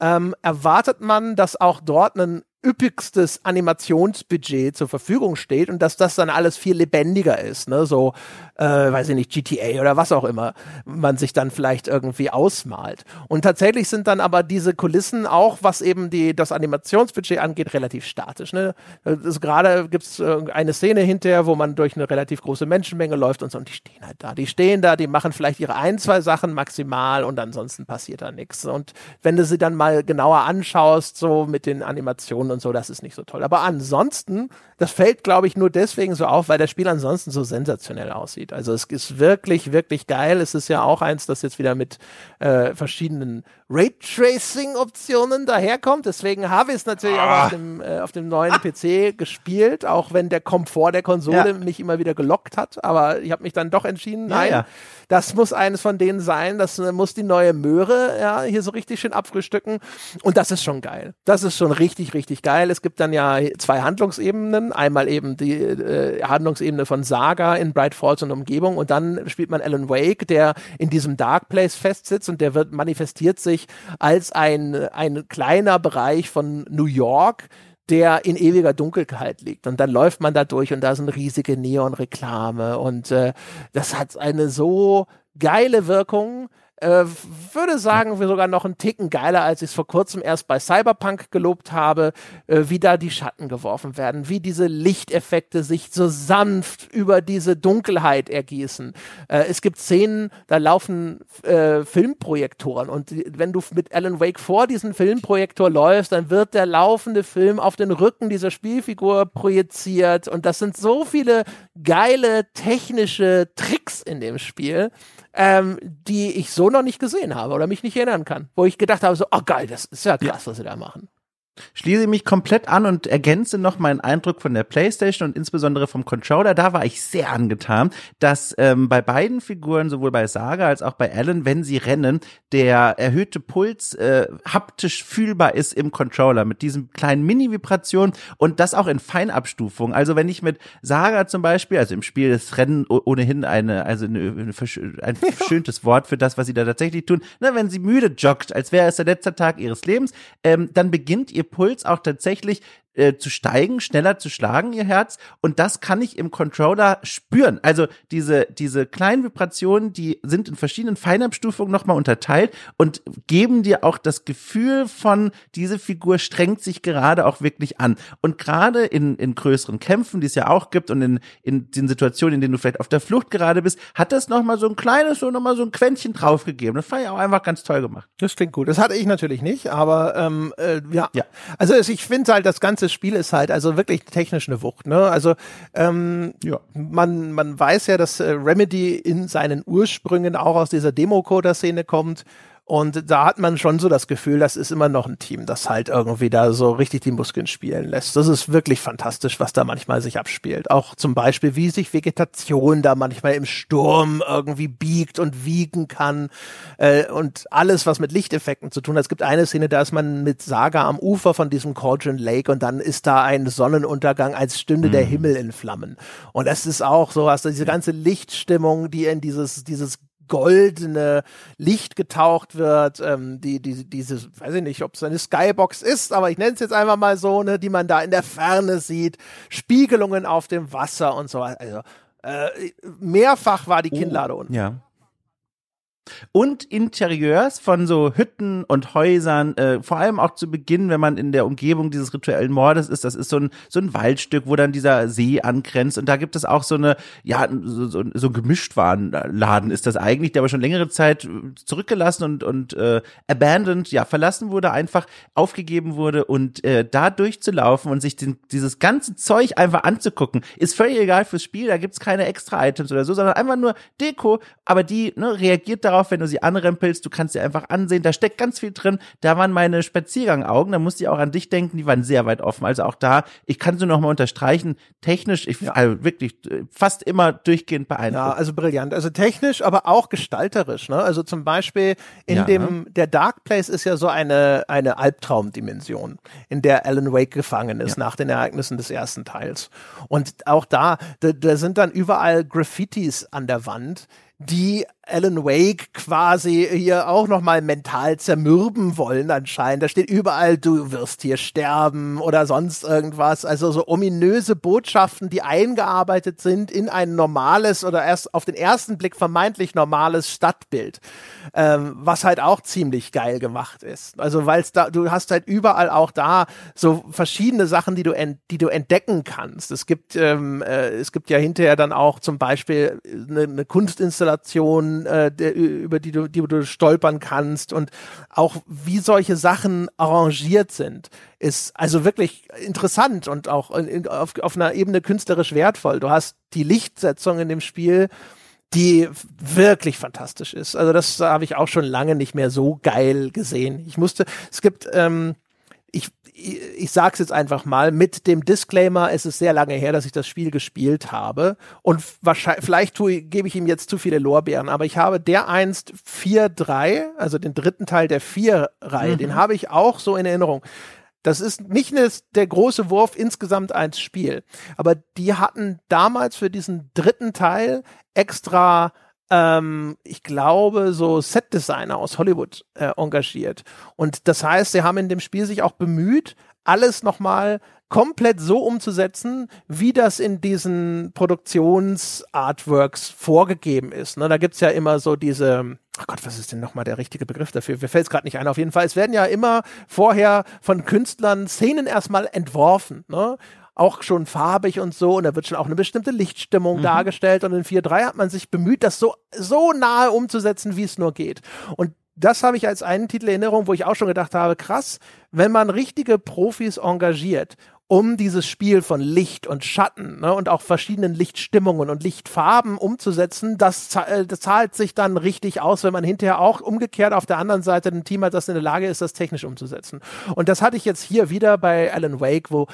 ähm, erwartet man, dass auch dort ein üppigstes Animationsbudget zur Verfügung steht und dass das dann alles viel lebendiger ist, ne? So, äh, weiß ich nicht, GTA oder was auch immer man sich dann vielleicht irgendwie ausmalt. Und tatsächlich sind dann aber diese Kulissen auch, was eben die das Animationsbudget angeht, relativ statisch. Ne? Gerade gibt es äh, eine Szene hinterher, wo man durch eine relativ große Menschenmenge läuft und so, und die stehen halt da. Die stehen da, die machen vielleicht ihre ein, zwei Sachen maximal und ansonsten passiert da nichts. Und wenn du sie dann mal genauer anschaust, so mit den Animationen und so, das ist nicht so toll. Aber ansonsten, das fällt, glaube ich, nur deswegen so auf, weil das Spiel ansonsten so sensationell aussieht. Also es ist wirklich, wirklich geil. Es ist ja auch eins, das jetzt wieder mit äh, verschiedenen Raytracing-Optionen daherkommt. Deswegen habe ich es natürlich ah. auch auf dem, äh, auf dem neuen ah. PC gespielt, auch wenn der Komfort der Konsole ja. mich immer wieder gelockt hat. Aber ich habe mich dann doch entschieden, nein, ja, ja. Das muss eines von denen sein. Das äh, muss die neue Möhre ja, hier so richtig schön abfrühstücken. Und das ist schon geil. Das ist schon richtig, richtig geil. Es gibt dann ja zwei Handlungsebenen. Einmal eben die äh, Handlungsebene von Saga in Bright Falls und Umgebung. Und dann spielt man Alan Wake, der in diesem Dark Place festsitzt und der wird manifestiert sich als ein, ein kleiner Bereich von New York, der in ewiger Dunkelheit liegt. Und dann läuft man da durch und da sind riesige Neonreklame und äh, das hat eine so geile Wirkung. Äh, würde sagen, wir sogar noch einen Ticken geiler, als ich es vor kurzem erst bei Cyberpunk gelobt habe, äh, wie da die Schatten geworfen werden, wie diese Lichteffekte sich so sanft über diese Dunkelheit ergießen. Äh, es gibt Szenen, da laufen äh, Filmprojektoren und wenn du mit Alan Wake vor diesen Filmprojektor läufst, dann wird der laufende Film auf den Rücken dieser Spielfigur projiziert und das sind so viele geile technische Tricks in dem Spiel ähm, die ich so noch nicht gesehen habe oder mich nicht erinnern kann. Wo ich gedacht habe, so, oh geil, das ist ja krass, was sie da machen schließe mich komplett an und ergänze noch meinen Eindruck von der PlayStation und insbesondere vom Controller. Da war ich sehr angetan, dass ähm, bei beiden Figuren, sowohl bei Saga als auch bei Alan, wenn sie rennen, der erhöhte Puls äh, haptisch fühlbar ist im Controller mit diesem kleinen Mini-Vibration und das auch in Feinabstufung. Also wenn ich mit Saga zum Beispiel, also im Spiel ist Rennen ohnehin eine, also eine, eine, ein verschöntes Wort für das, was sie da tatsächlich tun. Na, wenn sie müde joggt, als wäre es der letzte Tag ihres Lebens, ähm, dann beginnt ihr Puls auch tatsächlich äh, zu steigen, schneller zu schlagen, ihr Herz. Und das kann ich im Controller spüren. Also diese, diese kleinen Vibrationen, die sind in verschiedenen Feinabstufungen nochmal unterteilt und geben dir auch das Gefühl von, diese Figur strengt sich gerade auch wirklich an. Und gerade in, in größeren Kämpfen, die es ja auch gibt und in, in den Situationen, in denen du vielleicht auf der Flucht gerade bist, hat das nochmal so ein kleines, so nochmal so ein Quäntchen draufgegeben. Das fand ich auch einfach ganz toll gemacht. Das klingt gut. Das hatte ich natürlich nicht, aber ähm, äh, ja. ja. Also ich finde halt, das ganze Spiel ist halt also wirklich technisch eine Wucht. Ne? Also ähm, ja. man, man weiß ja, dass äh, Remedy in seinen Ursprüngen auch aus dieser Demo-Coder-Szene kommt und da hat man schon so das Gefühl, das ist immer noch ein Team, das halt irgendwie da so richtig die Muskeln spielen lässt. Das ist wirklich fantastisch, was da manchmal sich abspielt. Auch zum Beispiel, wie sich Vegetation da manchmal im Sturm irgendwie biegt und wiegen kann. Äh, und alles, was mit Lichteffekten zu tun hat. Es gibt eine Szene, da ist man mit Saga am Ufer von diesem Cauldron Lake und dann ist da ein Sonnenuntergang, als stünde mhm. der Himmel in Flammen. Und das ist auch so, hast du diese ganze Lichtstimmung, die in dieses, dieses goldene Licht getaucht wird, ähm, die, die, diese, weiß ich nicht, ob es eine Skybox ist, aber ich nenne es jetzt einfach mal so, ne, die man da in der Ferne sieht, Spiegelungen auf dem Wasser und so weiter. Also äh, mehrfach war die oh, Kinnlade unten. Ja und Interieurs von so Hütten und Häusern, äh, vor allem auch zu Beginn, wenn man in der Umgebung dieses rituellen Mordes ist, das ist so ein, so ein Waldstück, wo dann dieser See angrenzt. Und da gibt es auch so eine, ja, so, so, so ein Gemischtwarenladen ist das eigentlich, der aber schon längere Zeit zurückgelassen und, und äh, abandoned, ja, verlassen wurde, einfach aufgegeben wurde. Und äh, da durchzulaufen und sich den, dieses ganze Zeug einfach anzugucken, ist völlig egal fürs Spiel, da gibt's keine extra Items oder so, sondern einfach nur Deko, aber die ne, reagiert darauf, drauf, wenn du sie anrempelst, du kannst sie einfach ansehen, da steckt ganz viel drin. Da waren meine Spaziergangaugen, da musste ich auch an dich denken, die waren sehr weit offen. Also auch da, ich kann sie noch mal unterstreichen, technisch, ich ja. also wirklich äh, fast immer durchgehend beeindruckt. Ja, also brillant. Also technisch, aber auch gestalterisch. Ne? Also zum Beispiel in ja. dem, der Dark Place ist ja so eine, eine Albtraumdimension, in der Alan Wake gefangen ist ja. nach den Ereignissen des ersten Teils. Und auch da, da, da sind dann überall Graffitis an der Wand, die Alan Wake quasi hier auch nochmal mental zermürben wollen anscheinend. Da steht überall, du wirst hier sterben oder sonst irgendwas. Also so ominöse Botschaften, die eingearbeitet sind in ein normales oder erst auf den ersten Blick vermeintlich normales Stadtbild. Ähm, was halt auch ziemlich geil gemacht ist. Also weil da, du hast halt überall auch da so verschiedene Sachen, die du, die du entdecken kannst. Es gibt, ähm, äh, es gibt ja hinterher dann auch zum Beispiel eine, eine Kunstinstallation äh, der, über die du, die du stolpern kannst und auch wie solche Sachen arrangiert sind, ist also wirklich interessant und auch in, auf, auf einer Ebene künstlerisch wertvoll. Du hast die Lichtsetzung in dem Spiel, die wirklich fantastisch ist. Also das habe ich auch schon lange nicht mehr so geil gesehen. Ich musste, es gibt, ähm, ich ich sag's jetzt einfach mal mit dem Disclaimer, es ist sehr lange her, dass ich das Spiel gespielt habe und wahrscheinlich vielleicht tue, gebe ich ihm jetzt zu viele Lorbeeren, aber ich habe der einst 4-3, also den dritten Teil der 4-Reihe, mhm. den habe ich auch so in Erinnerung. Das ist nicht ne, der große Wurf insgesamt ins Spiel, aber die hatten damals für diesen dritten Teil extra ähm, ich glaube, so Set-Designer aus Hollywood äh, engagiert. Und das heißt, sie haben in dem Spiel sich auch bemüht, alles nochmal komplett so umzusetzen, wie das in diesen Produktionsartworks vorgegeben ist. Ne, da gibt's ja immer so diese, ach Gott, was ist denn nochmal der richtige Begriff dafür? Mir fällt es gerade nicht ein. Auf jeden Fall, es werden ja immer vorher von Künstlern Szenen erstmal entworfen. Ne? Auch schon farbig und so und da wird schon auch eine bestimmte Lichtstimmung mhm. dargestellt und in 4.3 hat man sich bemüht, das so, so nahe umzusetzen, wie es nur geht. Und das habe ich als einen Titel in Erinnerung, wo ich auch schon gedacht habe, krass, wenn man richtige Profis engagiert um dieses Spiel von Licht und Schatten ne, und auch verschiedenen Lichtstimmungen und Lichtfarben umzusetzen, das, äh, das, zahlt sich dann richtig aus, wenn man hinterher auch umgekehrt auf der anderen Seite ein Team hat, das in der Lage ist, das technisch umzusetzen. Und das hatte ich jetzt hier wieder bei Alan Wake, wo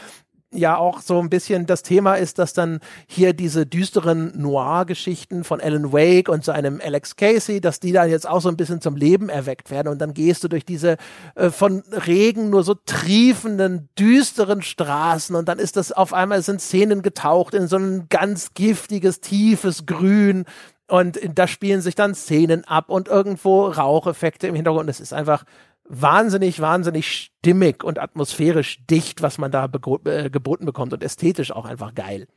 ja auch so ein bisschen das Thema ist, dass dann hier diese düsteren Noir-Geschichten von Alan Wake und seinem Alex Casey, dass die dann jetzt auch so ein bisschen zum Leben erweckt werden und dann gehst du durch diese äh, von Regen nur so triefenden, düsteren Straßen und dann ist das auf einmal sind Szenen getaucht in so ein ganz giftiges, tiefes Grün und da spielen sich dann Szenen ab und irgendwo Raucheffekte im Hintergrund. Es ist einfach wahnsinnig, wahnsinnig stimmig und atmosphärisch dicht, was man da äh, geboten bekommt und ästhetisch auch einfach geil.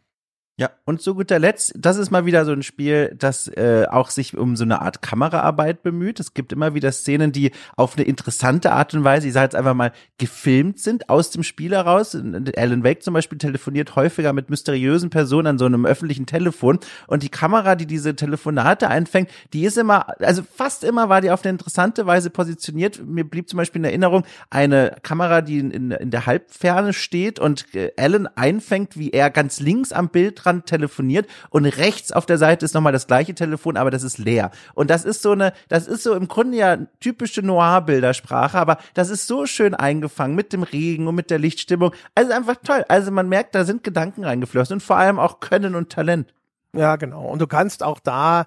Ja, und zu guter Letzt, das ist mal wieder so ein Spiel, das äh, auch sich um so eine Art Kameraarbeit bemüht. Es gibt immer wieder Szenen, die auf eine interessante Art und Weise, ich sage jetzt einfach mal, gefilmt sind aus dem Spiel heraus. Alan Wake zum Beispiel telefoniert häufiger mit mysteriösen Personen an so einem öffentlichen Telefon und die Kamera, die diese Telefonate einfängt, die ist immer, also fast immer war die auf eine interessante Weise positioniert. Mir blieb zum Beispiel in Erinnerung eine Kamera, die in, in der Halbferne steht und äh, Alan einfängt, wie er ganz links am Bild Bildrand telefoniert und rechts auf der Seite ist nochmal das gleiche Telefon, aber das ist leer. Und das ist so eine, das ist so im Grunde ja typische Noir-Bildersprache, aber das ist so schön eingefangen mit dem Regen und mit der Lichtstimmung. Also einfach toll. Also man merkt, da sind Gedanken reingeflossen und vor allem auch Können und Talent. Ja, genau. Und du kannst auch da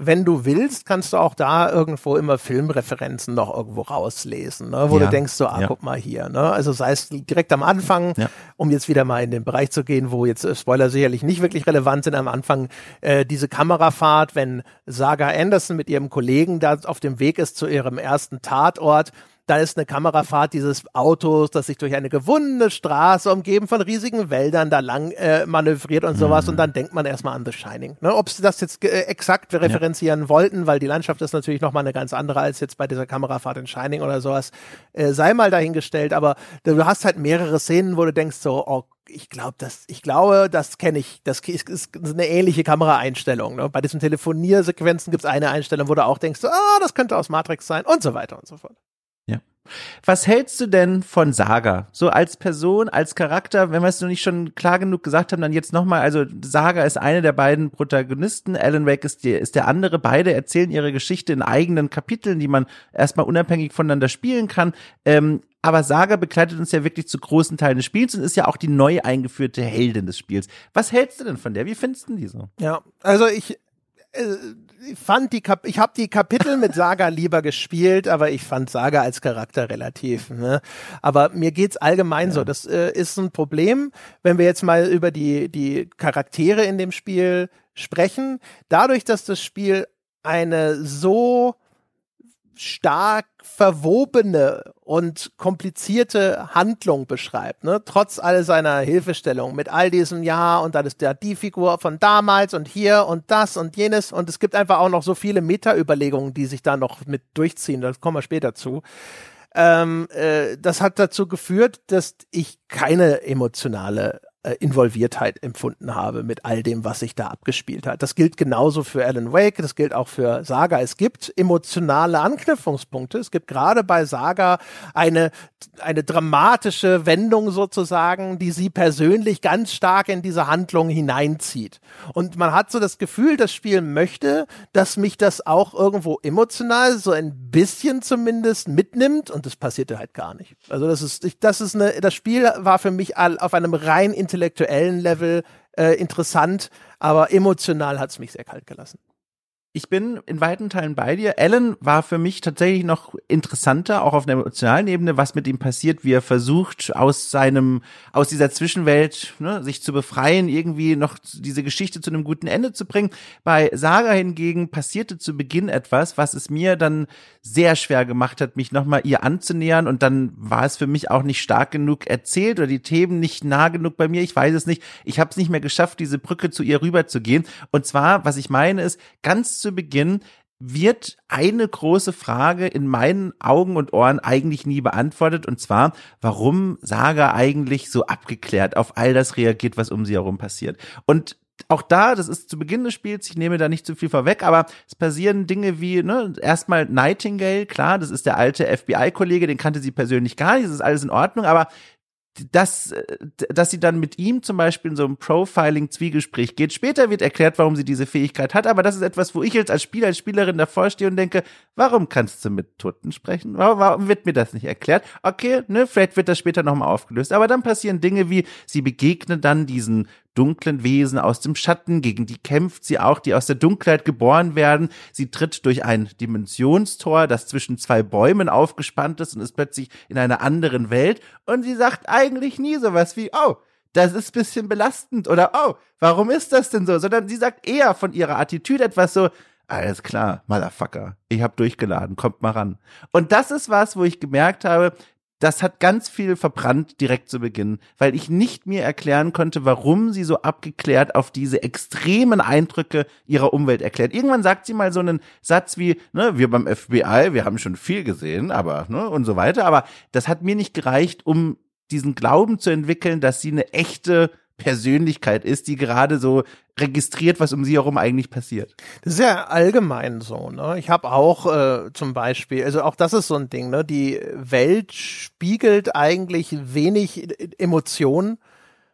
wenn du willst, kannst du auch da irgendwo immer Filmreferenzen noch irgendwo rauslesen, ne? wo ja. du denkst so, ah, ja. guck mal hier. Ne? Also sei es direkt am Anfang, ja. um jetzt wieder mal in den Bereich zu gehen, wo jetzt äh, Spoiler sicherlich nicht wirklich relevant sind, am Anfang äh, diese Kamerafahrt, wenn Saga Anderson mit ihrem Kollegen da auf dem Weg ist zu ihrem ersten Tatort da ist eine Kamerafahrt dieses Autos, das sich durch eine gewundene Straße umgeben von riesigen Wäldern da lang äh, manövriert und sowas. Mhm. Und dann denkt man erstmal an The Shining. Ne? Ob sie das jetzt äh, exakt referenzieren ja. wollten, weil die Landschaft ist natürlich nochmal eine ganz andere als jetzt bei dieser Kamerafahrt in Shining oder sowas, äh, sei mal dahingestellt. Aber du hast halt mehrere Szenen, wo du denkst so, oh ich glaube, das, ich glaube, das kenne ich. Das ist, ist, eine ähnliche Kameraeinstellung. Ne? Bei diesen Telefoniersequenzen gibt es eine Einstellung, wo du auch denkst, ah, das könnte aus Matrix sein und so weiter und so fort. Was hältst du denn von Saga? So als Person, als Charakter, wenn wir es noch nicht schon klar genug gesagt haben, dann jetzt nochmal, also Saga ist eine der beiden Protagonisten, Alan Wake ist, die, ist der andere. Beide erzählen ihre Geschichte in eigenen Kapiteln, die man erstmal unabhängig voneinander spielen kann. Ähm, aber Saga begleitet uns ja wirklich zu großen Teilen des Spiels und ist ja auch die neu eingeführte Heldin des Spiels. Was hältst du denn von der? Wie findest du die so? Ja, also ich, fand die Kap ich habe die Kapitel mit Saga lieber gespielt, aber ich fand Saga als Charakter relativ. Ne? Aber mir geht's allgemein ja. so. Das äh, ist ein Problem, wenn wir jetzt mal über die die Charaktere in dem Spiel sprechen. Dadurch, dass das Spiel eine so stark verwobene und komplizierte Handlung beschreibt, ne? trotz all seiner Hilfestellung mit all diesem Ja und dann ist ja die Figur von damals und hier und das und jenes und es gibt einfach auch noch so viele Meta-Überlegungen, die sich da noch mit durchziehen, da kommen wir später zu. Ähm, äh, das hat dazu geführt, dass ich keine emotionale äh, Involviertheit empfunden habe mit all dem, was sich da abgespielt hat. Das gilt genauso für Alan Wake, das gilt auch für Saga. Es gibt emotionale Anknüpfungspunkte. Es gibt gerade bei Saga eine, eine dramatische Wendung sozusagen, die sie persönlich ganz stark in diese Handlung hineinzieht. Und man hat so das Gefühl, das Spiel möchte, dass mich das auch irgendwo emotional so ein bisschen zumindest mitnimmt und das passierte halt gar nicht. Also das ist, das ist eine, das Spiel war für mich auf einem rein intellektuellen Level äh, interessant, aber emotional hat es mich sehr kalt gelassen. Ich bin in weiten Teilen bei dir. Alan war für mich tatsächlich noch interessanter, auch auf einer emotionalen Ebene, was mit ihm passiert, wie er versucht, aus seinem, aus dieser Zwischenwelt, ne, sich zu befreien, irgendwie noch diese Geschichte zu einem guten Ende zu bringen. Bei Saga hingegen passierte zu Beginn etwas, was es mir dann sehr schwer gemacht hat, mich nochmal ihr anzunähern und dann war es für mich auch nicht stark genug erzählt oder die Themen nicht nah genug bei mir. Ich weiß es nicht. Ich habe es nicht mehr geschafft, diese Brücke zu ihr rüber zu gehen. Und zwar, was ich meine, ist ganz zu zu Beginn wird eine große Frage in meinen Augen und Ohren eigentlich nie beantwortet und zwar, warum Saga eigentlich so abgeklärt auf all das reagiert, was um sie herum passiert. Und auch da, das ist zu Beginn des Spiels, ich nehme da nicht zu viel vorweg, aber es passieren Dinge wie, ne, erstmal Nightingale, klar, das ist der alte FBI-Kollege, den kannte sie persönlich gar nicht, das ist alles in Ordnung, aber dass, dass sie dann mit ihm zum Beispiel in so einem Profiling-Zwiegespräch geht. Später wird erklärt, warum sie diese Fähigkeit hat, aber das ist etwas, wo ich jetzt als Spieler, als Spielerin davor stehe und denke, warum kannst du mit Toten sprechen? Warum, warum wird mir das nicht erklärt? Okay, ne, vielleicht wird das später nochmal aufgelöst. Aber dann passieren Dinge wie, sie begegnen dann diesen dunklen Wesen aus dem Schatten, gegen die kämpft sie auch, die aus der Dunkelheit geboren werden. Sie tritt durch ein Dimensionstor, das zwischen zwei Bäumen aufgespannt ist und ist plötzlich in einer anderen Welt. Und sie sagt eigentlich nie sowas wie, oh, das ist bisschen belastend oder oh, warum ist das denn so? Sondern sie sagt eher von ihrer Attitüde etwas so, alles klar, Motherfucker, ich hab durchgeladen, kommt mal ran. Und das ist was, wo ich gemerkt habe, das hat ganz viel verbrannt direkt zu Beginn, weil ich nicht mir erklären konnte, warum sie so abgeklärt auf diese extremen Eindrücke ihrer Umwelt erklärt. Irgendwann sagt sie mal so einen Satz wie, ne, wir beim FBI, wir haben schon viel gesehen, aber, ne, und so weiter, aber das hat mir nicht gereicht, um diesen Glauben zu entwickeln, dass sie eine echte Persönlichkeit ist, die gerade so registriert, was um sie herum eigentlich passiert. Das ist ja allgemein so, ne? Ich habe auch äh, zum Beispiel, also auch das ist so ein Ding, ne? Die Welt spiegelt eigentlich wenig Emotionen.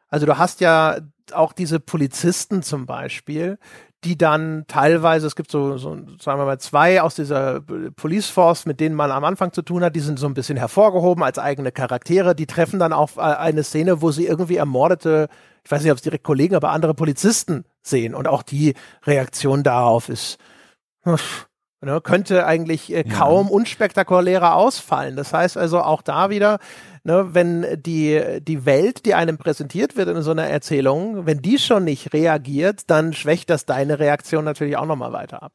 Also du hast ja auch diese Polizisten zum Beispiel, die dann teilweise, es gibt so, so, sagen wir mal, zwei aus dieser Police Force, mit denen man am Anfang zu tun hat, die sind so ein bisschen hervorgehoben als eigene Charaktere. Die treffen dann auf eine Szene, wo sie irgendwie ermordete ich weiß nicht, ob es direkt Kollegen, aber andere Polizisten sehen. Und auch die Reaktion darauf ist, ne, könnte eigentlich äh, kaum ja. unspektakulärer ausfallen. Das heißt also auch da wieder, ne, wenn die, die Welt, die einem präsentiert wird in so einer Erzählung, wenn die schon nicht reagiert, dann schwächt das deine Reaktion natürlich auch nochmal weiter ab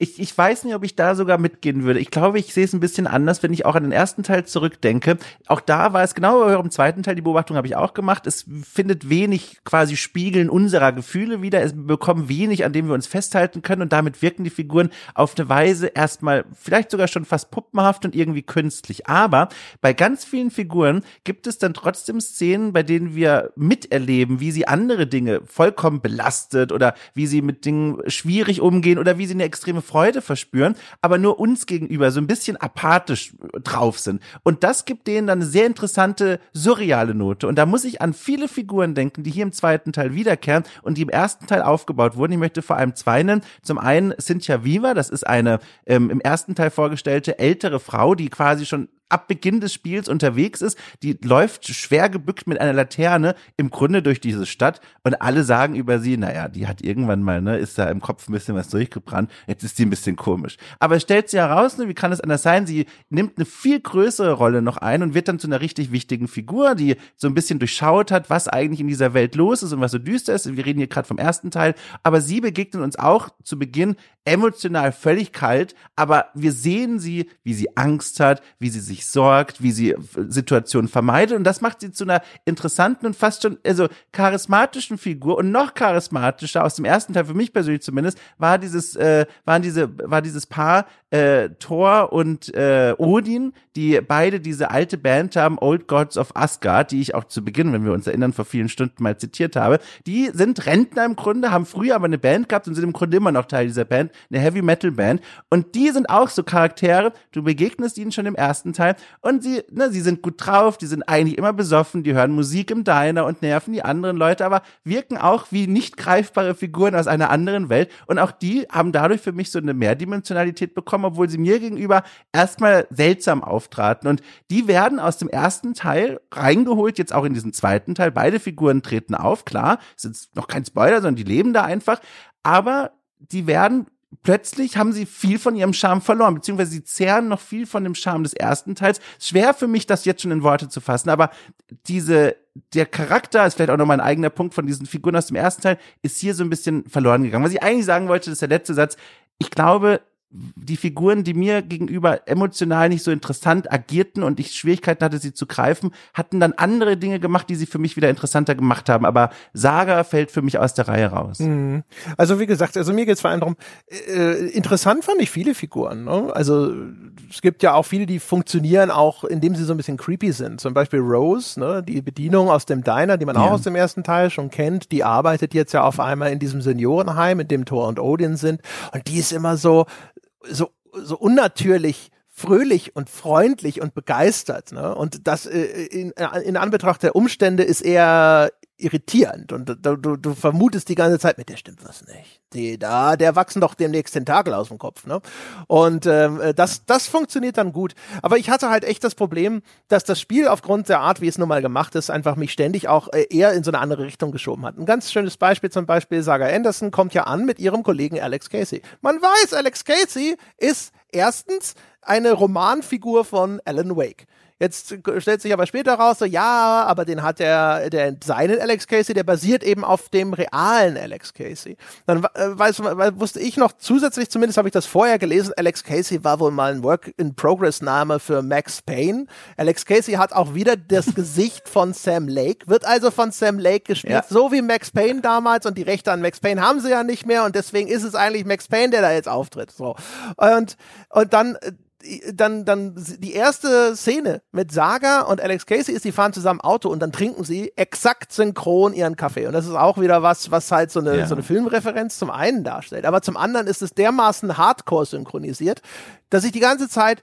ich, ich weiß nicht, ob ich da sogar mitgehen würde. Ich glaube, ich sehe es ein bisschen anders, wenn ich auch an den ersten Teil zurückdenke. Auch da war es genau im zweiten Teil, die Beobachtung habe ich auch gemacht. Es findet wenig quasi Spiegeln unserer Gefühle wieder. Es bekommen wenig, an dem wir uns festhalten können und damit wirken die Figuren auf eine Weise erstmal vielleicht sogar schon fast puppenhaft und irgendwie künstlich. Aber bei ganz vielen Figuren gibt es dann trotzdem Szenen, bei denen wir miterleben, wie sie andere Dinge vollkommen belastet oder wie sie mit Dingen schwierig umgehen oder wie sie eine extreme Freude verspüren, aber nur uns gegenüber so ein bisschen apathisch drauf sind. Und das gibt denen dann eine sehr interessante, surreale Note. Und da muss ich an viele Figuren denken, die hier im zweiten Teil wiederkehren und die im ersten Teil aufgebaut wurden. Ich möchte vor allem zwei nennen. Zum einen Cynthia Viva, das ist eine ähm, im ersten Teil vorgestellte ältere Frau, die quasi schon ab Beginn des Spiels unterwegs ist. Die läuft schwer gebückt mit einer Laterne im Grunde durch diese Stadt und alle sagen über sie, naja, die hat irgendwann mal, ne, ist da im Kopf ein bisschen was durchgebrannt, jetzt ist die ein bisschen komisch. Aber es stellt sich heraus, ne, wie kann es anders sein? Sie nimmt eine viel größere Rolle noch ein und wird dann zu einer richtig wichtigen Figur, die so ein bisschen durchschaut hat, was eigentlich in dieser Welt los ist und was so düster ist. Wir reden hier gerade vom ersten Teil, aber sie begegnet uns auch zu Beginn emotional völlig kalt, aber wir sehen sie, wie sie Angst hat, wie sie sich sorgt, wie sie Situationen vermeidet. Und das macht sie zu einer interessanten und fast schon also charismatischen Figur und noch charismatischer. Aus dem ersten Teil für mich persönlich zumindest war dieses äh, waren diese war dieses Paar äh, Thor und äh, Odin, die beide diese alte Band haben, Old Gods of Asgard, die ich auch zu Beginn, wenn wir uns erinnern, vor vielen Stunden mal zitiert habe. Die sind Rentner im Grunde, haben früher aber eine Band gehabt und sind im Grunde immer noch Teil dieser Band eine Heavy Metal Band. Und die sind auch so Charaktere, du begegnest ihnen schon im ersten Teil und sie, ne, sie sind gut drauf, die sind eigentlich immer besoffen, die hören Musik im Diner und nerven die anderen Leute, aber wirken auch wie nicht greifbare Figuren aus einer anderen Welt. Und auch die haben dadurch für mich so eine Mehrdimensionalität bekommen, obwohl sie mir gegenüber erstmal seltsam auftraten. Und die werden aus dem ersten Teil reingeholt, jetzt auch in diesen zweiten Teil. Beide Figuren treten auf, klar, ist jetzt noch kein Spoiler, sondern die leben da einfach. Aber die werden plötzlich haben sie viel von ihrem Charme verloren, beziehungsweise sie zehren noch viel von dem Charme des ersten Teils. Schwer für mich, das jetzt schon in Worte zu fassen, aber diese, der Charakter ist vielleicht auch noch mal ein eigener Punkt von diesen Figuren aus dem ersten Teil, ist hier so ein bisschen verloren gegangen. Was ich eigentlich sagen wollte, ist der letzte Satz. Ich glaube, die Figuren, die mir gegenüber emotional nicht so interessant agierten und ich Schwierigkeiten hatte, sie zu greifen, hatten dann andere Dinge gemacht, die sie für mich wieder interessanter gemacht haben. Aber Saga fällt für mich aus der Reihe raus. Mhm. Also wie gesagt, also mir geht es vor allem darum, äh, interessant fand ich viele Figuren. Ne? Also es gibt ja auch viele, die funktionieren auch, indem sie so ein bisschen creepy sind. Zum Beispiel Rose, ne? die Bedienung aus dem Diner, die man ja. auch aus dem ersten Teil schon kennt, die arbeitet jetzt ja auf einmal in diesem Seniorenheim, in dem Thor und Odin sind. Und die ist immer so, so, so unnatürlich fröhlich und freundlich und begeistert. Ne? Und das äh, in, in Anbetracht der Umstände ist eher irritierend und du, du, du vermutest die ganze Zeit, mit der stimmt was nicht. Die da, der wachsen doch demnächst Tentakel aus dem Kopf, ne? Und ähm, das, das funktioniert dann gut. Aber ich hatte halt echt das Problem, dass das Spiel aufgrund der Art, wie es nun mal gemacht ist, einfach mich ständig auch äh, eher in so eine andere Richtung geschoben hat. Ein ganz schönes Beispiel zum Beispiel, Saga Anderson kommt ja an mit ihrem Kollegen Alex Casey. Man weiß, Alex Casey ist erstens eine Romanfigur von Alan Wake. Jetzt stellt sich aber später raus, so ja, aber den hat der, der seinen Alex Casey, der basiert eben auf dem realen Alex Casey. Dann äh, weiß, wusste ich noch zusätzlich, zumindest habe ich das vorher gelesen, Alex Casey war wohl mal ein Work-in-Progress-Name für Max Payne. Alex Casey hat auch wieder das Gesicht von Sam Lake, wird also von Sam Lake gespielt, ja. so wie Max Payne damals und die Rechte an Max Payne haben sie ja nicht mehr und deswegen ist es eigentlich Max Payne, der da jetzt auftritt. So. Und, und dann äh, dann, dann die erste Szene mit Saga und Alex Casey ist, die fahren zusammen Auto und dann trinken sie exakt synchron ihren Kaffee. Und das ist auch wieder was, was halt so eine, ja. so eine Filmreferenz zum einen darstellt. Aber zum anderen ist es dermaßen hardcore synchronisiert, dass ich die ganze Zeit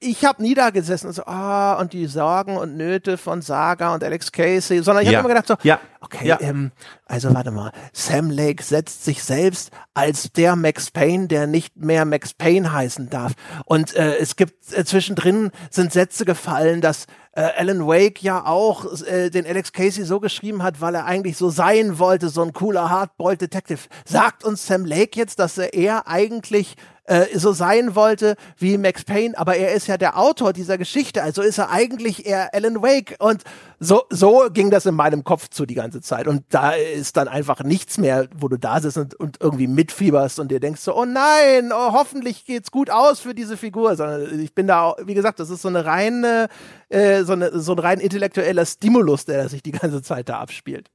ich habe nie da gesessen und so, ah, oh, und die Sorgen und Nöte von Saga und Alex Casey, sondern ich ja. habe immer gedacht so, ja. okay, ja. Ähm, also warte mal, Sam Lake setzt sich selbst als der Max Payne, der nicht mehr Max Payne heißen darf. Und äh, es gibt äh, zwischendrin sind Sätze gefallen, dass äh, Alan Wake ja auch äh, den Alex Casey so geschrieben hat, weil er eigentlich so sein wollte, so ein cooler Hardboiled Detective. Sagt uns Sam Lake jetzt, dass er eher eigentlich äh, so sein wollte wie Max Payne, aber er ist ja der Autor dieser Geschichte, also ist er eigentlich eher Alan Wake. Und so, so ging das in meinem Kopf zu die ganze Zeit. Und da ist dann einfach nichts mehr, wo du da sitzt und, und irgendwie mitfieberst und dir denkst so, oh nein, oh, hoffentlich geht's gut aus für diese Figur, sondern ich bin da, wie gesagt, das ist so eine reine, äh, so, eine, so ein rein intellektueller Stimulus, der sich die ganze Zeit da abspielt.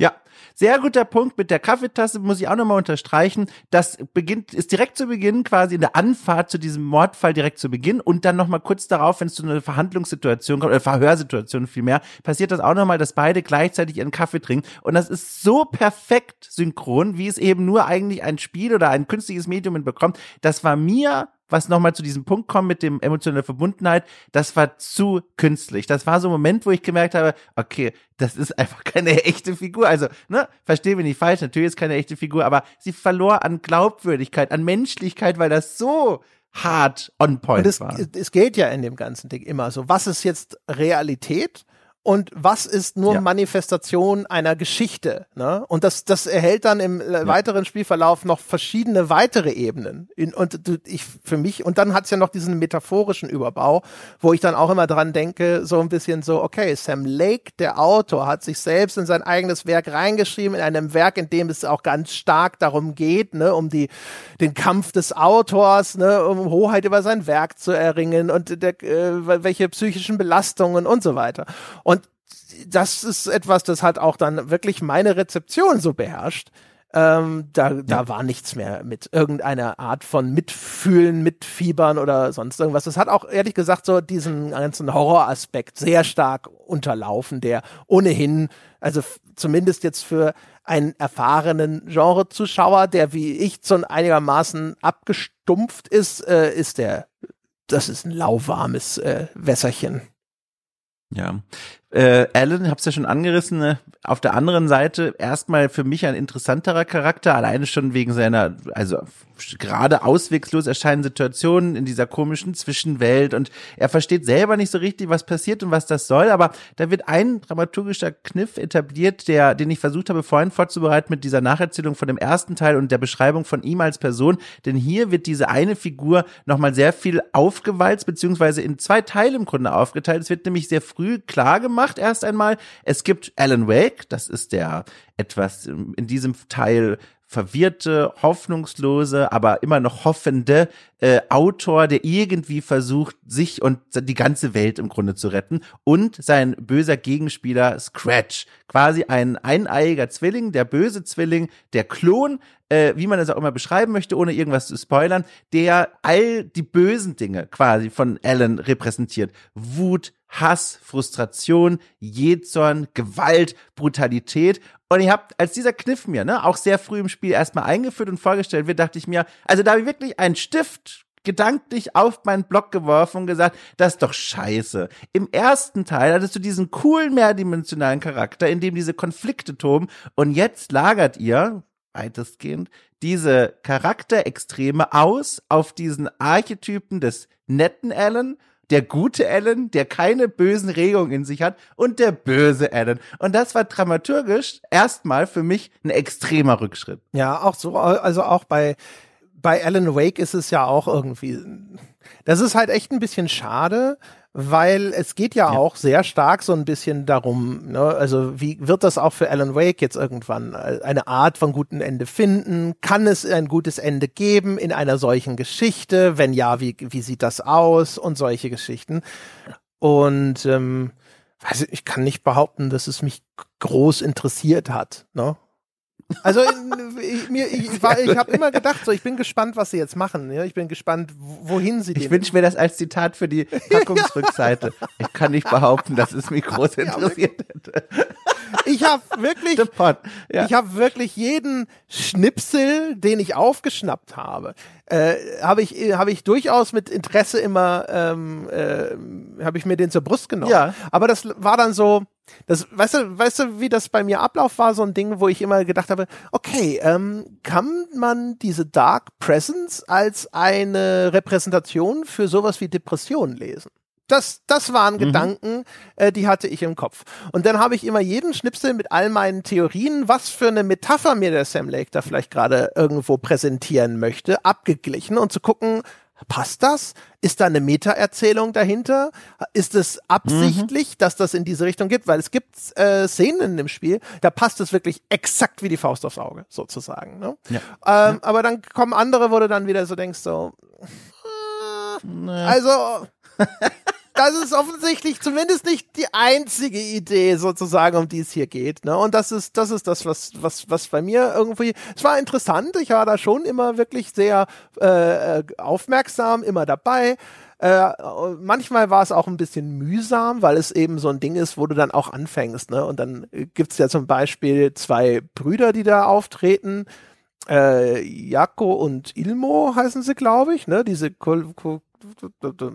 Ja, sehr guter Punkt mit der Kaffeetasse muss ich auch nochmal unterstreichen. Das beginnt, ist direkt zu Beginn quasi in der Anfahrt zu diesem Mordfall direkt zu Beginn und dann nochmal kurz darauf, wenn es zu einer Verhandlungssituation kommt, oder Verhörsituation vielmehr, passiert das auch nochmal, dass beide gleichzeitig ihren Kaffee trinken und das ist so perfekt synchron, wie es eben nur eigentlich ein Spiel oder ein künstliches Medium bekommt. Das war mir was nochmal zu diesem Punkt kommt mit dem emotionalen Verbundenheit, das war zu künstlich. Das war so ein Moment, wo ich gemerkt habe, okay, das ist einfach keine echte Figur. Also, ne, verstehe mich nicht falsch, natürlich ist keine echte Figur, aber sie verlor an Glaubwürdigkeit, an Menschlichkeit, weil das so hart on point Und es, war. Es geht ja in dem ganzen Ding immer so. Was ist jetzt Realität und was ist nur ja. Manifestation einer Geschichte. Ne? Und das, das erhält dann im ja. weiteren Spielverlauf noch verschiedene weitere Ebenen. In, und ich für mich, und dann hat's ja noch diesen metaphorischen Überbau, wo ich dann auch immer dran denke, so ein bisschen so, okay, Sam Lake, der Autor, hat sich selbst in sein eigenes Werk reingeschrieben, in einem Werk, in dem es auch ganz stark darum geht, ne, um die, den Kampf des Autors, ne, um Hoheit über sein Werk zu erringen und der, äh, welche psychischen Belastungen und so weiter. Und das ist etwas, das hat auch dann wirklich meine Rezeption so beherrscht. Ähm, da, ja. da war nichts mehr mit irgendeiner Art von Mitfühlen, Mitfiebern oder sonst irgendwas. Das hat auch ehrlich gesagt so diesen ganzen Horroraspekt sehr stark unterlaufen, der ohnehin, also zumindest jetzt für einen erfahrenen Genre-Zuschauer, der wie ich so einigermaßen abgestumpft ist, äh, ist der, das ist ein lauwarmes äh, Wässerchen. Ja, äh, Alan, hab's ja schon angerissen, ne? auf der anderen Seite erstmal für mich ein interessanterer Charakter, alleine schon wegen seiner, also gerade auswegslos erscheinenden Situationen in dieser komischen Zwischenwelt und er versteht selber nicht so richtig, was passiert und was das soll, aber da wird ein dramaturgischer Kniff etabliert, der, den ich versucht habe vorhin vorzubereiten mit dieser Nacherzählung von dem ersten Teil und der Beschreibung von ihm als Person, denn hier wird diese eine Figur nochmal sehr viel aufgewalzt, beziehungsweise in zwei Teile im Grunde aufgeteilt. Es wird nämlich sehr früh klar gemacht, gemacht erst einmal. Es gibt Alan Wake, das ist der etwas in diesem Teil verwirrte, hoffnungslose, aber immer noch hoffende äh, Autor, der irgendwie versucht, sich und die ganze Welt im Grunde zu retten. Und sein böser Gegenspieler Scratch, quasi ein eineiiger Zwilling, der böse Zwilling, der Klon, äh, wie man es auch immer beschreiben möchte, ohne irgendwas zu spoilern, der all die bösen Dinge quasi von Alan repräsentiert. Wut, Hass, Frustration, Jezorn, Gewalt, Brutalität. Und ihr habt, als dieser Kniff mir, ne, auch sehr früh im Spiel erstmal eingeführt und vorgestellt wird, dachte ich mir, also da habe ich wirklich einen Stift gedanklich auf meinen Block geworfen und gesagt, das ist doch scheiße. Im ersten Teil hattest du diesen coolen mehrdimensionalen Charakter, in dem diese Konflikte toben und jetzt lagert ihr, weitestgehend, diese Charakterextreme aus auf diesen Archetypen des netten Alan der gute Alan, der keine bösen Regungen in sich hat und der böse Alan. Und das war dramaturgisch erstmal für mich ein extremer Rückschritt. Ja, auch so, also auch bei bei Alan Wake ist es ja auch irgendwie, das ist halt echt ein bisschen schade, weil es geht ja, ja, auch sehr stark so ein bisschen darum, ne? also wie wird das auch für Alan Wake jetzt irgendwann äh, eine Art von gutem Ende finden? Kann es ein gutes Ende geben in einer solchen Geschichte? Wenn ja, wie, wie sieht das aus? Und solche Geschichten. Und ähm, weiß ich, ich kann nicht behaupten, dass es mich groß interessiert hat. Ne? Also ich, mir, ich, ich, ich habe immer gedacht, so ich bin gespannt, was sie jetzt machen. Ja? Ich bin gespannt, wohin sie. Ich wünsche mir das als Zitat für die Packungsrückseite. Ich kann nicht behaupten, dass es mich groß interessiert hätte. Ich habe wirklich, ja. ich habe wirklich jeden Schnipsel, den ich aufgeschnappt habe, äh, habe ich, habe ich durchaus mit Interesse immer, ähm, äh, habe ich mir den zur Brust genommen. Ja. Aber das war dann so das, weißt du, weißt du, wie das bei mir Ablauf war, so ein Ding, wo ich immer gedacht habe, okay, ähm, kann man diese Dark Presence als eine Repräsentation für sowas wie Depression lesen? Das, das waren mhm. Gedanken, äh, die hatte ich im Kopf. Und dann habe ich immer jeden Schnipsel mit all meinen Theorien, was für eine Metapher mir der Sam Lake da vielleicht gerade irgendwo präsentieren möchte, abgeglichen und zu gucken, Passt das? Ist da eine Meta-Erzählung dahinter? Ist es absichtlich, mhm. dass das in diese Richtung gibt? Weil es gibt äh, Szenen in dem Spiel, da passt es wirklich exakt wie die Faust aufs Auge, sozusagen. Ne? Ja. Ähm, ja. Aber dann kommen andere, wo du dann wieder so denkst, so, äh, also das ist offensichtlich zumindest nicht die einzige Idee sozusagen, um die es hier geht. Ne? Und das ist, das ist das, was, was, was bei mir irgendwie, es war interessant. Ich war da schon immer wirklich sehr äh, aufmerksam, immer dabei. Äh, manchmal war es auch ein bisschen mühsam, weil es eben so ein Ding ist, wo du dann auch anfängst. Ne? Und dann gibt's ja zum Beispiel zwei Brüder, die da auftreten. Äh, Jako und Ilmo heißen sie, glaube ich, ne? Diese Kul Kul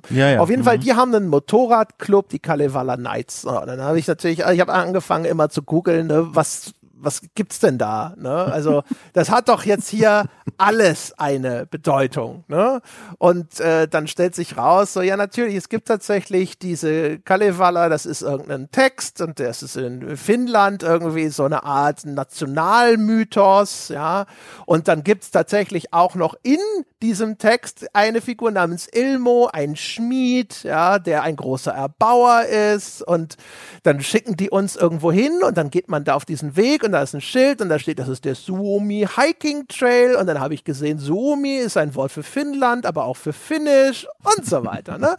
ja, ja. Auf jeden mhm. Fall, die haben einen Motorradclub, die Kalevala Knights. So, dann habe ich natürlich, ich habe angefangen immer zu googeln, ne, was was gibt's denn da? Ne? Also das hat doch jetzt hier alles eine Bedeutung. Ne? Und äh, dann stellt sich raus, so ja natürlich, es gibt tatsächlich diese Kalevala, das ist irgendein Text und das ist in Finnland irgendwie so eine Art Nationalmythos, ja. Und dann gibt's tatsächlich auch noch in diesem Text eine Figur namens Ilmo, ein Schmied, ja, der ein großer Erbauer ist. Und dann schicken die uns irgendwo hin und dann geht man da auf diesen Weg und da ist ein Schild und da steht, das ist der Suomi Hiking Trail und dann habe ich gesehen, Suomi ist ein Wort für Finnland, aber auch für Finnisch und so weiter, ne?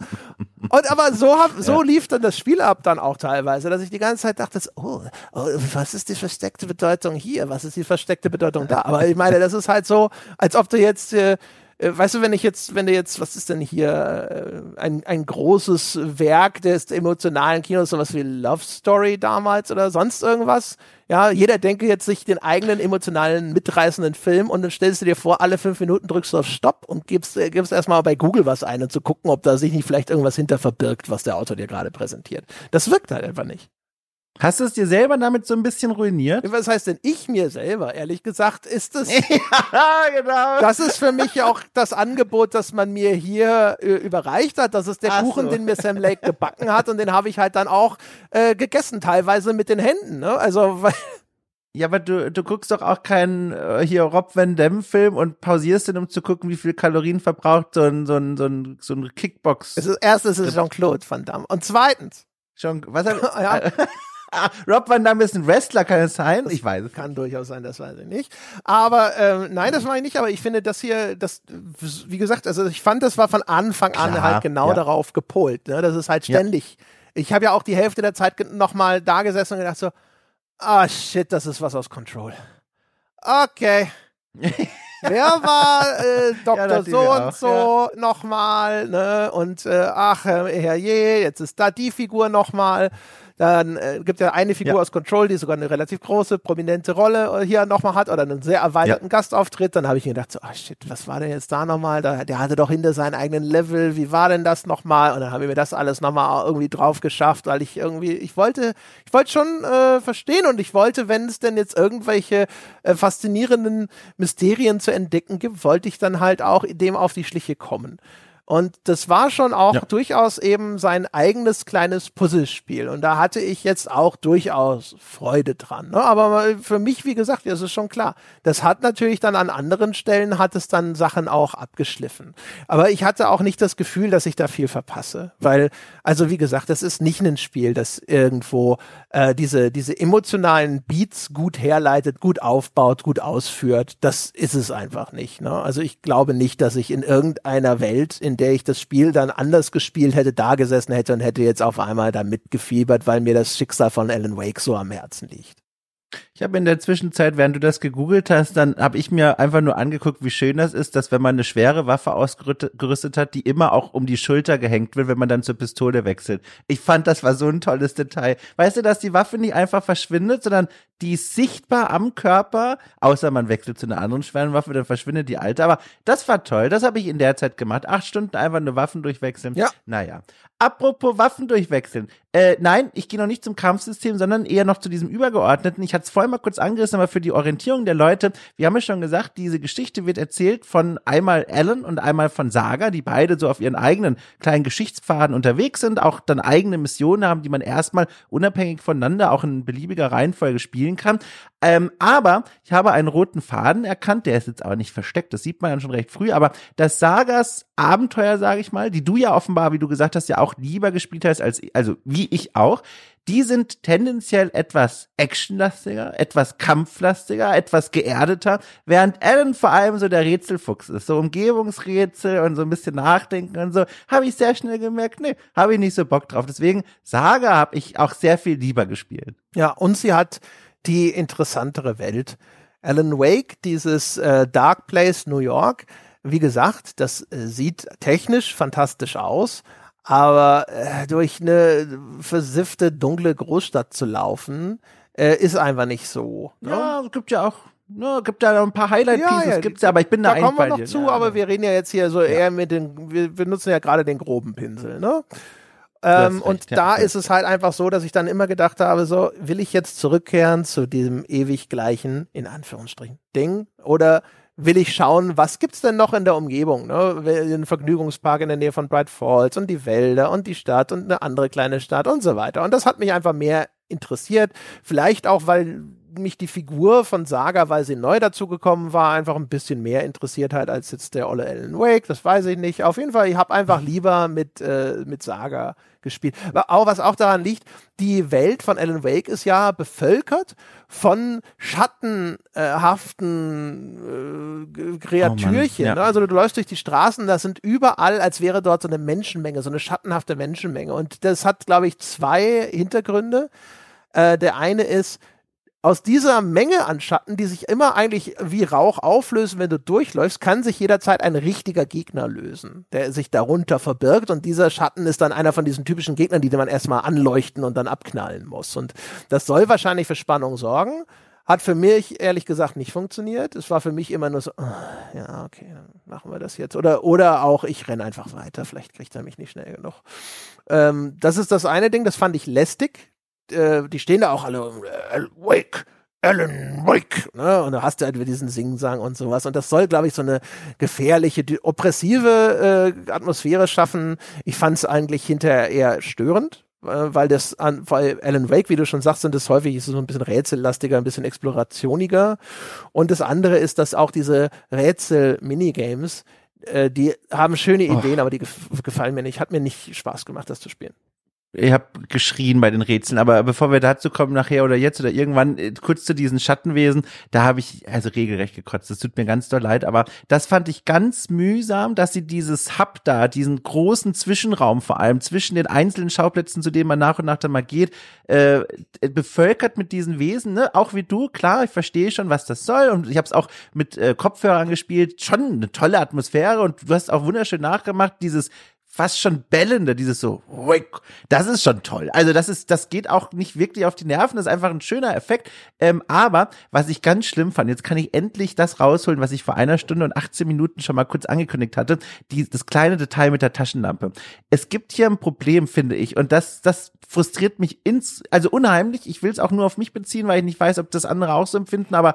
Und aber so, hab, so ja. lief dann das Spiel ab dann auch teilweise, dass ich die ganze Zeit dachte, oh, oh, was ist die versteckte Bedeutung hier? Was ist die versteckte Bedeutung da? Aber ich meine, das ist halt so, als ob du jetzt äh, äh, weißt du, wenn ich jetzt, wenn du jetzt, was ist denn hier, äh, ein, ein großes Werk des emotionalen Kinos, sowas wie Love Story damals oder sonst irgendwas? Ja, jeder denke jetzt sich den eigenen emotionalen, mitreißenden Film und dann stellst du dir vor, alle fünf Minuten drückst du auf Stopp und gibst, äh, gibst erstmal bei Google was ein und zu gucken, ob da sich nicht vielleicht irgendwas hinter verbirgt, was der Autor dir gerade präsentiert. Das wirkt halt einfach nicht. Hast du es dir selber damit so ein bisschen ruiniert? Was heißt denn ich mir selber? Ehrlich gesagt ist es. ja, genau. Das ist für mich auch das Angebot, das man mir hier äh, überreicht hat. Das ist der Ach Kuchen, so. den mir Sam Lake gebacken hat und den habe ich halt dann auch äh, gegessen, teilweise mit den Händen. Ne? Also weil ja, aber du, du guckst doch auch keinen äh, hier Rob Van Dam Film und pausierst den, um zu gucken, wie viel Kalorien verbraucht so ein, so ein, so ein, so ein Kickbox. Es ist, erstens ist es Jean-Claude Van Damme. Und zweitens. Jean, was hab, ja. Rob Van Damme ist ein Wrestler, kann es sein? Ich weiß. Kann durchaus sein, das weiß ich nicht. Aber ähm, nein, das meine ich nicht. Aber ich finde, dass hier, das, wie gesagt, also ich fand, das war von Anfang Klar, an halt genau ja. darauf gepolt. Ne? Das ist halt ständig. Ja. Ich habe ja auch die Hälfte der Zeit nochmal da gesessen und gedacht so, ah oh, shit, das ist was aus Control. Okay. Wer war äh, Dr. Ja, so und so ja. nochmal, ne? Und äh, ach, herrje, jetzt ist da die Figur nochmal. Dann äh, gibt ja eine Figur ja. aus Control, die sogar eine relativ große, prominente Rolle äh, hier nochmal hat oder einen sehr erweiterten ja. Gastauftritt. Dann habe ich mir gedacht, so, oh shit, was war denn jetzt da nochmal? Da, der hatte doch hinter seinen eigenen Level, wie war denn das nochmal? Und dann habe ich mir das alles nochmal irgendwie drauf geschafft, weil ich irgendwie, ich wollte, ich wollte schon äh, verstehen und ich wollte, wenn es denn jetzt irgendwelche äh, faszinierenden Mysterien zu entdecken gibt, wollte ich dann halt auch dem auf die Schliche kommen. Und das war schon auch ja. durchaus eben sein eigenes kleines Puzzlespiel. Und da hatte ich jetzt auch durchaus Freude dran. Ne? Aber für mich, wie gesagt, ist es schon klar. Das hat natürlich dann an anderen Stellen, hat es dann Sachen auch abgeschliffen. Aber ich hatte auch nicht das Gefühl, dass ich da viel verpasse. Weil, also wie gesagt, das ist nicht ein Spiel, das irgendwo äh, diese, diese emotionalen Beats gut herleitet, gut aufbaut, gut ausführt. Das ist es einfach nicht. Ne? Also ich glaube nicht, dass ich in irgendeiner Welt, in der ich das Spiel dann anders gespielt hätte, da gesessen hätte und hätte jetzt auf einmal da mitgefiebert, weil mir das Schicksal von Alan Wake so am Herzen liegt. Ich habe in der Zwischenzeit, während du das gegoogelt hast, dann habe ich mir einfach nur angeguckt, wie schön das ist, dass wenn man eine schwere Waffe ausgerüstet hat, die immer auch um die Schulter gehängt wird, wenn man dann zur Pistole wechselt. Ich fand, das war so ein tolles Detail. Weißt du, dass die Waffe nicht einfach verschwindet, sondern die ist sichtbar am Körper, außer man wechselt zu einer anderen schweren Waffe, dann verschwindet die alte. Aber das war toll, das habe ich in der Zeit gemacht. Acht Stunden einfach nur Waffen durchwechseln. Ja. Naja. Apropos Waffen durchwechseln. Äh, nein, ich gehe noch nicht zum Kampfsystem, sondern eher noch zu diesem übergeordneten. Ich hatte es vorhin mal kurz angerissen, aber für die Orientierung der Leute, wir haben ja schon gesagt, diese Geschichte wird erzählt von einmal Alan und einmal von Saga, die beide so auf ihren eigenen kleinen Geschichtspfaden unterwegs sind, auch dann eigene Missionen haben, die man erstmal unabhängig voneinander auch in beliebiger Reihenfolge spielen kann. Ähm, aber ich habe einen roten Faden erkannt, der ist jetzt aber nicht versteckt, das sieht man ja schon recht früh, aber das Sagas Abenteuer, sage ich mal, die du ja offenbar, wie du gesagt hast, ja auch lieber gespielt hast als, also wie ich auch, die sind tendenziell etwas actionlastiger, etwas kampflastiger, etwas geerdeter, während Alan vor allem so der Rätselfuchs ist, so Umgebungsrätsel und so ein bisschen nachdenken und so, habe ich sehr schnell gemerkt, nee, habe ich nicht so Bock drauf. Deswegen Saga habe ich auch sehr viel lieber gespielt. Ja, und sie hat die interessantere Welt. Alan Wake, dieses äh, Dark Place New York, wie gesagt, das äh, sieht technisch fantastisch aus, aber äh, durch eine versiffte, dunkle Großstadt zu laufen, äh, ist einfach nicht so. Ne? Ja, es gibt ja auch Ne, gibt noch ein paar Highlight-Pieces, ja, ja, gibt's ja, aber ich bin da, da kommen wir noch zu, ja, aber wir reden ja jetzt hier so eher mit den, wir, wir nutzen ja gerade den groben Pinsel, ne? Ähm, und ja, da ist es halt einfach so, dass ich dann immer gedacht habe, so, will ich jetzt zurückkehren zu diesem ewig gleichen, in Anführungsstrichen, Ding? Oder will ich schauen, was gibt's denn noch in der Umgebung? Ne? Den Vergnügungspark in der Nähe von Bright Falls und die Wälder und die Stadt und eine andere kleine Stadt und so weiter. Und das hat mich einfach mehr interessiert. Vielleicht auch, weil mich die Figur von Saga, weil sie neu dazugekommen war, einfach ein bisschen mehr interessiert hat als jetzt der olle Alan Wake. Das weiß ich nicht. Auf jeden Fall, ich habe einfach lieber mit, äh, mit Saga gespielt. Aber auch, was auch daran liegt, die Welt von Alan Wake ist ja bevölkert von schattenhaften äh, Kreatürchen. Oh ja. ne? Also du, du läufst durch die Straßen, das sind überall, als wäre dort so eine Menschenmenge, so eine schattenhafte Menschenmenge. Und das hat, glaube ich, zwei Hintergründe. Äh, der eine ist, aus dieser Menge an Schatten, die sich immer eigentlich wie Rauch auflösen, wenn du durchläufst, kann sich jederzeit ein richtiger Gegner lösen, der sich darunter verbirgt. Und dieser Schatten ist dann einer von diesen typischen Gegnern, die man erstmal anleuchten und dann abknallen muss. Und das soll wahrscheinlich für Spannung sorgen. Hat für mich ehrlich gesagt nicht funktioniert. Es war für mich immer nur so, oh, ja, okay, dann machen wir das jetzt. Oder, oder auch, ich renne einfach weiter, vielleicht kriegt er mich nicht schnell genug. Ähm, das ist das eine Ding, das fand ich lästig äh, die stehen da auch alle, äh, Wake, Alan Wake, ne? Und da hast du halt wieder diesen Singsang und sowas. Und das soll, glaube ich, so eine gefährliche, oppressive äh, Atmosphäre schaffen. Ich fand es eigentlich hinterher eher störend, äh, weil das an, weil Alan Wake, wie du schon sagst, sind das häufig ist so ein bisschen rätsellastiger, ein bisschen explorationiger. Und das andere ist, dass auch diese Rätsel-Minigames, äh, die haben schöne Ideen, oh. aber die gefallen mir nicht. Hat mir nicht Spaß gemacht, das zu spielen ich habe geschrien bei den Rätseln, aber bevor wir dazu kommen, nachher oder jetzt oder irgendwann, äh, kurz zu diesen Schattenwesen, da habe ich also regelrecht gekotzt. Das tut mir ganz doll leid, aber das fand ich ganz mühsam, dass sie dieses Hub da, diesen großen Zwischenraum vor allem zwischen den einzelnen Schauplätzen, zu denen man nach und nach dann mal geht, äh, bevölkert mit diesen Wesen, ne? Auch wie du, klar, ich verstehe schon, was das soll und ich habe es auch mit äh, Kopfhörern gespielt, schon eine tolle Atmosphäre und du hast auch wunderschön nachgemacht, dieses fast schon bellende, dieses so, das ist schon toll. Also das ist, das geht auch nicht wirklich auf die Nerven, das ist einfach ein schöner Effekt. Ähm, aber was ich ganz schlimm fand, jetzt kann ich endlich das rausholen, was ich vor einer Stunde und 18 Minuten schon mal kurz angekündigt hatte, die, das kleine Detail mit der Taschenlampe. Es gibt hier ein Problem, finde ich, und das, das frustriert mich ins, also unheimlich. Ich will es auch nur auf mich beziehen, weil ich nicht weiß, ob das andere auch so empfinden, aber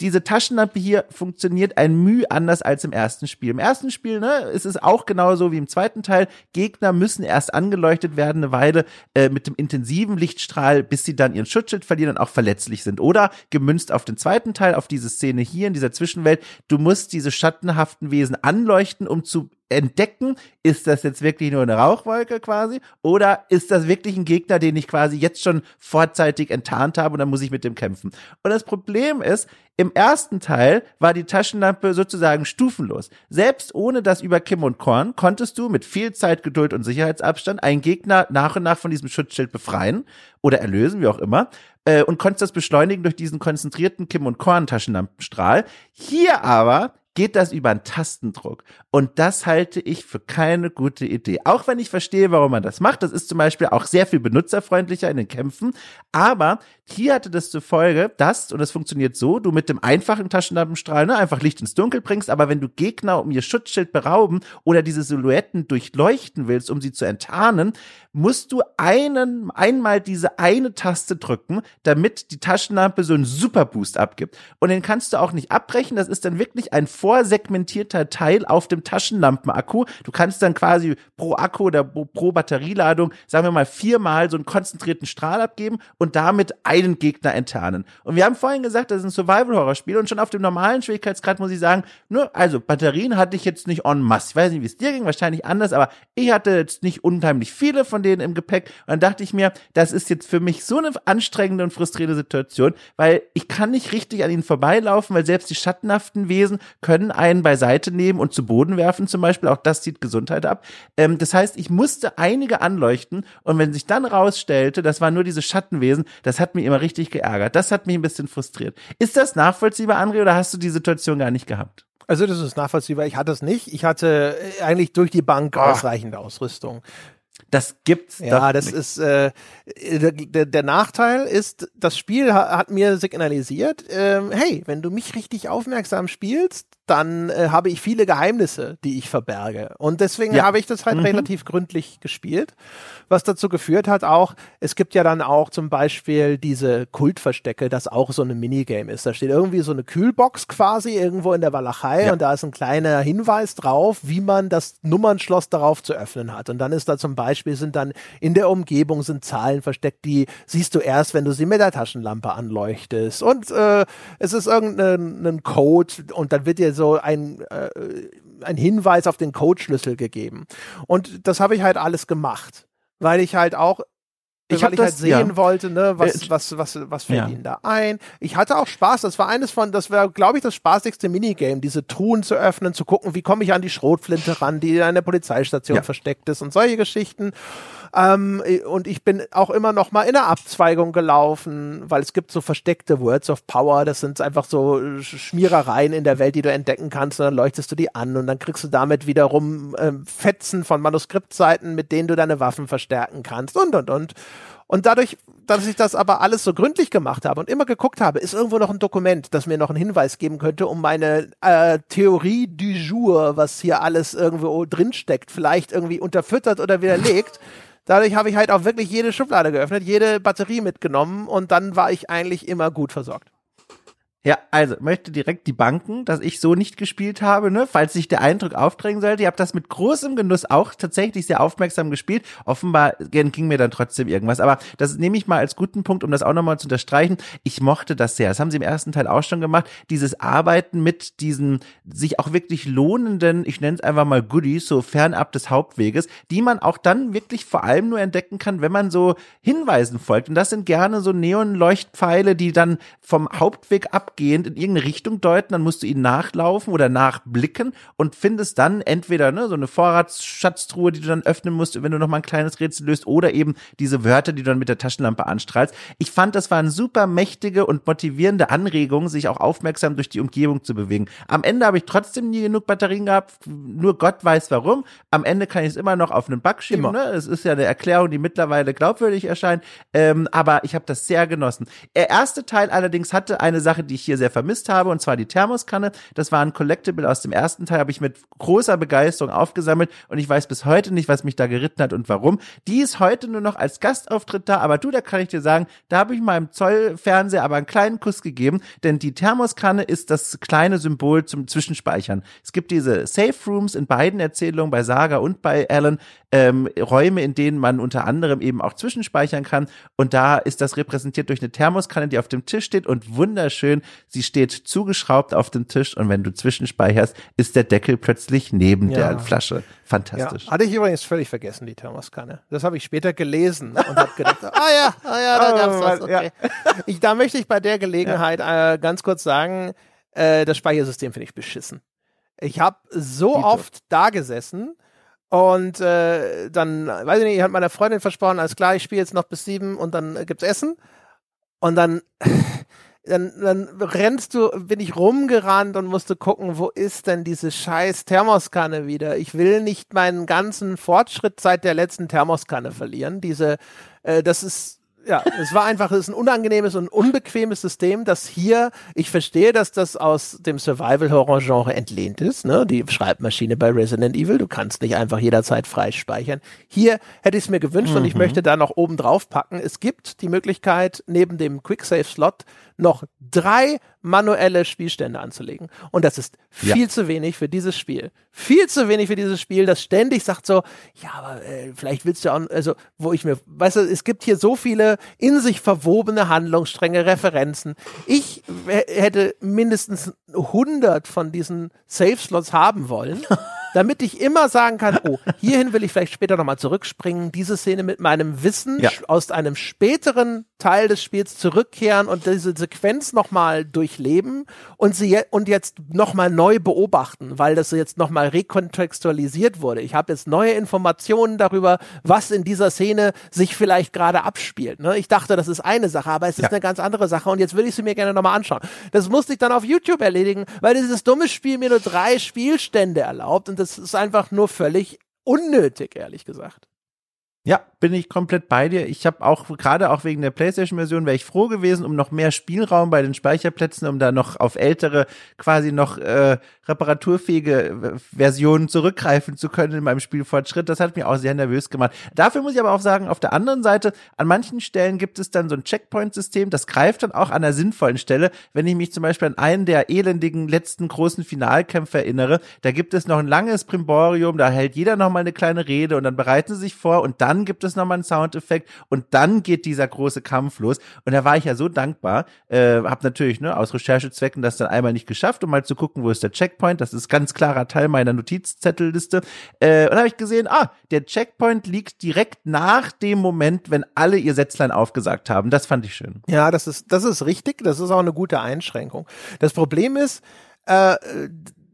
diese Taschenlampe hier funktioniert ein Mühe anders als im ersten Spiel. Im ersten Spiel, ne, ist es auch genauso wie im zweiten Teil. Gegner müssen erst angeleuchtet werden eine Weile äh, mit dem intensiven Lichtstrahl, bis sie dann ihren Schutzschild verlieren und auch verletzlich sind. Oder gemünzt auf den zweiten Teil, auf diese Szene hier in dieser Zwischenwelt, du musst diese schattenhaften Wesen anleuchten, um zu entdecken, ist das jetzt wirklich nur eine Rauchwolke quasi oder ist das wirklich ein Gegner, den ich quasi jetzt schon vorzeitig enttarnt habe und dann muss ich mit dem kämpfen. Und das Problem ist, im ersten Teil war die Taschenlampe sozusagen stufenlos. Selbst ohne das über Kim und Korn konntest du mit viel Zeit, Geduld und Sicherheitsabstand einen Gegner nach und nach von diesem Schutzschild befreien oder erlösen, wie auch immer, äh, und konntest das beschleunigen durch diesen konzentrierten Kim und Korn Taschenlampenstrahl. Hier aber geht das über einen Tastendruck. Und das halte ich für keine gute Idee. Auch wenn ich verstehe, warum man das macht. Das ist zum Beispiel auch sehr viel benutzerfreundlicher in den Kämpfen. Aber hier hatte das zur Folge, dass, und das funktioniert so, du mit dem einfachen Taschenlampenstrahl ne, einfach Licht ins Dunkel bringst, aber wenn du Gegner um ihr Schutzschild berauben oder diese Silhouetten durchleuchten willst, um sie zu enttarnen, musst du einen, einmal diese eine Taste drücken, damit die Taschenlampe so einen Superboost abgibt. Und den kannst du auch nicht abbrechen. Das ist dann wirklich ein vorsegmentierter Teil auf dem Taschenlampenakku. Du kannst dann quasi pro Akku oder pro Batterieladung, sagen wir mal, viermal so einen konzentrierten Strahl abgeben und damit einen Gegner enttarnen. Und wir haben vorhin gesagt, das ist ein Survival-Horror-Spiel und schon auf dem normalen Schwierigkeitsgrad muss ich sagen, nur, also Batterien hatte ich jetzt nicht en masse. Ich weiß nicht, wie es dir ging, wahrscheinlich anders, aber ich hatte jetzt nicht unheimlich viele von denen im Gepäck. Und dann dachte ich mir, das ist jetzt für mich so eine anstrengende und frustrierende Situation, weil ich kann nicht richtig an ihnen vorbeilaufen, weil selbst die schattenhaften Wesen können können einen beiseite nehmen und zu Boden werfen zum Beispiel. Auch das zieht Gesundheit ab. Ähm, das heißt, ich musste einige anleuchten und wenn sich dann rausstellte, das waren nur diese Schattenwesen, das hat mich immer richtig geärgert. Das hat mich ein bisschen frustriert. Ist das nachvollziehbar, André, oder hast du die Situation gar nicht gehabt? Also das ist nachvollziehbar. Ich hatte es nicht. Ich hatte äh, eigentlich durch die Bank oh. ausreichende Ausrüstung. Das gibt's. Ja, das nicht. ist äh, der, der Nachteil ist, das Spiel hat mir signalisiert, äh, hey, wenn du mich richtig aufmerksam spielst, dann äh, habe ich viele Geheimnisse, die ich verberge. Und deswegen ja. habe ich das halt mhm. relativ gründlich gespielt, was dazu geführt hat auch, es gibt ja dann auch zum Beispiel diese Kultverstecke, das auch so eine Minigame ist. Da steht irgendwie so eine Kühlbox quasi irgendwo in der Walachei ja. und da ist ein kleiner Hinweis drauf, wie man das Nummernschloss darauf zu öffnen hat. Und dann ist da zum Beispiel, sind dann in der Umgebung sind Zahlen versteckt, die siehst du erst, wenn du sie mit der Taschenlampe anleuchtest. Und äh, es ist irgendein Code und dann wird dir so ein, äh, ein Hinweis auf den Codeschlüssel gegeben. Und das habe ich halt alles gemacht, weil ich halt auch ich weil ich halt das, halt sehen ja. wollte, ne, was, äh, was, was, was fällt ja. ihnen da ein. Ich hatte auch Spaß, das war eines von, das war, glaube ich, das spaßigste Minigame, diese Truhen zu öffnen, zu gucken, wie komme ich an die Schrotflinte ran, die in der Polizeistation ja. versteckt ist und solche Geschichten. Ähm, und ich bin auch immer noch mal in der Abzweigung gelaufen, weil es gibt so versteckte Words of Power. Das sind einfach so Schmierereien in der Welt, die du entdecken kannst. Und dann leuchtest du die an und dann kriegst du damit wiederum äh, Fetzen von Manuskriptseiten, mit denen du deine Waffen verstärken kannst und und und. Und dadurch, dass ich das aber alles so gründlich gemacht habe und immer geguckt habe, ist irgendwo noch ein Dokument, das mir noch einen Hinweis geben könnte, um meine äh, Theorie du jour, was hier alles irgendwo drinsteckt, vielleicht irgendwie unterfüttert oder widerlegt. Dadurch habe ich halt auch wirklich jede Schublade geöffnet, jede Batterie mitgenommen und dann war ich eigentlich immer gut versorgt. Ja, also möchte direkt die Banken, dass ich so nicht gespielt habe, ne, falls sich der Eindruck aufdrängen sollte. Ich habe das mit großem Genuss auch tatsächlich sehr aufmerksam gespielt. Offenbar ging mir dann trotzdem irgendwas, aber das nehme ich mal als guten Punkt, um das auch nochmal zu unterstreichen. Ich mochte das sehr. Das haben sie im ersten Teil auch schon gemacht. Dieses Arbeiten mit diesen sich auch wirklich lohnenden, ich nenne es einfach mal Goodies, so fernab des Hauptweges, die man auch dann wirklich vor allem nur entdecken kann, wenn man so Hinweisen folgt. Und das sind gerne so Neonleuchtpfeile, die dann vom Hauptweg ab abgehend in irgendeine Richtung deuten, dann musst du ihnen nachlaufen oder nachblicken und findest dann entweder ne, so eine Vorratsschatztruhe, die du dann öffnen musst, wenn du noch mal ein kleines Rätsel löst, oder eben diese Wörter, die du dann mit der Taschenlampe anstrahlst. Ich fand, das waren super mächtige und motivierende Anregungen, sich auch aufmerksam durch die Umgebung zu bewegen. Am Ende habe ich trotzdem nie genug Batterien gehabt, nur Gott weiß warum. Am Ende kann ich es immer noch auf einen Bug schieben. Ne? Es ist ja eine Erklärung, die mittlerweile glaubwürdig erscheint, ähm, aber ich habe das sehr genossen. Der erste Teil allerdings hatte eine Sache, die ich hier sehr vermisst habe, und zwar die Thermoskanne. Das war ein Collectible aus dem ersten Teil, habe ich mit großer Begeisterung aufgesammelt und ich weiß bis heute nicht, was mich da geritten hat und warum. Die ist heute nur noch als Gastauftritt da, aber du, da kann ich dir sagen, da habe ich meinem Zollfernseher aber einen kleinen Kuss gegeben, denn die Thermoskanne ist das kleine Symbol zum Zwischenspeichern. Es gibt diese Safe Rooms in beiden Erzählungen, bei Saga und bei Alan, ähm, Räume, in denen man unter anderem eben auch zwischenspeichern kann. Und da ist das repräsentiert durch eine Thermoskanne, die auf dem Tisch steht und wunderschön, sie steht zugeschraubt auf dem Tisch und wenn du zwischenspeicherst, ist der Deckel plötzlich neben ja. der Flasche. Fantastisch. Ja, hatte ich übrigens völlig vergessen, die Thermoskanne. Das habe ich später gelesen und habe gedacht, ah ja, ah ja, da gab's was. Okay. Ja. Ich, da möchte ich bei der Gelegenheit äh, ganz kurz sagen, äh, das Speichersystem finde ich beschissen. Ich habe so Dito. oft da gesessen und äh, dann, weiß ich nicht, ich habe meiner Freundin versprochen, alles klar, ich spiele jetzt noch bis sieben und dann äh, gibt's Essen. Und dann, dann, dann rennst du, bin ich rumgerannt und musste gucken, wo ist denn diese scheiß Thermoskanne wieder? Ich will nicht meinen ganzen Fortschritt seit der letzten Thermoskanne verlieren. Diese, äh, das ist ja, es war einfach, es ist ein unangenehmes und unbequemes System, das hier, ich verstehe, dass das aus dem Survival-Horror-Genre entlehnt ist, ne? Die Schreibmaschine bei Resident Evil, du kannst nicht einfach jederzeit frei speichern. Hier hätte ich es mir gewünscht mhm. und ich mhm. möchte da noch oben drauf packen. Es gibt die Möglichkeit, neben dem Quicksave-Slot noch drei manuelle Spielstände anzulegen. Und das ist viel ja. zu wenig für dieses Spiel. Viel zu wenig für dieses Spiel, das ständig sagt so, ja, aber äh, vielleicht willst du auch, also, wo ich mir, weißt du, es gibt hier so viele in sich verwobene Handlungsstränge, Referenzen. Ich hätte mindestens 100 von diesen Safe-Slots haben wollen. damit ich immer sagen kann, oh, hierhin will ich vielleicht später nochmal zurückspringen, diese Szene mit meinem Wissen ja. aus einem späteren Teil des Spiels zurückkehren und diese Sequenz nochmal durchleben und sie je und jetzt nochmal neu beobachten, weil das jetzt nochmal rekontextualisiert wurde. Ich habe jetzt neue Informationen darüber, was in dieser Szene sich vielleicht gerade abspielt. Ne? Ich dachte, das ist eine Sache, aber es ist ja. eine ganz andere Sache und jetzt will ich sie mir gerne nochmal anschauen. Das musste ich dann auf YouTube erledigen, weil dieses dumme Spiel mir nur drei Spielstände erlaubt und das das ist einfach nur völlig unnötig, ehrlich gesagt. Ja, bin ich komplett bei dir. Ich habe auch gerade auch wegen der PlayStation-Version wäre ich froh gewesen, um noch mehr Spielraum bei den Speicherplätzen, um da noch auf ältere quasi noch äh, reparaturfähige äh, Versionen zurückgreifen zu können in meinem Spielfortschritt. Das hat mich auch sehr nervös gemacht. Dafür muss ich aber auch sagen, auf der anderen Seite, an manchen Stellen gibt es dann so ein Checkpoint-System, das greift dann auch an einer sinnvollen Stelle. Wenn ich mich zum Beispiel an einen der elendigen letzten großen Finalkämpfe erinnere, da gibt es noch ein langes Primborium, da hält jeder noch mal eine kleine Rede und dann bereiten sie sich vor und dann gibt es noch mal einen Soundeffekt und dann geht dieser große Kampf los. Und da war ich ja so dankbar, äh, habe natürlich ne, aus Recherchezwecken das dann einmal nicht geschafft, um mal zu gucken, wo ist der Checkpoint Checkpoint. Das ist ganz klarer Teil meiner Notizzettelliste. Äh, und habe ich gesehen, ah, der Checkpoint liegt direkt nach dem Moment, wenn alle ihr Sätzlein aufgesagt haben. Das fand ich schön. Ja, das ist, das ist richtig. Das ist auch eine gute Einschränkung. Das Problem ist, äh,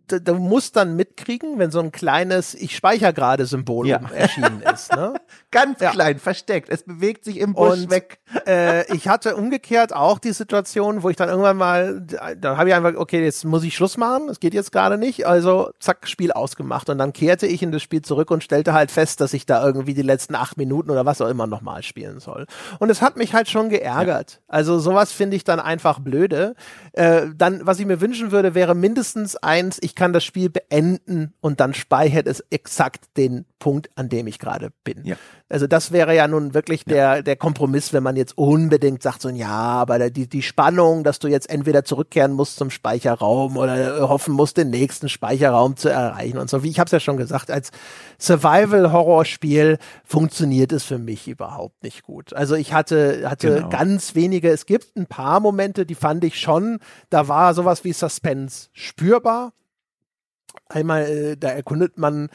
du musst dann mitkriegen, wenn so ein kleines Ich speichere gerade Symbol ja. erschienen ist. Ne? Ganz ja. klein, versteckt. Es bewegt sich im Busch und, weg. Äh, ich hatte umgekehrt auch die Situation, wo ich dann irgendwann mal, da habe ich einfach, okay, jetzt muss ich Schluss machen, es geht jetzt gerade nicht, also zack, Spiel ausgemacht. Und dann kehrte ich in das Spiel zurück und stellte halt fest, dass ich da irgendwie die letzten acht Minuten oder was auch immer nochmal spielen soll. Und es hat mich halt schon geärgert. Ja. Also sowas finde ich dann einfach blöde. Äh, dann, was ich mir wünschen würde, wäre mindestens eins, ich kann das Spiel beenden und dann speichert es exakt den Punkt, an dem ich gerade bin. Ja. Also das wäre ja nun wirklich der, ja. der Kompromiss, wenn man jetzt unbedingt sagt, so ja, aber die, die Spannung, dass du jetzt entweder zurückkehren musst zum Speicherraum oder hoffen musst, den nächsten Speicherraum zu erreichen und so. Wie ich habe es ja schon gesagt, als Survival-Horror-Spiel funktioniert es für mich überhaupt nicht gut. Also ich hatte, hatte genau. ganz wenige, es gibt ein paar Momente, die fand ich schon, da war sowas wie Suspense spürbar. Einmal, äh, da erkundet man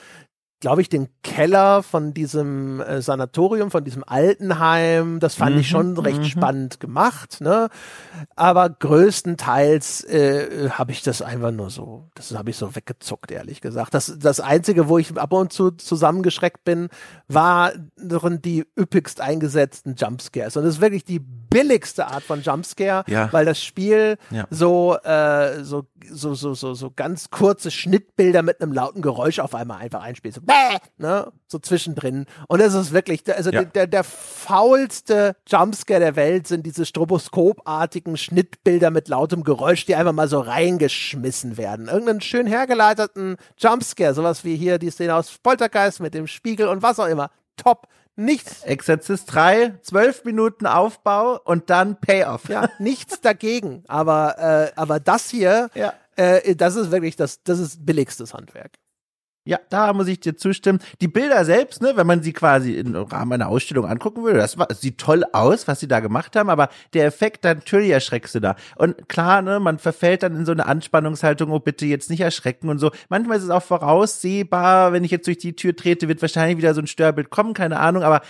glaube ich, den Keller von diesem äh, Sanatorium, von diesem Altenheim. Das fand mhm, ich schon recht mhm. spannend gemacht. Ne? Aber größtenteils äh, habe ich das einfach nur so, das habe ich so weggezuckt, ehrlich gesagt. Das, das Einzige, wo ich ab und zu zusammengeschreckt bin, waren die üppigst eingesetzten Jumpscares. Und das ist wirklich die billigste Art von Jumpscare, Ja. weil das Spiel Ja. so, äh, so, so, so, so, so ganz kurze Schnittbilder mit einem lauten Geräusch auf einmal einfach einspielt. So, bäh, ne? so zwischendrin. Und es ist wirklich, also Ja. der, der, faulste Jumpscare der Welt sind diese stroboskopartigen Schnittbilder mit lautem Geräusch, die einfach mal so reingeschmissen werden. Irgendeinen schön hergeleiteten Jumpscare, sowas wie hier die Szene aus Poltergeist mit dem Spiegel und was auch immer. Top. Nichts Exorzist 3, zwölf Minuten Aufbau und dann Payoff. ja, nichts dagegen. Aber, äh, aber das hier, Ja. äh, das ist wirklich das, das ist billigstes Handwerk. Ja, da muss ich dir zustimmen. Die Bilder selbst, ne, wenn man sie quasi im Rahmen einer Ausstellung angucken würde, das war, sieht toll aus, was sie da gemacht haben, aber der Effekt, natürlich erschreckst du da. Und klar, ne, man verfällt dann in so eine Anspannungshaltung, oh bitte jetzt nicht erschrecken und so. Manchmal ist es auch voraussehbar, wenn ich jetzt durch die Tür trete, wird wahrscheinlich wieder so ein Störbild kommen, keine Ahnung, aber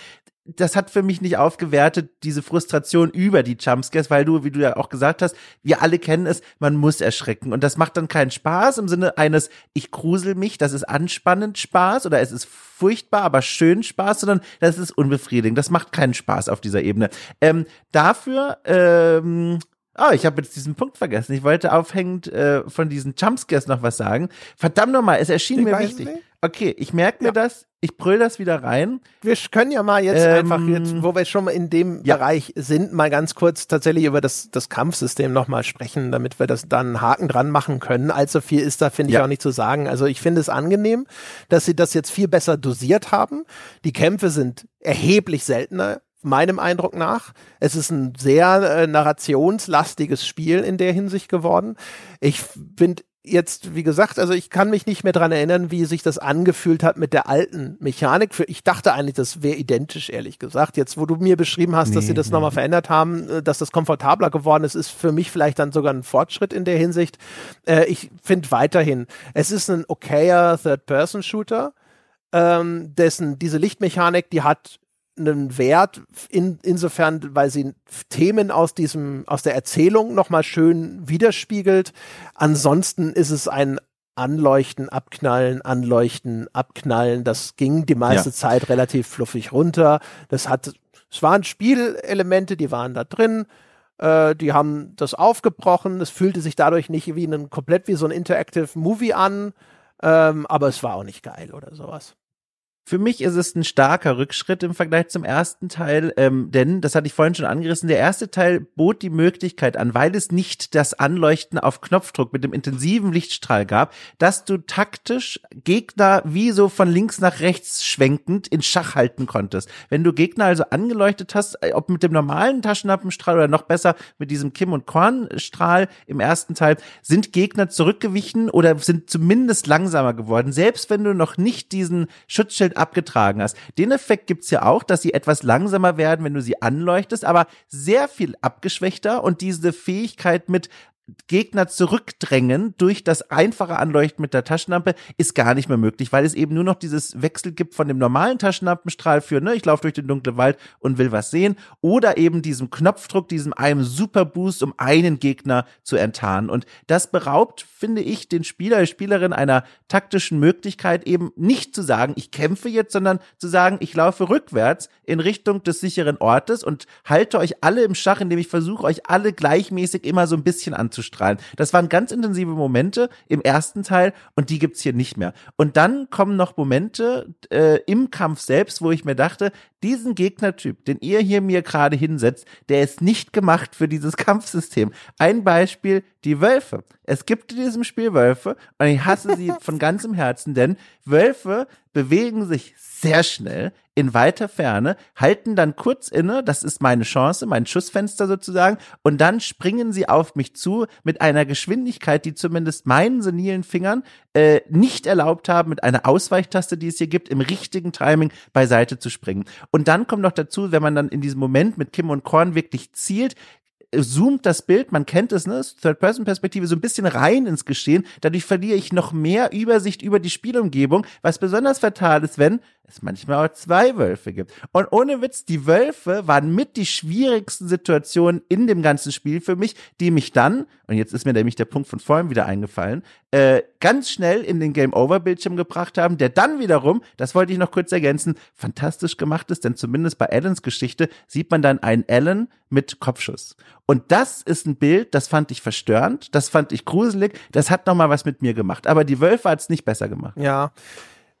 das hat für mich nicht aufgewertet, diese Frustration über die Jumpscares, weil du, wie du ja auch gesagt hast, wir alle kennen es, man muss erschrecken. Und das macht dann keinen Spaß im Sinne eines, ich grusel mich, das ist anspannend Spaß oder es ist furchtbar, aber schön Spaß, sondern das ist unbefriedigend. Das macht keinen Spaß auf dieser Ebene. Ähm, dafür, ähm, Oh, ich habe jetzt diesen Punkt vergessen. Ich wollte aufhängend äh, von diesen Jumpscares noch was sagen. Verdammt nochmal, es erschien Ich mir wichtig. nicht. Okay, ich merke mir Ja. das, ich brüll das wieder rein. Wir können ja mal jetzt Ähm, einfach, jetzt, wo wir schon mal in dem ja. Bereich sind, mal ganz kurz tatsächlich über das, das Kampfsystem nochmal sprechen, damit wir das dann einen Haken dran machen können. Allzu viel ist da, finde ich, Ja. auch nicht zu sagen. Also ich finde es angenehm, dass sie das jetzt viel besser dosiert haben. Die Kämpfe sind erheblich seltener. Meinem Eindruck nach. Es ist ein sehr äh, narrationslastiges Spiel in der Hinsicht geworden. Ich finde jetzt, wie gesagt, also ich kann mich nicht mehr dran erinnern, wie sich das angefühlt hat mit der alten Mechanik. Ich dachte eigentlich, das wäre identisch, ehrlich gesagt. Jetzt, wo du mir beschrieben hast, dass Nee, sie das nee. nochmal verändert haben, äh, dass das komfortabler geworden ist, ist für mich vielleicht dann sogar ein Fortschritt in der Hinsicht. Äh, ich finde weiterhin, es ist ein okayer Third-Person-Shooter, ähm, dessen diese Lichtmechanik, die hat einen Wert in, insofern, weil sie Themen aus diesem, aus der Erzählung nochmal schön widerspiegelt. Ansonsten ist es ein Anleuchten, Abknallen, Anleuchten, Abknallen. Das ging die meiste Ja. Zeit relativ fluffig runter. Das hat, es waren Spielelemente, die waren da drin. Äh, die haben das aufgebrochen. Es fühlte sich dadurch nicht wie ein komplett wie so ein Interactive Movie an. Ähm, aber es war auch nicht geil oder sowas. Für mich ist es ein starker Rückschritt im Vergleich zum ersten Teil, ähm, denn, das hatte ich vorhin schon angerissen, der erste Teil bot die Möglichkeit an, weil es nicht das Anleuchten auf Knopfdruck mit dem intensiven Lichtstrahl gab, dass du taktisch Gegner wie so von links nach rechts schwenkend in Schach halten konntest. Wenn du Gegner also angeleuchtet hast, äh, ob mit dem normalen Taschenlampenstrahl oder noch besser mit diesem Kim- und Korn-Strahl im ersten Teil, sind Gegner zurückgewichen oder sind zumindest langsamer geworden, selbst wenn du noch nicht diesen Schutzschild abgetragen hast. Den Effekt gibt's ja auch, dass sie etwas langsamer werden, wenn du sie anleuchtest, aber sehr viel abgeschwächter und diese Fähigkeit mit Gegner zurückdrängen durch das einfache Anleuchten mit der Taschenlampe ist gar nicht mehr möglich, weil es eben nur noch dieses Wechsel gibt von dem normalen Taschenlampenstrahl für, ne, ich laufe durch den dunklen Wald und will was sehen, oder eben diesem Knopfdruck, diesem einem Superboost, um einen Gegner zu enttarnen. Und das beraubt, finde ich, den Spieler, die Spielerin einer taktischen Möglichkeit, eben nicht zu sagen, ich kämpfe jetzt, sondern zu sagen, ich laufe rückwärts in Richtung des sicheren Ortes und halte euch alle im Schach, indem ich versuche, euch alle gleichmäßig immer so ein bisschen anzustrahlen. Das waren ganz intensive Momente im ersten Teil und die gibt's hier nicht mehr. Und dann kommen noch Momente äh, im Kampf selbst, wo ich mir dachte, diesen Gegnertyp, den ihr hier mir gerade hinsetzt, der ist nicht gemacht für dieses Kampfsystem. Ein Beispiel, die Wölfe. Es gibt in diesem Spiel Wölfe und ich hasse sie von ganzem Herzen, denn Wölfe bewegen sich sehr schnell in weiter Ferne, halten dann kurz inne, das ist meine Chance, mein Schussfenster sozusagen, und dann springen sie auf mich zu mit einer Geschwindigkeit, die zumindest meinen senilen Fingern äh, nicht erlaubt haben, mit einer Ausweichtaste, die es hier gibt, im richtigen Timing beiseite zu springen. Und dann kommt noch dazu, wenn man dann in diesem Moment mit Kim und Korn wirklich zielt, zoomt das Bild, man kennt es, ne, Third-Person-Perspektive, so ein bisschen rein ins Geschehen. Dadurch verliere ich noch mehr Übersicht über die Spielumgebung, was besonders fatal ist, wenn, es manchmal auch zwei Wölfe gibt. Und ohne Witz, die Wölfe waren mit die schwierigsten Situationen in dem ganzen Spiel für mich, die mich dann, und jetzt ist mir nämlich der Punkt von vorhin wieder eingefallen, äh, ganz schnell in den Game-Over-Bildschirm gebracht haben, der dann wiederum, das wollte ich noch kurz ergänzen, fantastisch gemacht ist, denn zumindest bei Allens Geschichte sieht man dann einen Alan mit Kopfschuss. Und das ist ein Bild, das fand ich verstörend, das fand ich gruselig, das hat nochmal was mit mir gemacht. Aber die Wölfe hat es nicht besser gemacht. Ja.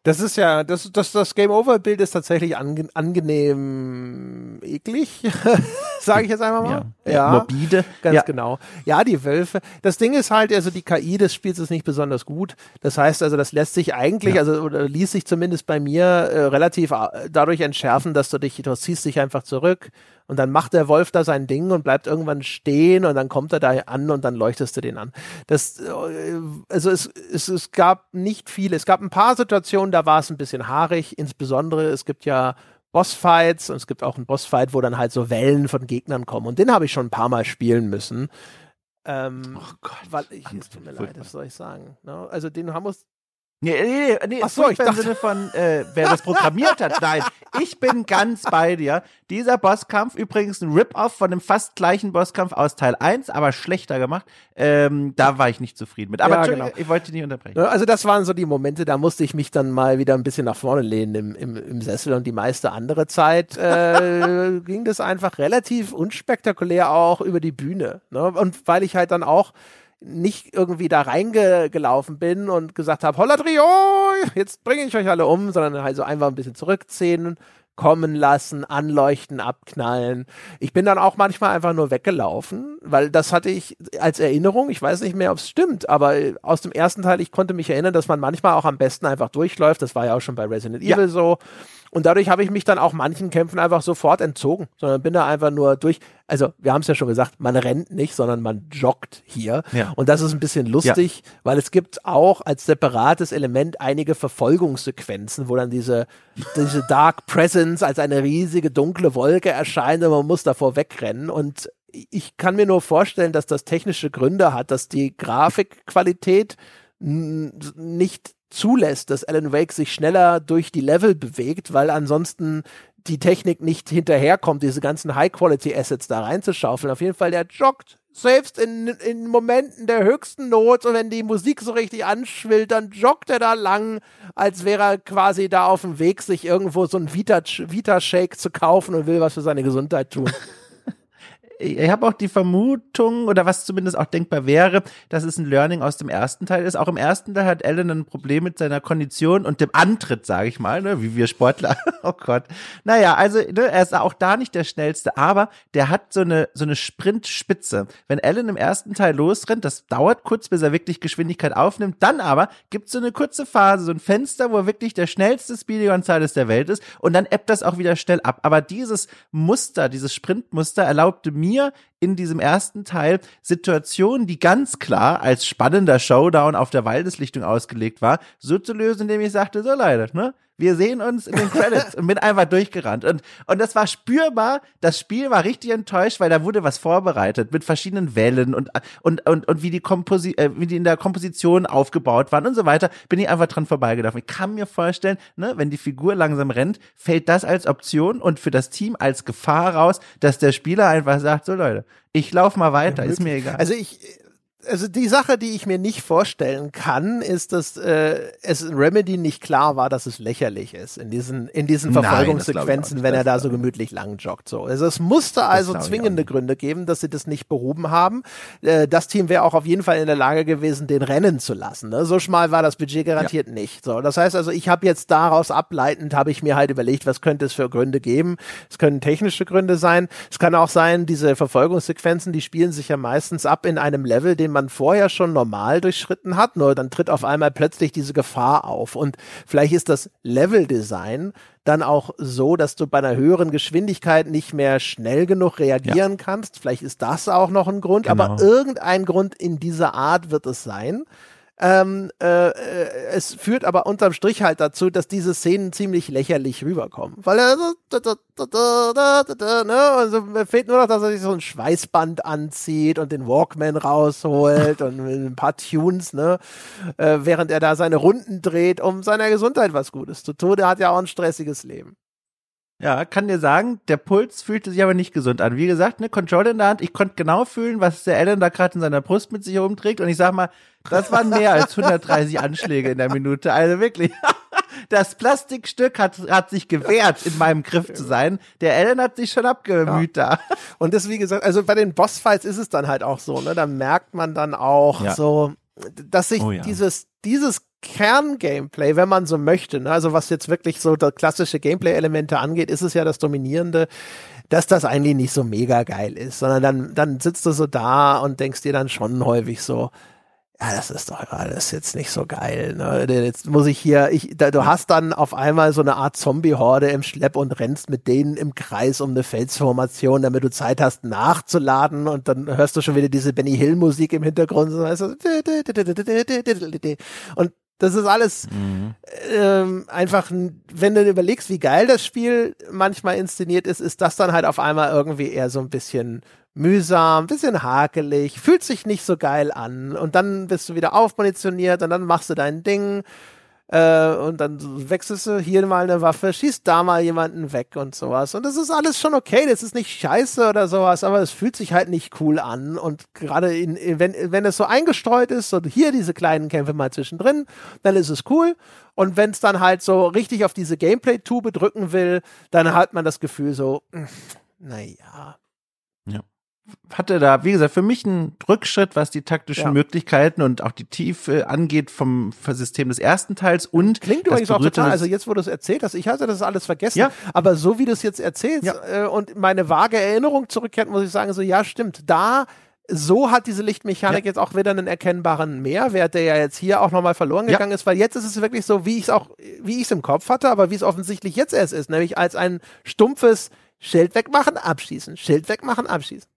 Das ist ja, das, das, das Game Over-Bild ist tatsächlich ange, angenehm eklig, sage ich jetzt einfach mal. Ja, ja morbide. Ganz ja. genau. Ja, die Wölfe. Das Ding ist halt, also die KI des Spiels ist nicht besonders gut. Das heißt also, das lässt sich eigentlich, ja. also oder ließ sich zumindest bei mir äh, relativ äh, dadurch entschärfen, dass du dich, du ziehst dich einfach zurück, und dann macht der Wolf da sein Ding und bleibt irgendwann stehen und dann kommt er da an und dann leuchtest du den an. Das, äh, also es, es, es gab nicht viele. Es gab ein paar Situationen, da war es ein bisschen haarig. Insbesondere, es gibt ja Bossfights und es gibt auch einen Bossfight, wo dann halt so Wellen von Gegnern kommen. Und den habe ich schon ein paar Mal spielen müssen. Ähm, oh Gott. Weil ich, es tut mir leid, was soll ich sagen? No? Also den haben wir Nee, nee, nee, Ach so, ich dachte, im Sinne von, äh, wer das programmiert hat. Nein, ich bin ganz bei dir. Dieser Bosskampf, übrigens ein Rip-Off von dem fast gleichen Bosskampf aus Teil 1, aber schlechter gemacht. Ähm, da war ich nicht zufrieden mit. Aber ja, genau. ich wollte dich nicht unterbrechen. Also das waren so die Momente, da musste ich mich dann mal wieder ein bisschen nach vorne lehnen im, im, im Sessel und die meiste andere Zeit äh, ging das einfach relativ unspektakulär auch über die Bühne. Ne? Und weil ich halt dann auch nicht irgendwie da reingelaufen bin und gesagt habe, holla Trio, jetzt bringe ich euch alle um, sondern halt so einfach ein bisschen zurückziehen, kommen lassen, anleuchten, abknallen. Ich bin dann auch manchmal einfach nur weggelaufen, weil das hatte ich als Erinnerung, ich weiß nicht mehr, ob es stimmt, aber aus dem ersten Teil, ich konnte mich erinnern, dass man manchmal auch am besten einfach durchläuft. Das war ja auch schon bei Resident ja. Evil so. Und dadurch habe ich mich dann auch manchen Kämpfen einfach sofort entzogen, sondern bin da einfach nur durch. Also, wir haben es ja schon gesagt, man rennt nicht, sondern man joggt hier. Ja. Und das ist ein bisschen lustig, ja. weil es gibt auch als separates Element einige Verfolgungssequenzen, wo dann diese, diese Dark Presence als eine riesige dunkle Wolke erscheint und man muss davor wegrennen. Und ich kann mir nur vorstellen, dass das technische Gründe hat, dass die Grafikqualität nicht zulässt, dass Alan Wake sich schneller durch die Level bewegt, weil ansonsten die Technik nicht hinterherkommt, diese ganzen High-Quality-Assets da reinzuschaufeln. Auf jeden Fall, der joggt selbst in, in Momenten der höchsten Not und wenn die Musik so richtig anschwillt, dann joggt er da lang, als wäre er quasi da auf dem Weg, sich irgendwo so ein Vita-Shake Vita zu kaufen und will was für seine Gesundheit tun. ich habe auch die Vermutung, oder was zumindest auch denkbar wäre, dass es ein Learning aus dem ersten Teil ist. Auch im ersten Teil hat Alan ein Problem mit seiner Kondition und dem Antritt, sage ich mal, ne, wie wir Sportler. oh Gott. Naja, also ne, er ist auch da nicht der schnellste, aber der hat so eine, so eine Sprintspitze. Wenn Alan im ersten Teil losrennt, das dauert kurz, bis er wirklich Geschwindigkeit aufnimmt. Dann aber gibt's so eine kurze Phase, so ein Fenster, wo er wirklich der schnellste Speedy Gonzales der Welt ist und dann ebbt das auch wieder schnell ab. Aber dieses Muster, dieses Sprintmuster erlaubte mir mir in diesem ersten Teil Situationen, die ganz klar als spannender Showdown auf der Waldeslichtung ausgelegt war, so zu lösen, indem ich sagte, so leider, ne? Wir sehen uns in den Credits und bin einfach durchgerannt. Und, und das war spürbar. Das Spiel war richtig enttäuscht, weil da wurde was vorbereitet mit verschiedenen Wellen und, und, und, und wie die Komposi äh, wie die in der Komposition aufgebaut waren und so weiter. Bin ich einfach dran vorbeigelaufen. Ich kann mir vorstellen, ne, wenn die Figur langsam rennt, fällt das als Option und für das Team als Gefahr raus, dass der Spieler einfach sagt, so Leute, ich lauf mal weiter, ja, ist mir egal. Also ich, also die Sache, die ich mir nicht vorstellen kann, ist, dass äh, es Remedy nicht klar war, dass es lächerlich ist in diesen in diesen Verfolgungssequenzen, wenn er da so gemütlich lang joggt. So, also es musste also zwingende Gründe geben, dass sie das nicht behoben haben. Äh, das Team wäre auch auf jeden Fall in der Lage gewesen, den rennen zu lassen. Ne? So schmal war das Budget garantiert ja. nicht. So, das heißt also, ich habe jetzt daraus ableitend habe ich mir halt überlegt, was könnte es für Gründe geben? Es können technische Gründe sein. Es kann auch sein, diese Verfolgungssequenzen, die spielen sich ja meistens ab in einem Level, den man man vorher schon normal durchschritten hat, nur dann tritt auf einmal plötzlich diese Gefahr auf. Und vielleicht ist das Leveldesign dann auch so, dass du bei einer höheren Geschwindigkeit nicht mehr schnell genug reagieren ja. kannst. Vielleicht ist das auch noch ein Grund, genau. aber irgendein Grund in dieser Art wird es sein. Ähm, äh, äh, es führt aber unterm Strich halt dazu, dass diese Szenen ziemlich lächerlich rüberkommen. Weil er so, da, da, da, ne? Also fehlt nur noch, dass er sich so ein Schweißband anzieht und den Walkman rausholt und ein paar Tunes, ne? Äh, während er da seine Runden dreht, um seiner Gesundheit was Gutes zu tun. Er hat ja auch ein stressiges Leben. Ja, kann dir sagen, der Puls fühlte sich aber nicht gesund an. Wie gesagt, ne, Controller in der Hand, ich konnte genau fühlen, was der Alan da gerade in seiner Brust mit sich herumträgt. Und ich sag mal, das waren mehr als 130 Anschläge in der Minute. Also wirklich, das Plastikstück hat, hat sich gewehrt, in meinem Griff zu sein. Der Alan hat sich schon abgemüht ja. da. Und das, wie gesagt, also bei den Bossfights ist es dann halt auch so, ne? Da merkt man dann auch ja. so, dass sich oh ja. dieses, dieses Kern-Gameplay, wenn man so möchte, ne? also was jetzt wirklich so klassische Gameplay-Elemente angeht, ist es ja das Dominierende, dass das eigentlich nicht so mega geil ist, sondern dann, dann sitzt du so da und denkst dir dann schon häufig so, ja, das ist doch alles jetzt nicht so geil. Ne? Jetzt muss ich hier, ich, da, du hast dann auf einmal so eine Art Zombie-Horde im Schlepp und rennst mit denen im Kreis um eine Felsformation, damit du Zeit hast nachzuladen und dann hörst du schon wieder diese Benny Hill-Musik im Hintergrund. Und das ist alles mhm. ähm, einfach, wenn du überlegst, wie geil das Spiel manchmal inszeniert ist, ist das dann halt auf einmal irgendwie eher so ein bisschen mühsam, bisschen hakelig, fühlt sich nicht so geil an. Und dann bist du wieder aufmunitioniert und dann machst du dein Ding äh, und dann wechselst du hier mal eine Waffe, schießt da mal jemanden weg und sowas. Und das ist alles schon okay, das ist nicht scheiße oder sowas, aber es fühlt sich halt nicht cool an. Und gerade wenn, wenn es so eingestreut ist, so hier diese kleinen Kämpfe mal zwischendrin, dann ist es cool. Und wenn es dann halt so richtig auf diese Gameplay-Tube drücken will, dann hat man das Gefühl so, hm, naja. Ja hatte da, wie gesagt, für mich einen Rückschritt, was die taktischen ja. Möglichkeiten und auch die Tiefe angeht vom System des ersten Teils und klingt übrigens auch total. Also jetzt, wo du es erzählt hast, ich hatte das alles vergessen, ja. aber so wie du es jetzt erzählst ja. äh, und meine vage Erinnerung zurückkehrt, muss ich sagen, so ja, stimmt. Da so hat diese Lichtmechanik ja. jetzt auch wieder einen erkennbaren Mehrwert, der ja jetzt hier auch nochmal verloren gegangen ja. ist, weil jetzt ist es wirklich so, wie ich es auch, wie ich es im Kopf hatte, aber wie es offensichtlich jetzt erst ist, nämlich als ein stumpfes Schild wegmachen, abschießen, Schild wegmachen, abschießen.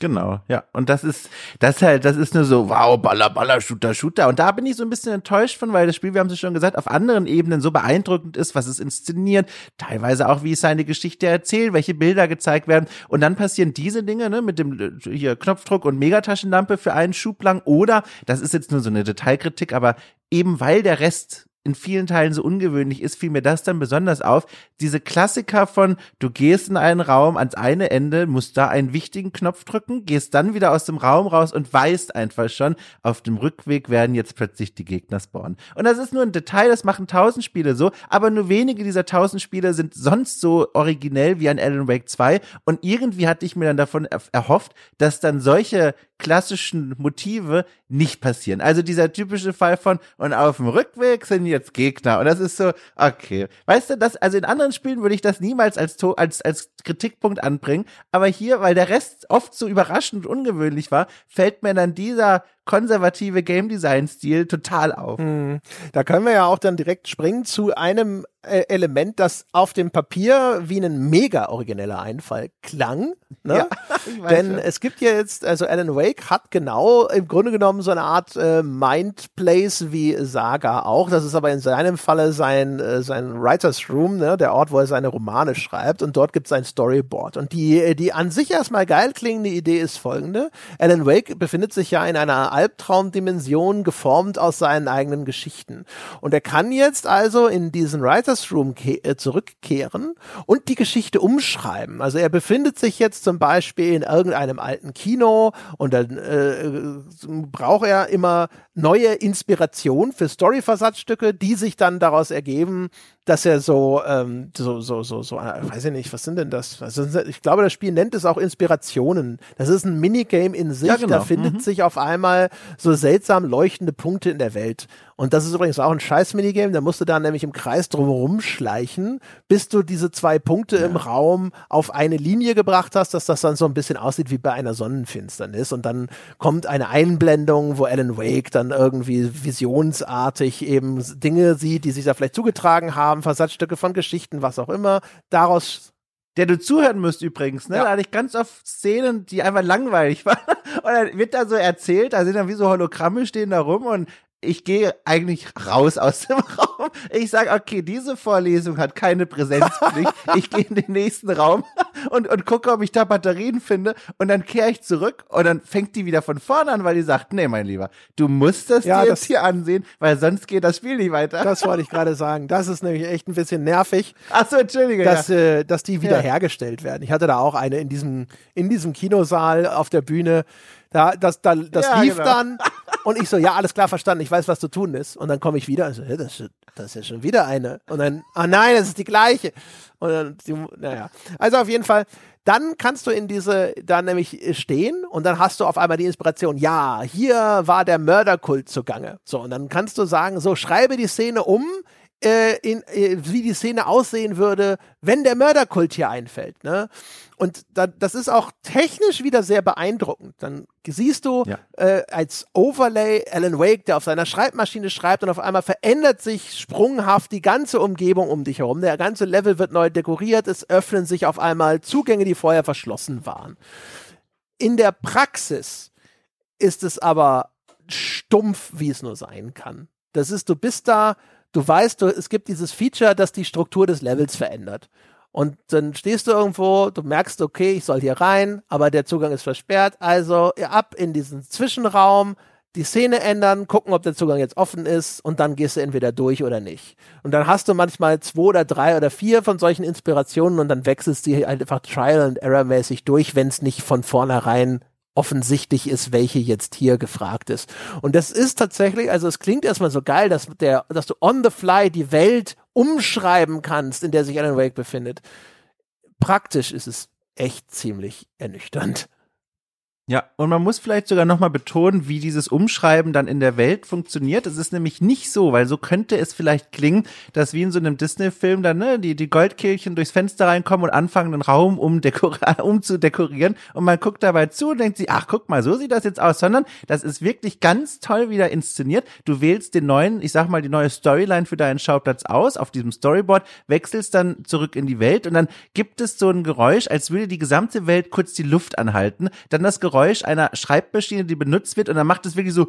Genau, ja. Und das ist, das halt, das ist nur so, wow, Baller, Baller, Shooter, Shooter. Und da bin ich so ein bisschen enttäuscht von, weil das Spiel, wir haben es schon gesagt, auf anderen Ebenen so beeindruckend ist, was es inszeniert, teilweise auch, wie es seine Geschichte erzählt, welche Bilder gezeigt werden. Und dann passieren diese Dinge, ne, mit dem hier Knopfdruck und Megataschenlampe für einen Schub lang. Oder, das ist jetzt nur so eine Detailkritik, aber eben weil der Rest in vielen Teilen so ungewöhnlich ist, fiel mir das dann besonders auf. Diese Klassiker von, du gehst in einen Raum ans eine Ende, musst da einen wichtigen Knopf drücken, gehst dann wieder aus dem Raum raus und weißt einfach schon, auf dem Rückweg werden jetzt plötzlich die Gegner spawnen. Und das ist nur ein Detail, das machen tausend Spiele so, aber nur wenige dieser tausend Spiele sind sonst so originell wie ein Alan Wake 2 und irgendwie hatte ich mir dann davon erhofft, dass dann solche klassischen Motive nicht passieren. Also dieser typische Fall von, und auf dem Rückweg sind jetzt Gegner. Und das ist so, okay. Weißt du, das, also in anderen Spielen würde ich das niemals als, als, als Kritikpunkt anbringen. Aber hier, weil der Rest oft so überraschend und ungewöhnlich war, fällt mir dann dieser konservative Game Design Stil total auf. Hm. Da können wir ja auch dann direkt springen zu einem äh, Element, das auf dem Papier wie ein mega origineller Einfall klang. Ne? Ja, Denn schon. es gibt ja jetzt, also Alan Wake hat genau im Grunde genommen so eine Art äh, Mind Place wie Saga auch. Das ist aber in seinem Falle sein, äh, sein Writer's Room, ne? der Ort, wo er seine Romane schreibt. Und dort gibt es ein Storyboard. Und die, die an sich erstmal geil klingende Idee ist folgende. Alan Wake befindet sich ja in einer Albtraumdimension geformt aus seinen eigenen Geschichten. Und er kann jetzt also in diesen Writers Room äh, zurückkehren und die Geschichte umschreiben. Also er befindet sich jetzt zum Beispiel in irgendeinem alten Kino und dann äh, braucht er immer neue Inspiration für Story-Versatzstücke, die sich dann daraus ergeben, dass er so, ähm, so, so, so, so, äh, weiß ich nicht, was sind denn das? Also, ich glaube, das Spiel nennt es auch Inspirationen. Das ist ein Minigame in sich. Ja, genau. Da findet mhm. sich auf einmal so seltsam leuchtende Punkte in der Welt. Und das ist übrigens auch ein scheiß Minigame. Da musst du da nämlich im Kreis drumherum schleichen, bis du diese zwei Punkte ja. im Raum auf eine Linie gebracht hast, dass das dann so ein bisschen aussieht wie bei einer Sonnenfinsternis. Und dann kommt eine Einblendung, wo Alan Wake dann irgendwie visionsartig eben Dinge sieht, die sich da vielleicht zugetragen haben, Versatzstücke von Geschichten, was auch immer. Daraus der du zuhören müsst übrigens, ne? Ja. Da hatte ich ganz oft Szenen, die einfach langweilig waren. Und dann wird da so erzählt, da sind dann wie so Hologramme stehen da rum und ich gehe eigentlich raus aus dem Raum. Ich sage, okay, diese Vorlesung hat keine Präsenzpflicht. Ich gehe in den nächsten Raum und, und gucke, ob ich da Batterien finde. Und dann kehre ich zurück und dann fängt die wieder von vorne an, weil die sagt, nee, mein Lieber, du musst das ja, dir das, jetzt hier ansehen, weil sonst geht das Spiel nicht weiter. Das wollte ich gerade sagen. Das ist nämlich echt ein bisschen nervig. Ach so, entschuldige. Dass, ja. äh, dass die wiederhergestellt ja. werden. Ich hatte da auch eine in diesem, in diesem Kinosaal auf der Bühne. Da, das, da, das ja, lief genau. dann und ich so, ja, alles klar verstanden, ich weiß, was zu tun ist. Und dann komme ich wieder und so, hey, das, ist, das ist ja schon wieder eine. Und dann, ah nein, das ist die gleiche. Und dann, die, naja. Also auf jeden Fall, dann kannst du in diese, da nämlich stehen und dann hast du auf einmal die Inspiration, ja, hier war der Mörderkult zugange. So, und dann kannst du sagen, so, schreibe die Szene um, äh, in, äh, wie die Szene aussehen würde, wenn der Mörderkult hier einfällt. Ne? Und da, das ist auch technisch wieder sehr beeindruckend. Dann siehst du ja. äh, als Overlay Alan Wake, der auf seiner Schreibmaschine schreibt und auf einmal verändert sich sprunghaft die ganze Umgebung um dich herum. Der ganze Level wird neu dekoriert, es öffnen sich auf einmal Zugänge, die vorher verschlossen waren. In der Praxis ist es aber stumpf, wie es nur sein kann. Das ist, du bist da, du weißt, du, es gibt dieses Feature, das die Struktur des Levels verändert. Und dann stehst du irgendwo, du merkst, okay, ich soll hier rein, aber der Zugang ist versperrt. Also ab in diesen Zwischenraum, die Szene ändern, gucken, ob der Zugang jetzt offen ist und dann gehst du entweder durch oder nicht. Und dann hast du manchmal zwei oder drei oder vier von solchen Inspirationen und dann wechselst du halt einfach Trial and Error mäßig durch, wenn es nicht von vornherein offensichtlich ist, welche jetzt hier gefragt ist. Und das ist tatsächlich, also es klingt erstmal so geil, dass der, dass du on the fly die Welt umschreiben kannst, in der sich Alan Wake befindet. Praktisch ist es echt ziemlich ernüchternd. Ja, und man muss vielleicht sogar nochmal betonen, wie dieses Umschreiben dann in der Welt funktioniert. Es ist nämlich nicht so, weil so könnte es vielleicht klingen, dass wie in so einem Disney-Film dann ne, die, die Goldkehlchen durchs Fenster reinkommen und anfangen, den Raum um, um zu dekorieren. Und man guckt dabei zu und denkt sich, ach, guck mal, so sieht das jetzt aus. Sondern das ist wirklich ganz toll wieder inszeniert. Du wählst den neuen, ich sag mal, die neue Storyline für deinen Schauplatz aus auf diesem Storyboard, wechselst dann zurück in die Welt und dann gibt es so ein Geräusch, als würde die gesamte Welt kurz die Luft anhalten. Dann das Geräusch Geräusch einer Schreibmaschine, die benutzt wird und dann macht es wirklich so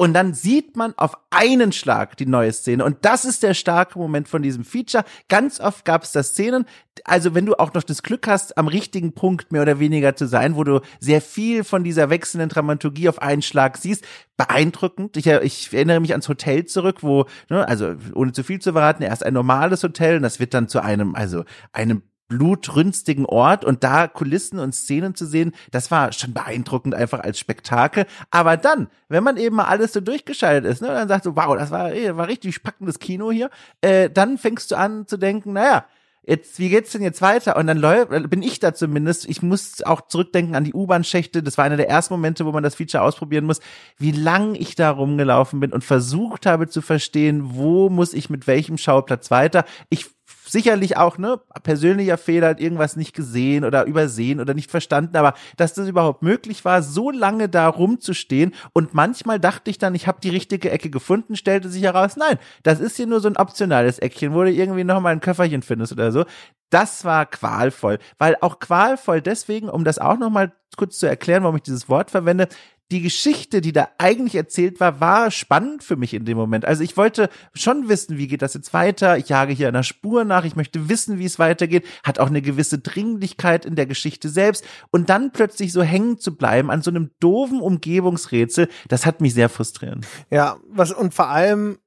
und dann sieht man auf einen Schlag die neue Szene. Und das ist der starke Moment von diesem Feature. Ganz oft gab es da Szenen, also wenn du auch noch das Glück hast, am richtigen Punkt mehr oder weniger zu sein, wo du sehr viel von dieser wechselnden Dramaturgie auf einen Schlag siehst, beeindruckend. Ich, ich erinnere mich ans Hotel zurück, wo, ne, also ohne zu viel zu verraten, erst ein normales Hotel und das wird dann zu einem, also einem blutrünstigen Ort und da Kulissen und Szenen zu sehen, das war schon beeindruckend einfach als Spektakel. Aber dann, wenn man eben mal alles so durchgeschaltet ist, ne, und dann sagt so, wow, das war, ey, war richtig packendes Kino hier, äh, dann fängst du an zu denken, naja, jetzt, wie geht's denn jetzt weiter? Und dann läuft, bin ich da zumindest, ich muss auch zurückdenken an die U-Bahn-Schächte, das war einer der ersten Momente, wo man das Feature ausprobieren muss, wie lang ich da rumgelaufen bin und versucht habe zu verstehen, wo muss ich mit welchem Schauplatz weiter. Ich sicherlich auch, ne, persönlicher Fehler, hat irgendwas nicht gesehen oder übersehen oder nicht verstanden, aber dass das überhaupt möglich war, so lange da rumzustehen und manchmal dachte ich dann, ich habe die richtige Ecke gefunden, stellte sich heraus, nein, das ist hier nur so ein optionales Eckchen, wo du irgendwie nochmal ein Köfferchen findest oder so. Das war qualvoll, weil auch qualvoll deswegen, um das auch nochmal kurz zu erklären, warum ich dieses Wort verwende, die Geschichte, die da eigentlich erzählt war, war spannend für mich in dem Moment. Also ich wollte schon wissen, wie geht das jetzt weiter? Ich jage hier einer Spur nach. Ich möchte wissen, wie es weitergeht. Hat auch eine gewisse Dringlichkeit in der Geschichte selbst. Und dann plötzlich so hängen zu bleiben an so einem doofen Umgebungsrätsel, das hat mich sehr frustrierend. Ja, was, und vor allem,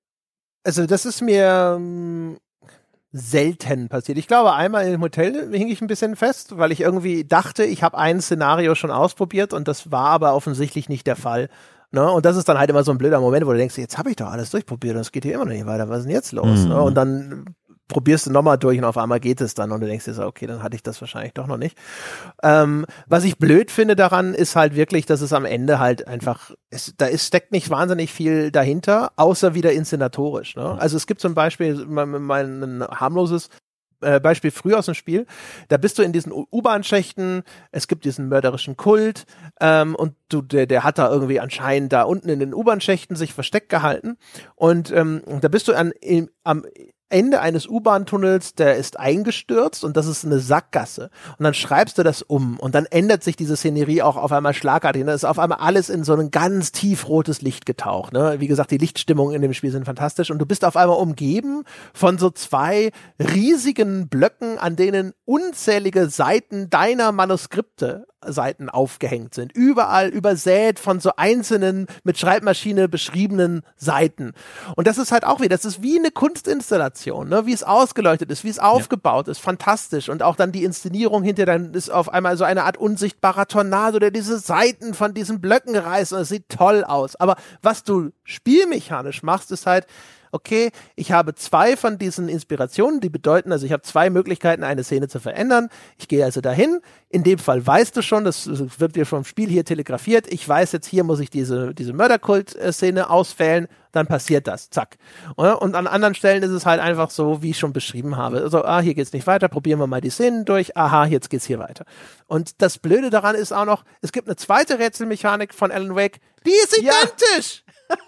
also das ist mir, selten passiert. Ich glaube, einmal im Hotel hing ich ein bisschen fest, weil ich irgendwie dachte, ich habe ein Szenario schon ausprobiert und das war aber offensichtlich nicht der Fall. Ne? Und das ist dann halt immer so ein blöder Moment, wo du denkst, jetzt habe ich doch alles durchprobiert und es geht hier immer noch nicht weiter. Was ist denn jetzt los? Mhm. Ne? Und dann probierst du nochmal durch und auf einmal geht es dann und du denkst dir so, okay, dann hatte ich das wahrscheinlich doch noch nicht. Ähm, was ich blöd finde daran, ist halt wirklich, dass es am Ende halt einfach, es, da ist, steckt nicht wahnsinnig viel dahinter, außer wieder inszenatorisch. Ne? Also es gibt zum Beispiel mein, mein harmloses äh, Beispiel früh aus dem Spiel. Da bist du in diesen U-Bahn-Schächten, es gibt diesen mörderischen Kult ähm, und du, der, der hat da irgendwie anscheinend da unten in den U-Bahn-Schächten sich versteckt gehalten und ähm, da bist du an, im, am Ende eines U-Bahn-Tunnels, der ist eingestürzt und das ist eine Sackgasse. Und dann schreibst du das um und dann ändert sich diese Szenerie auch auf einmal schlagartig. Da ist auf einmal alles in so ein ganz tiefrotes Licht getaucht. Ne? Wie gesagt, die Lichtstimmungen in dem Spiel sind fantastisch und du bist auf einmal umgeben von so zwei riesigen Blöcken, an denen unzählige Seiten deiner Manuskripte Seiten aufgehängt sind. Überall übersät von so einzelnen mit Schreibmaschine beschriebenen Seiten. Und das ist halt auch wieder, das ist wie eine Kunstinstallation, ne? wie es ausgeleuchtet ist, wie es aufgebaut ja. ist, fantastisch. Und auch dann die Inszenierung hinter dann ist auf einmal so eine Art unsichtbarer Tornado, der diese Seiten von diesen Blöcken reißt und es sieht toll aus. Aber was du spielmechanisch machst, ist halt, okay, ich habe zwei von diesen Inspirationen, die bedeuten, also ich habe zwei Möglichkeiten, eine Szene zu verändern. Ich gehe also dahin. In dem Fall weißt du schon, das wird dir vom Spiel hier telegrafiert. Ich weiß jetzt, hier muss ich diese, diese Mörderkult-Szene auswählen. Dann passiert das. Zack. Und an anderen Stellen ist es halt einfach so, wie ich schon beschrieben habe. Also, ah, hier geht's nicht weiter. Probieren wir mal die Szenen durch. Aha, jetzt geht's hier weiter. Und das Blöde daran ist auch noch, es gibt eine zweite Rätselmechanik von Alan Wake. Die ist identisch!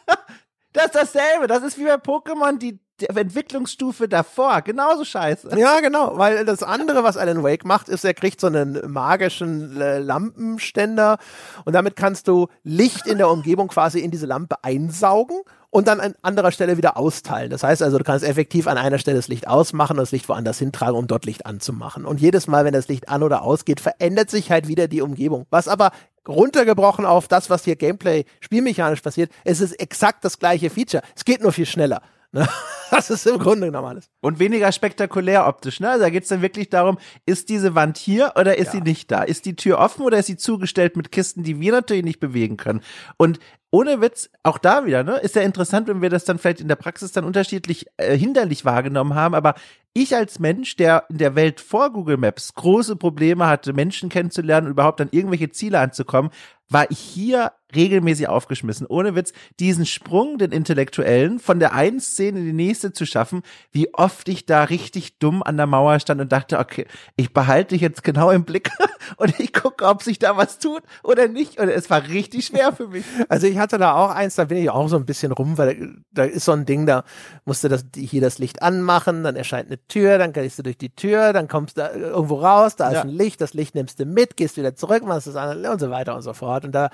Ja. Das ist dasselbe. Das ist wie bei Pokémon die, Entwicklungsstufe davor. Genauso scheiße. Ja, genau. Weil das andere, was Alan Wake macht, ist, er kriegt so einen magischen äh, Lampenständer und damit kannst du Licht in der Umgebung quasi in diese Lampe einsaugen und dann an anderer Stelle wieder austeilen. Das heißt also, du kannst effektiv an einer Stelle das Licht ausmachen und das Licht woanders hintragen, um dort Licht anzumachen. Und jedes Mal, wenn das Licht an oder ausgeht, verändert sich halt wieder die Umgebung. Was aber runtergebrochen auf das, was hier Gameplay spielmechanisch passiert, es ist exakt das gleiche Feature. Es geht nur viel schneller. Ne? Das ist im Grunde genommen alles. Und weniger spektakulär optisch. Ne? Also da geht es dann wirklich darum, ist diese Wand hier oder ist ja. sie nicht da? Ist die Tür offen oder ist sie zugestellt mit Kisten, die wir natürlich nicht bewegen können? Und ohne Witz, auch da wieder, ne, ist ja interessant, wenn wir das dann vielleicht in der Praxis dann unterschiedlich äh, hinderlich wahrgenommen haben, aber ich als Mensch, der in der Welt vor Google Maps große Probleme hatte, Menschen kennenzulernen und überhaupt an irgendwelche Ziele anzukommen, war ich hier regelmäßig aufgeschmissen. Ohne Witz, diesen Sprung, den Intellektuellen, von der einen Szene in die nächste zu schaffen, wie oft ich da richtig dumm an der Mauer stand und dachte, okay, ich behalte dich jetzt genau im Blick und ich gucke, ob sich da was tut oder nicht. Und es war richtig schwer für mich. Also ich hatte da auch eins, da bin ich auch so ein bisschen rum, weil da ist so ein Ding, da musste das hier das Licht anmachen, dann erscheint eine Tür, dann gehst du durch die Tür, dann kommst du irgendwo raus, da ist ja. ein Licht, das Licht nimmst du mit, gehst wieder zurück, machst es an und so weiter und so fort. Und da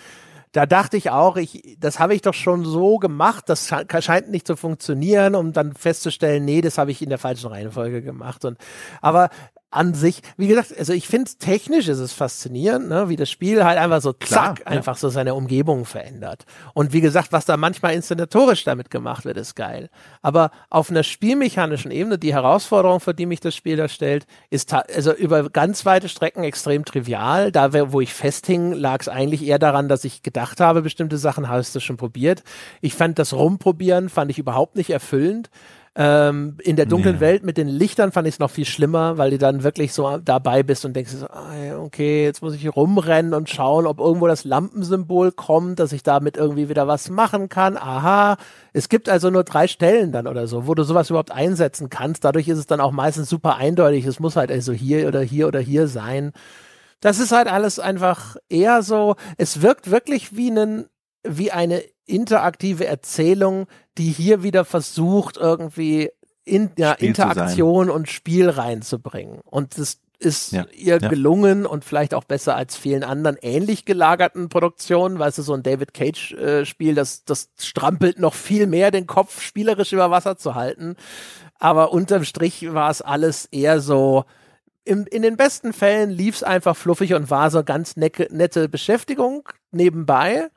da dachte ich auch, ich, das habe ich doch schon so gemacht, das scheint nicht zu funktionieren, um dann festzustellen, nee, das habe ich in der falschen Reihenfolge gemacht. Und aber an sich, wie gesagt, also ich finde technisch ist es faszinierend, ne, wie das Spiel halt einfach so Klar, zack, ja. einfach so seine Umgebung verändert. Und wie gesagt, was da manchmal inszenatorisch damit gemacht wird, ist geil. Aber auf einer spielmechanischen Ebene, die Herausforderung, vor die mich das Spiel da stellt, ist also über ganz weite Strecken extrem trivial. Da, wo ich festhing, lag es eigentlich eher daran, dass ich gedacht habe, bestimmte Sachen hast du schon probiert. Ich fand das Rumprobieren, fand ich überhaupt nicht erfüllend. Ähm, in der dunklen nee. Welt mit den Lichtern fand ich es noch viel schlimmer, weil du dann wirklich so dabei bist und denkst, okay, jetzt muss ich rumrennen und schauen, ob irgendwo das Lampensymbol kommt, dass ich damit irgendwie wieder was machen kann. Aha, es gibt also nur drei Stellen dann oder so, wo du sowas überhaupt einsetzen kannst. Dadurch ist es dann auch meistens super eindeutig. Es muss halt also hier oder hier oder hier sein. Das ist halt alles einfach eher so, es wirkt wirklich wie einen wie eine interaktive Erzählung, die hier wieder versucht, irgendwie in, ja, Interaktion und Spiel reinzubringen. Und das ist ja, ihr ja. gelungen und vielleicht auch besser als vielen anderen ähnlich gelagerten Produktionen. Weißt du, so ein David Cage-Spiel, äh, das, das strampelt noch viel mehr den Kopf, spielerisch über Wasser zu halten. Aber unterm Strich war es alles eher so, im, in den besten Fällen lief es einfach fluffig und war so ganz necke, nette Beschäftigung nebenbei.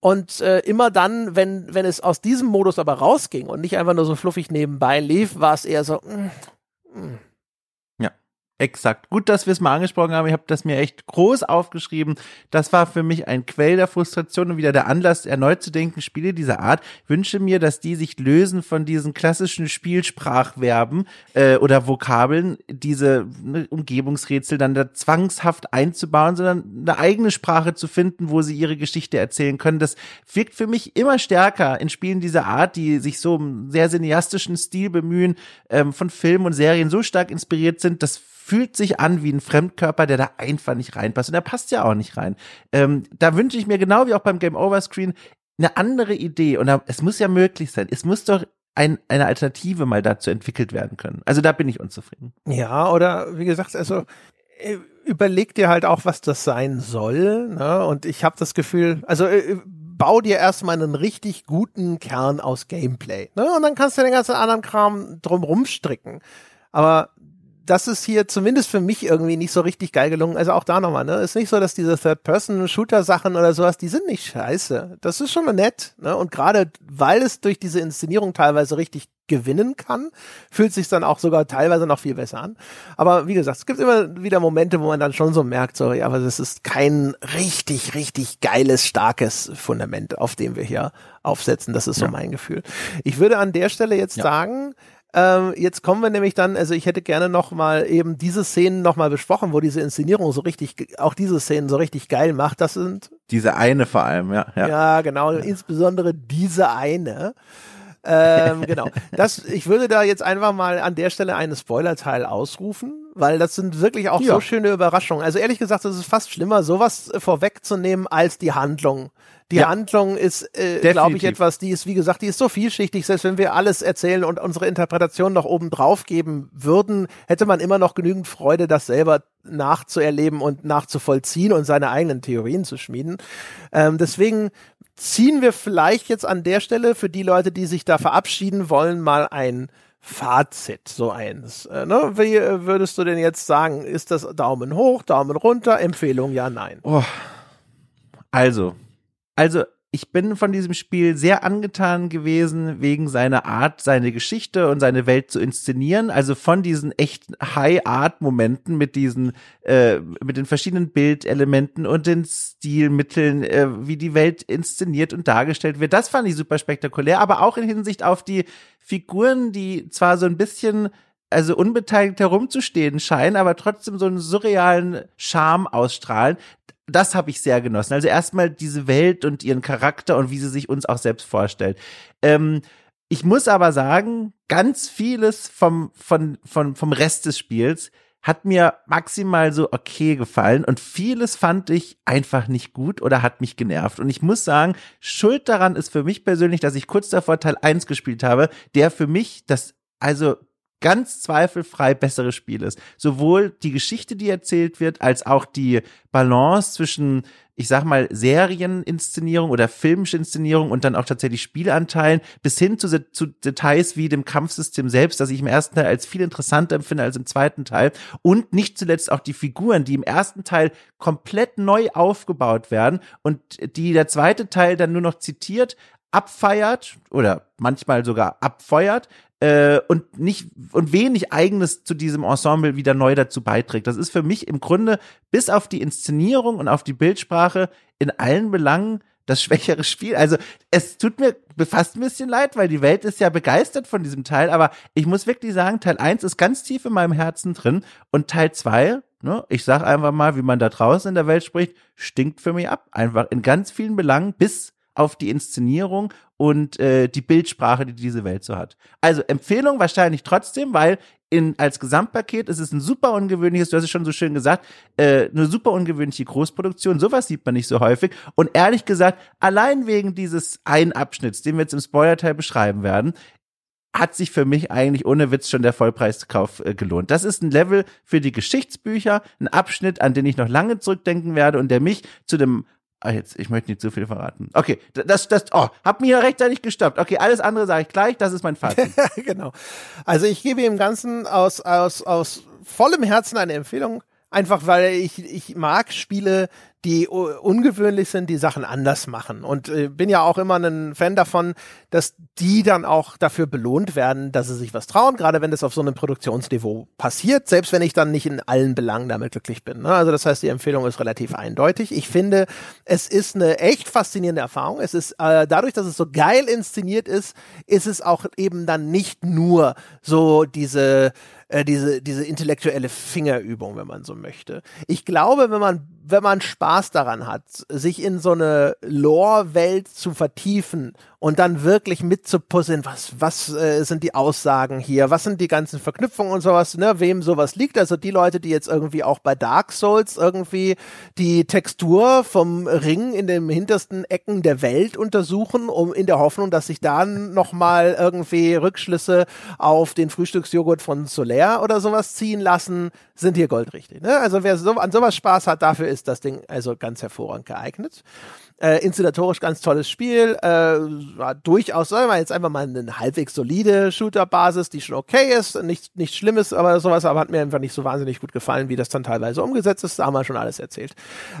Und äh, immer dann, wenn, wenn es aus diesem Modus aber rausging und nicht einfach nur so fluffig nebenbei lief, war es eher so, mm, mm, Exakt. Gut, dass wir es mal angesprochen haben. Ich habe das mir echt groß aufgeschrieben. Das war für mich ein Quell der Frustration und wieder der Anlass, erneut zu denken, Spiele dieser Art. wünsche mir, dass die sich lösen von diesen klassischen Spielsprachverben äh, oder Vokabeln, diese ne, Umgebungsrätsel dann da zwangshaft einzubauen, sondern eine eigene Sprache zu finden, wo sie ihre Geschichte erzählen können. Das wirkt für mich immer stärker in Spielen dieser Art, die sich so im sehr cineastischen Stil bemühen, ähm, von Filmen und Serien so stark inspiriert sind, dass fühlt sich an wie ein Fremdkörper, der da einfach nicht reinpasst. Und der passt ja auch nicht rein. Ähm, da wünsche ich mir genau wie auch beim Game Over Screen eine andere Idee. Und da, es muss ja möglich sein. Es muss doch ein, eine Alternative mal dazu entwickelt werden können. Also da bin ich unzufrieden. Ja, oder wie gesagt, also äh, überleg dir halt auch, was das sein soll. Ne? Und ich habe das Gefühl, also äh, bau dir erstmal einen richtig guten Kern aus Gameplay. Ne? Und dann kannst du den ganzen anderen Kram drumrum stricken. Aber das ist hier zumindest für mich irgendwie nicht so richtig geil gelungen. Also auch da nochmal, ne? Ist nicht so, dass diese Third-Person-Shooter-Sachen oder sowas, die sind nicht scheiße. Das ist schon nett, ne? Und gerade weil es durch diese Inszenierung teilweise richtig gewinnen kann, fühlt sich dann auch sogar teilweise noch viel besser an. Aber wie gesagt, es gibt immer wieder Momente, wo man dann schon so merkt, sorry, aber das ist kein richtig, richtig geiles, starkes Fundament, auf dem wir hier aufsetzen. Das ist so ja. mein Gefühl. Ich würde an der Stelle jetzt ja. sagen, ähm, jetzt kommen wir nämlich dann, also ich hätte gerne noch mal eben diese Szenen noch mal besprochen, wo diese Inszenierung so richtig, auch diese Szenen so richtig geil macht. Das sind diese eine vor allem, ja. Ja, ja genau, ja. insbesondere diese eine. ähm, genau. Das, ich würde da jetzt einfach mal an der Stelle eine Spoilerteil ausrufen, weil das sind wirklich auch ja. so schöne Überraschungen. Also ehrlich gesagt, es ist fast schlimmer, sowas vorwegzunehmen als die Handlung die ja. Handlung ist, äh, glaube ich, etwas, die ist, wie gesagt, die ist so vielschichtig, selbst wenn wir alles erzählen und unsere Interpretation noch oben drauf geben würden, hätte man immer noch genügend Freude, das selber nachzuerleben und nachzuvollziehen und seine eigenen Theorien zu schmieden. Ähm, deswegen ziehen wir vielleicht jetzt an der Stelle für die Leute, die sich da verabschieden wollen, mal ein Fazit, so eins. Äh, ne? Wie äh, würdest du denn jetzt sagen? Ist das Daumen hoch, Daumen runter, Empfehlung, ja, nein? Oh. Also, also ich bin von diesem Spiel sehr angetan gewesen wegen seiner Art, seine Geschichte und seine Welt zu inszenieren. Also von diesen echten High-Art-Momenten mit diesen, äh, mit den verschiedenen Bildelementen und den Stilmitteln, äh, wie die Welt inszeniert und dargestellt wird. Das fand ich super spektakulär, aber auch in Hinsicht auf die Figuren, die zwar so ein bisschen also unbeteiligt herumzustehen scheinen, aber trotzdem so einen surrealen Charme ausstrahlen das habe ich sehr genossen. Also erstmal diese Welt und ihren Charakter und wie sie sich uns auch selbst vorstellt. Ähm, ich muss aber sagen, ganz vieles vom, von, von, vom Rest des Spiels hat mir maximal so okay gefallen und vieles fand ich einfach nicht gut oder hat mich genervt. Und ich muss sagen, Schuld daran ist für mich persönlich, dass ich kurz davor Teil 1 gespielt habe, der für mich das also ganz zweifelfrei besseres Spiel ist. Sowohl die Geschichte, die erzählt wird, als auch die Balance zwischen, ich sag mal, Serieninszenierung oder filmische Inszenierung und dann auch tatsächlich Spielanteilen bis hin zu, zu Details wie dem Kampfsystem selbst, das ich im ersten Teil als viel interessanter empfinde als im zweiten Teil. Und nicht zuletzt auch die Figuren, die im ersten Teil komplett neu aufgebaut werden und die der zweite Teil dann nur noch zitiert, abfeiert oder manchmal sogar abfeuert, äh, und nicht und wenig eigenes zu diesem Ensemble wieder neu dazu beiträgt. Das ist für mich im Grunde bis auf die Inszenierung und auf die Bildsprache in allen Belangen das schwächere Spiel. Also es tut mir fast ein bisschen leid, weil die Welt ist ja begeistert von diesem Teil, aber ich muss wirklich sagen, Teil 1 ist ganz tief in meinem Herzen drin und Teil 2, ne, ich sag einfach mal, wie man da draußen in der Welt spricht, stinkt für mich ab. Einfach in ganz vielen Belangen bis auf die Inszenierung und äh, die Bildsprache, die diese Welt so hat. Also Empfehlung wahrscheinlich trotzdem, weil in, als Gesamtpaket ist es ein super ungewöhnliches, du hast es schon so schön gesagt, äh, eine super ungewöhnliche Großproduktion. Sowas sieht man nicht so häufig. Und ehrlich gesagt, allein wegen dieses einen Abschnitts, den wir jetzt im Spoilerteil beschreiben werden, hat sich für mich eigentlich ohne Witz schon der Vollpreiskauf äh, gelohnt. Das ist ein Level für die Geschichtsbücher, ein Abschnitt, an den ich noch lange zurückdenken werde und der mich zu dem Ah, jetzt, ich möchte nicht zu viel verraten. Okay, das, das, oh, hab mir rechtzeitig gestoppt. Okay, alles andere sage ich gleich, das ist mein Fazit. genau. Also ich gebe im Ganzen aus, aus, aus vollem Herzen eine Empfehlung. Einfach weil ich, ich mag Spiele, die ungewöhnlich sind, die Sachen anders machen. Und äh, bin ja auch immer ein Fan davon, dass die dann auch dafür belohnt werden, dass sie sich was trauen, gerade wenn das auf so einem Produktionsniveau passiert, selbst wenn ich dann nicht in allen Belangen damit glücklich bin. Ne? Also das heißt, die Empfehlung ist relativ eindeutig. Ich finde, es ist eine echt faszinierende Erfahrung. Es ist äh, dadurch, dass es so geil inszeniert ist, ist es auch eben dann nicht nur so diese äh, diese, diese intellektuelle Fingerübung, wenn man so möchte. Ich glaube, wenn man wenn man Spaß daran hat, sich in so eine Lore-Welt zu vertiefen und dann wirklich mitzupuzzeln, was, was äh, sind die Aussagen hier, was sind die ganzen Verknüpfungen und sowas, ne, wem sowas liegt. Also die Leute, die jetzt irgendwie auch bei Dark Souls irgendwie die Textur vom Ring in den hintersten Ecken der Welt untersuchen, um in der Hoffnung, dass sich dann nochmal irgendwie Rückschlüsse auf den Frühstücksjoghurt von Solaire oder sowas ziehen lassen, sind hier goldrichtig. Ne? Also wer so, an sowas Spaß hat, dafür ist das Ding also ganz hervorragend geeignet. Äh, inszenatorisch ganz tolles Spiel. Äh, war durchaus, sagen wir jetzt einfach mal eine halbwegs solide Shooter-Basis, die schon okay ist. Nicht, nichts Schlimmes, aber sowas, aber hat mir einfach nicht so wahnsinnig gut gefallen, wie das dann teilweise umgesetzt ist. Da haben wir schon alles erzählt.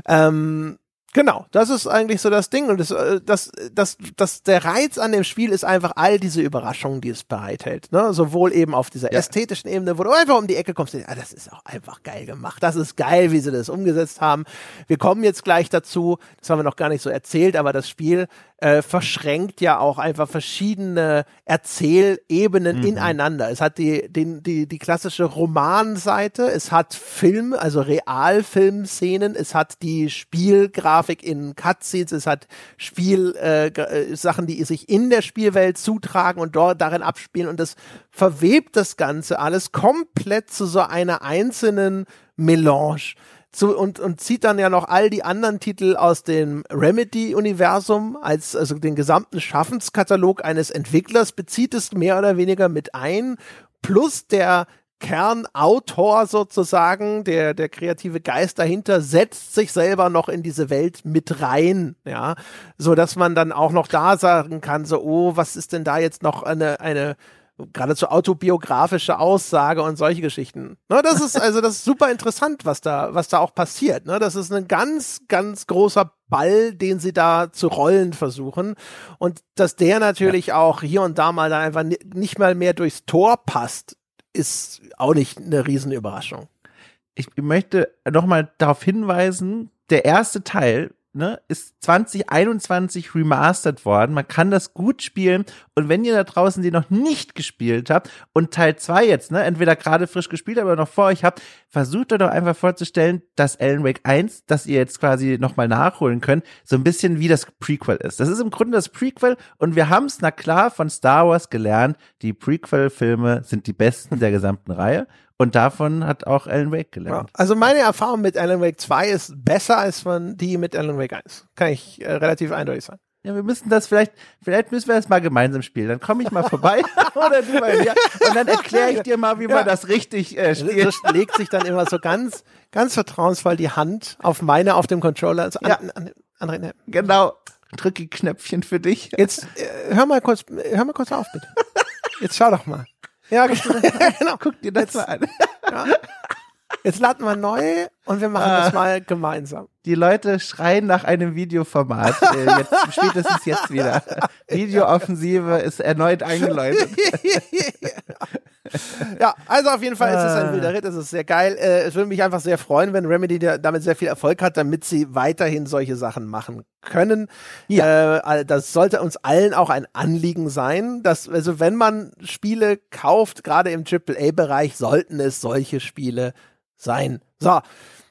Ähm, Genau, das ist eigentlich so das Ding und das, äh, das, das, das, der Reiz an dem Spiel ist einfach all diese Überraschungen, die es bereithält. Ne? Sowohl eben auf dieser ja. ästhetischen Ebene, wo du einfach um die Ecke kommst, und, ah, das ist auch einfach geil gemacht. Das ist geil, wie sie das umgesetzt haben. Wir kommen jetzt gleich dazu. Das haben wir noch gar nicht so erzählt, aber das Spiel äh, verschränkt ja auch einfach verschiedene Erzählebenen mhm. ineinander. Es hat die, den, die, die klassische Romanseite, es hat Film, also Realfilmszenen, es hat die Spielgrafik in Cutscenes, es hat Spiel, äh, äh, Sachen, die sich in der Spielwelt zutragen und dort darin abspielen und das verwebt das Ganze alles komplett zu so einer einzelnen Melange zu, und, und zieht dann ja noch all die anderen Titel aus dem Remedy-Universum als also den gesamten Schaffenskatalog eines Entwicklers bezieht es mehr oder weniger mit ein, plus der Kernautor sozusagen, der, der kreative Geist dahinter, setzt sich selber noch in diese Welt mit rein, ja, so dass man dann auch noch da sagen kann, so, oh, was ist denn da jetzt noch eine, eine, geradezu autobiografische Aussage und solche Geschichten. Ne, das ist also das ist super interessant, was da was da auch passiert. Ne, das ist ein ganz ganz großer Ball, den sie da zu rollen versuchen und dass der natürlich ja. auch hier und da mal dann einfach nicht mal mehr durchs Tor passt, ist auch nicht eine Riesenüberraschung. Ich möchte noch mal darauf hinweisen, der erste Teil ne, ist 2021 remastered worden. Man kann das gut spielen. Und wenn ihr da draußen die noch nicht gespielt habt und Teil 2 jetzt, ne, entweder gerade frisch gespielt habt oder noch vor euch habt, versucht euch doch einfach vorzustellen, dass Alan Wake 1, das ihr jetzt quasi nochmal nachholen könnt, so ein bisschen wie das Prequel ist. Das ist im Grunde das Prequel und wir haben es, na klar, von Star Wars gelernt. Die Prequel-Filme sind die besten der gesamten Reihe. Und davon hat auch Alan Wake gelernt. Also meine Erfahrung mit Alan Wake 2 ist besser als von die mit Alan Wake 1. Kann ich äh, relativ eindeutig sagen. Ja, wir müssen das vielleicht, vielleicht müssen wir das mal gemeinsam spielen. Dann komme ich mal vorbei oder du bei mir und dann erkläre ich dir mal, wie ja. man das richtig äh, spielt. Das legt sich dann immer so ganz, ganz vertrauensvoll die Hand auf meine, auf dem Controller. Also an, ja. an, an, an, genau. Drücke Knöpfchen für dich. Jetzt äh, hör mal kurz, hör mal kurz auf bitte. Jetzt schau doch mal. Ja, genau. Guck dir das mal an. Ja. Jetzt laden wir neu und wir machen ah, das mal gemeinsam. Die Leute schreien nach einem Videoformat. Äh, jetzt, spätestens jetzt wieder. Videooffensive ist erneut eingeläutet. ja, also auf jeden Fall ist es ein ah. wilder Ritt, es ist sehr geil. Äh, es würde mich einfach sehr freuen, wenn Remedy damit sehr viel Erfolg hat, damit sie weiterhin solche Sachen machen können. Ja. Äh, das sollte uns allen auch ein Anliegen sein, dass, also wenn man Spiele kauft, gerade im AAA-Bereich, sollten es solche Spiele sein. So.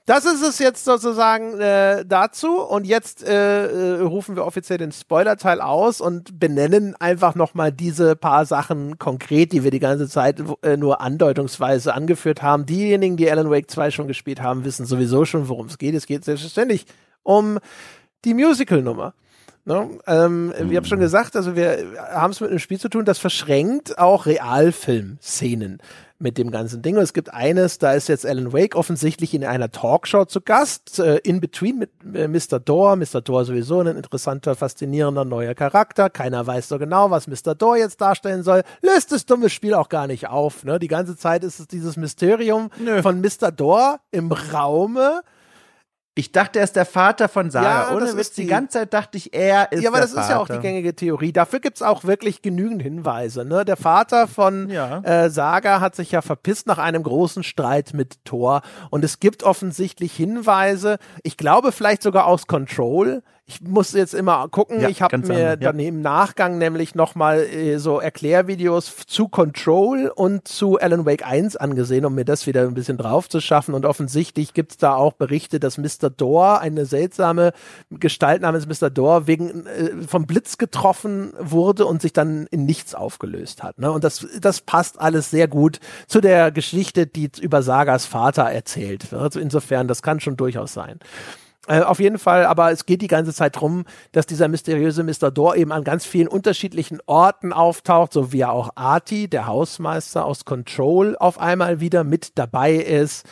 Das ist es jetzt sozusagen äh, dazu. Und jetzt äh, äh, rufen wir offiziell den Spoiler-Teil aus und benennen einfach nochmal diese paar Sachen konkret, die wir die ganze Zeit äh, nur andeutungsweise angeführt haben. Diejenigen, die Alan Wake 2 schon gespielt haben, wissen sowieso schon, worum es geht. Es geht selbstverständlich um die Musical-Nummer. Ne? Ähm, mhm. Ich habe schon gesagt, also wir haben es mit einem Spiel zu tun, das verschränkt auch Realfilm-Szenen mit dem ganzen Ding. Und es gibt eines, da ist jetzt Alan Wake offensichtlich in einer Talkshow zu Gast, äh, in between mit äh, Mr. Door. Mr. Door sowieso ein interessanter, faszinierender neuer Charakter. Keiner weiß so genau, was Mr. Door jetzt darstellen soll. Löst das dumme Spiel auch gar nicht auf. Ne? Die ganze Zeit ist es dieses Mysterium Nö. von Mr. Door im Raume ich dachte, er ist der Vater von Sarah. Ja, Ohne Witz, die, die, ganze Zeit dachte ich, er ist der Ja, aber das Vater. ist ja auch die gängige Theorie. Dafür gibt's auch wirklich genügend Hinweise. Ne? Der Vater von ja. äh, Saga hat sich ja verpisst nach einem großen Streit mit Thor. Und es gibt offensichtlich Hinweise, ich glaube vielleicht sogar aus Control, ich muss jetzt immer gucken. Ja, ich habe mir andere, ja. dann im Nachgang nämlich nochmal äh, so Erklärvideos zu Control und zu Alan Wake 1 angesehen, um mir das wieder ein bisschen drauf zu schaffen. Und offensichtlich gibt's da auch Berichte, dass Mr. Door, eine seltsame Gestalt namens Mr. Door, wegen äh, vom Blitz getroffen wurde und sich dann in nichts aufgelöst hat. Ne? Und das, das passt alles sehr gut zu der Geschichte, die über Sagas Vater erzählt wird. Also insofern, das kann schon durchaus sein. Äh, auf jeden Fall, aber es geht die ganze Zeit drum, dass dieser mysteriöse Mr. Door eben an ganz vielen unterschiedlichen Orten auftaucht, so wie auch Artie, der Hausmeister aus Control, auf einmal wieder mit dabei ist.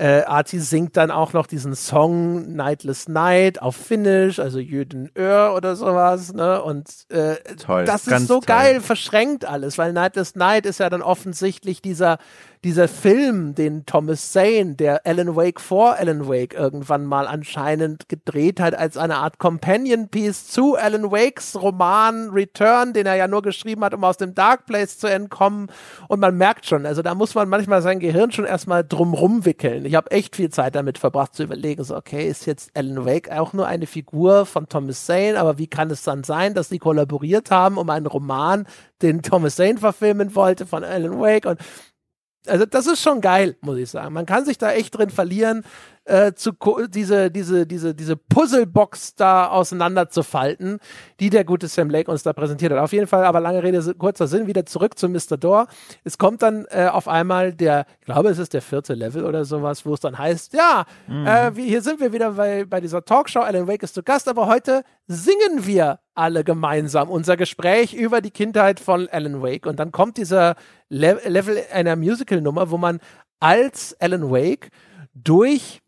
Äh, Artie singt dann auch noch diesen Song Nightless Night auf Finnish, also Jüden Öhr oder sowas, ne? Und äh, toll, das ist so toll. geil, verschränkt alles, weil Nightless Night ist ja dann offensichtlich dieser dieser Film, den Thomas Zane, der Alan Wake vor Alan Wake irgendwann mal anscheinend gedreht hat, als eine Art Companion Piece zu Alan Wakes Roman Return, den er ja nur geschrieben hat, um aus dem Dark Place zu entkommen. Und man merkt schon, also da muss man manchmal sein Gehirn schon erstmal drumrum wickeln. Ich habe echt viel Zeit damit verbracht zu überlegen, so, okay, ist jetzt Alan Wake auch nur eine Figur von Thomas Zane, aber wie kann es dann sein, dass sie kollaboriert haben, um einen Roman, den Thomas Zane verfilmen wollte von Alan Wake und also das ist schon geil, muss ich sagen. Man kann sich da echt drin verlieren, äh, zu diese diese diese diese Puzzlebox da auseinanderzufalten, die der gute Sam Lake uns da präsentiert hat. Auf jeden Fall, aber lange Rede kurzer Sinn, wieder zurück zu Mr. Door. Es kommt dann äh, auf einmal der, ich glaube, es ist der vierte Level oder sowas, wo es dann heißt, ja, mhm. äh, wie, hier sind wir wieder bei, bei dieser Talkshow. Alan Wake ist zu Gast, aber heute singen wir alle gemeinsam unser Gespräch über die Kindheit von Alan Wake. Und dann kommt dieser Le Level einer Musical-Nummer, wo man als Alan Wake durch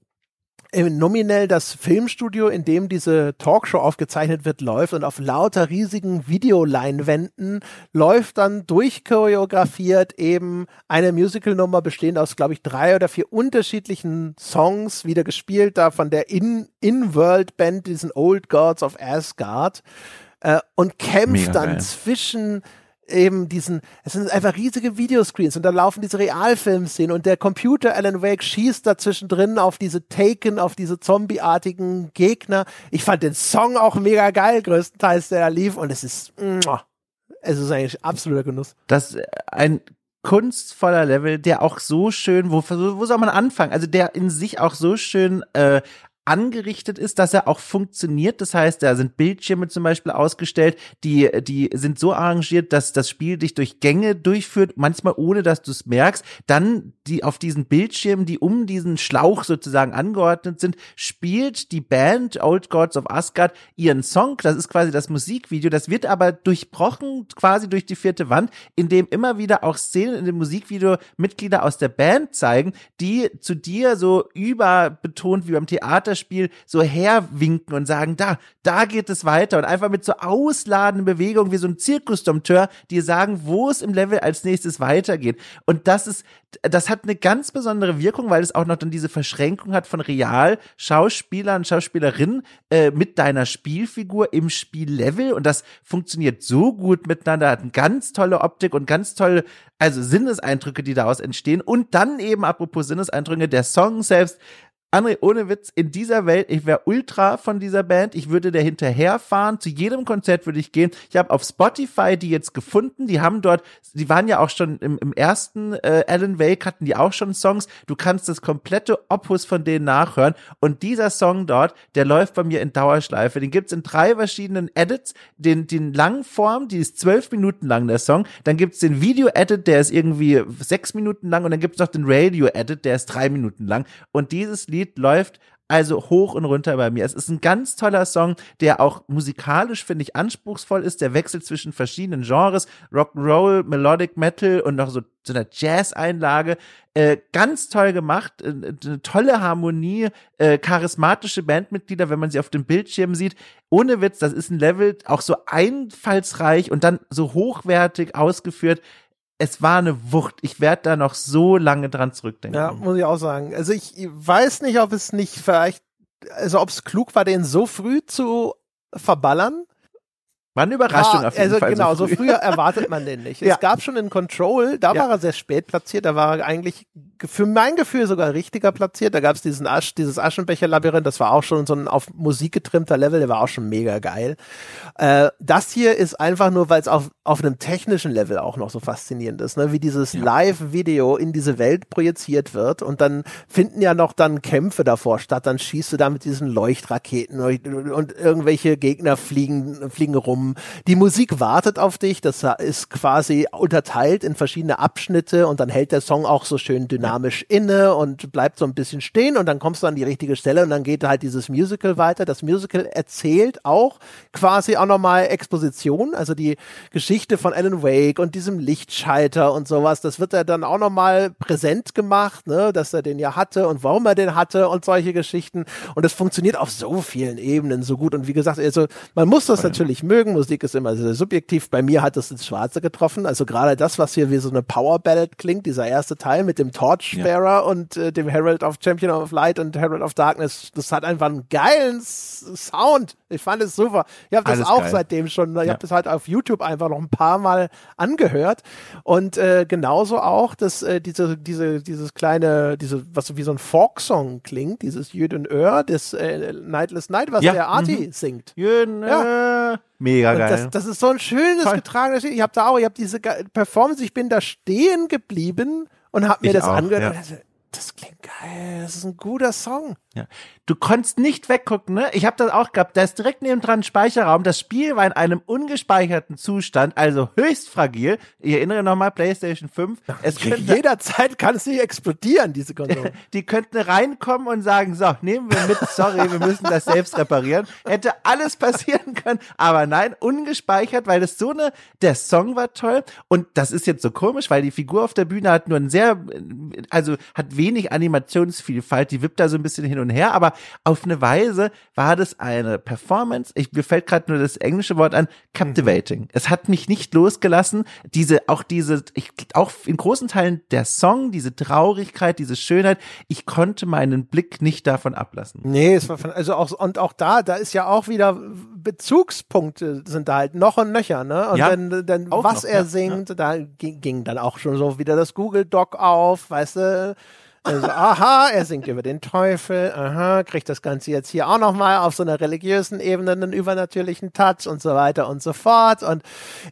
nominell das Filmstudio, in dem diese Talkshow aufgezeichnet wird, läuft und auf lauter riesigen Videoleinwänden läuft dann durchchoreografiert eben eine Musicalnummer bestehend aus, glaube ich, drei oder vier unterschiedlichen Songs, wieder gespielt da von der In-World-Band, In diesen Old Gods of Asgard, äh, und kämpft Mega dann geil. zwischen eben diesen, es sind einfach riesige Videoscreens und da laufen diese Realfilmszenen und der Computer Alan Wake schießt dazwischen drin auf diese Taken, auf diese zombieartigen Gegner. Ich fand den Song auch mega geil, größtenteils, der da lief und es ist, es ist eigentlich absoluter Genuss. Das ein kunstvoller Level, der auch so schön, wo, wo soll man anfangen? Also der in sich auch so schön äh, angerichtet ist, dass er auch funktioniert. Das heißt, da sind Bildschirme zum Beispiel ausgestellt, die, die sind so arrangiert, dass das Spiel dich durch Gänge durchführt, manchmal ohne, dass du es merkst. Dann die auf diesen Bildschirmen, die um diesen Schlauch sozusagen angeordnet sind, spielt die Band Old Gods of Asgard ihren Song. Das ist quasi das Musikvideo. Das wird aber durchbrochen quasi durch die vierte Wand, in dem immer wieder auch Szenen in dem Musikvideo Mitglieder aus der Band zeigen, die zu dir so überbetont wie beim Theater Computerspiel so herwinken und sagen, da, da geht es weiter und einfach mit so ausladenden Bewegungen wie so ein Zirkusdompteur, die sagen, wo es im Level als nächstes weitergeht. Und das ist, das hat eine ganz besondere Wirkung, weil es auch noch dann diese Verschränkung hat von real Schauspielern, Schauspielerinnen äh, mit deiner Spielfigur im Spiellevel und das funktioniert so gut miteinander, hat eine ganz tolle Optik und ganz tolle, also Sinneseindrücke, die daraus entstehen und dann eben apropos Sinneseindrücke, der Song selbst André, ohne Witz, in dieser Welt, ich wäre ultra von dieser Band, ich würde der hinterherfahren, zu jedem Konzert würde ich gehen. Ich habe auf Spotify die jetzt gefunden, die haben dort, die waren ja auch schon im, im ersten äh, Alan Wake, hatten die auch schon Songs. Du kannst das komplette Opus von denen nachhören und dieser Song dort, der läuft bei mir in Dauerschleife. Den gibt's in drei verschiedenen Edits, den, den Langform, die ist zwölf Minuten lang, der Song. Dann gibt's den Video-Edit, der ist irgendwie sechs Minuten lang und dann gibt's noch den Radio-Edit, der ist drei Minuten lang. Und dieses Lied Lied läuft also hoch und runter bei mir. Es ist ein ganz toller Song, der auch musikalisch, finde ich, anspruchsvoll ist. Der Wechsel zwischen verschiedenen Genres, Rock'n'Roll, Melodic Metal und noch so, so einer Jazz-Einlage. Äh, ganz toll gemacht, äh, eine tolle Harmonie, äh, charismatische Bandmitglieder, wenn man sie auf dem Bildschirm sieht. Ohne Witz, das ist ein Level auch so einfallsreich und dann so hochwertig ausgeführt es war eine Wucht. Ich werde da noch so lange dran zurückdenken. Ja, muss ich auch sagen. Also ich weiß nicht, ob es nicht vielleicht, also ob es klug war, den so früh zu verballern War eine Überraschung ja, auf jeden also Fall. Genau, so, so früher erwartet man den nicht. Ja. Es gab schon in Control, da Ja. war er sehr spät platziert, da war er eigentlich für mein Gefühl sogar richtiger platziert. Da gab es diesen Asch, dieses Aschenbecher-Labyrinth, das war auch schon so ein auf Musik getrimmter Level, der war auch schon mega geil. Äh, das hier ist einfach nur, weil es auf, auf einem technischen Level auch noch so faszinierend ist, ne? wie dieses Live-Video in diese Welt projiziert wird und dann finden ja noch dann Kämpfe davor statt, dann schießt du da mit diesen Leuchtraketen und, und irgendwelche Gegner fliegen, fliegen rum. Die Musik wartet auf dich, das ist quasi unterteilt in verschiedene Abschnitte und dann hält der Song auch so schön dynamisch inne und bleibt so ein bisschen stehen und dann kommst du an die richtige Stelle und dann geht halt dieses Musical weiter. Das Musical erzählt auch quasi auch nochmal Exposition, also die Geschichte von Alan Wake und diesem Lichtschalter und sowas, das wird ja dann auch nochmal präsent gemacht, ne, dass er den ja hatte und warum er den hatte und solche Geschichten. Und es funktioniert auf so vielen Ebenen so gut. Und wie gesagt, also man muss das natürlich mögen, Musik ist immer sehr subjektiv, bei mir hat es ins Schwarze getroffen, also gerade das, was hier wie so eine Power Ballad klingt, dieser erste Teil mit dem Torchbearer und äh, dem Herald of Champion of Light und Herald of Darkness, das hat einfach einen geilen Sound. Ich fand es super. Ich habe das Alles auch geil. seitdem schon, ich Ja. habe das halt auf YouTube einfach noch ein paar Mal angehört und äh, genauso auch, dass äh, diese diese dieses kleine, diese was so wie so ein Folk-Song klingt, dieses Jüden Öhr, das äh, Nightless Night, was Ja, der Arti singt. Jön, äh, mega Und geil. das, das ist so ein schönes Toll. getragenes. Ich habe da auch, ich habe diese Performance, ich bin da stehen geblieben und habe mir Ich das auch, angehört. ja. Das klingt geil, das ist ein guter Song. Ja. Du konntest nicht weggucken, ne? Ich habe das auch gehabt. Da ist direkt neben dran Speicherraum. Das Spiel war in einem ungespeicherten Zustand, also höchst fragil. Ich erinnere nochmal, PlayStation 5. Es könnte, Jederzeit kann es nicht explodieren, diese Konsole. die könnten reinkommen und sagen, so, nehmen wir mit, sorry, wir müssen das selbst reparieren. Hätte alles passieren können, aber nein, ungespeichert, weil das so eine, der Song war toll und das ist jetzt so komisch, weil die Figur auf der Bühne hat nur ein sehr, also hat wenig Animationsvielfalt, die wippt da so ein bisschen hin und her, aber auf eine Weise war das eine Performance, ich, mir fällt gerade nur das englische Wort an, captivating. Es hat mich nicht losgelassen, diese, auch diese, ich, auch in großen Teilen der Song, diese Traurigkeit, diese Schönheit, ich konnte meinen Blick nicht davon ablassen. Nee, es war von, also auch, und auch da, da ist ja auch wieder Bezugspunkte sind da halt noch und nöcher, ne? Und Ja, dann, dann was noch, er ja, singt, da ging, ging dann auch schon so wieder das Google Doc auf, weißt du? Also, aha, er singt über den Teufel, aha, kriegt das Ganze jetzt hier auch nochmal auf so einer religiösen Ebene einen übernatürlichen Touch und so weiter und so fort. Und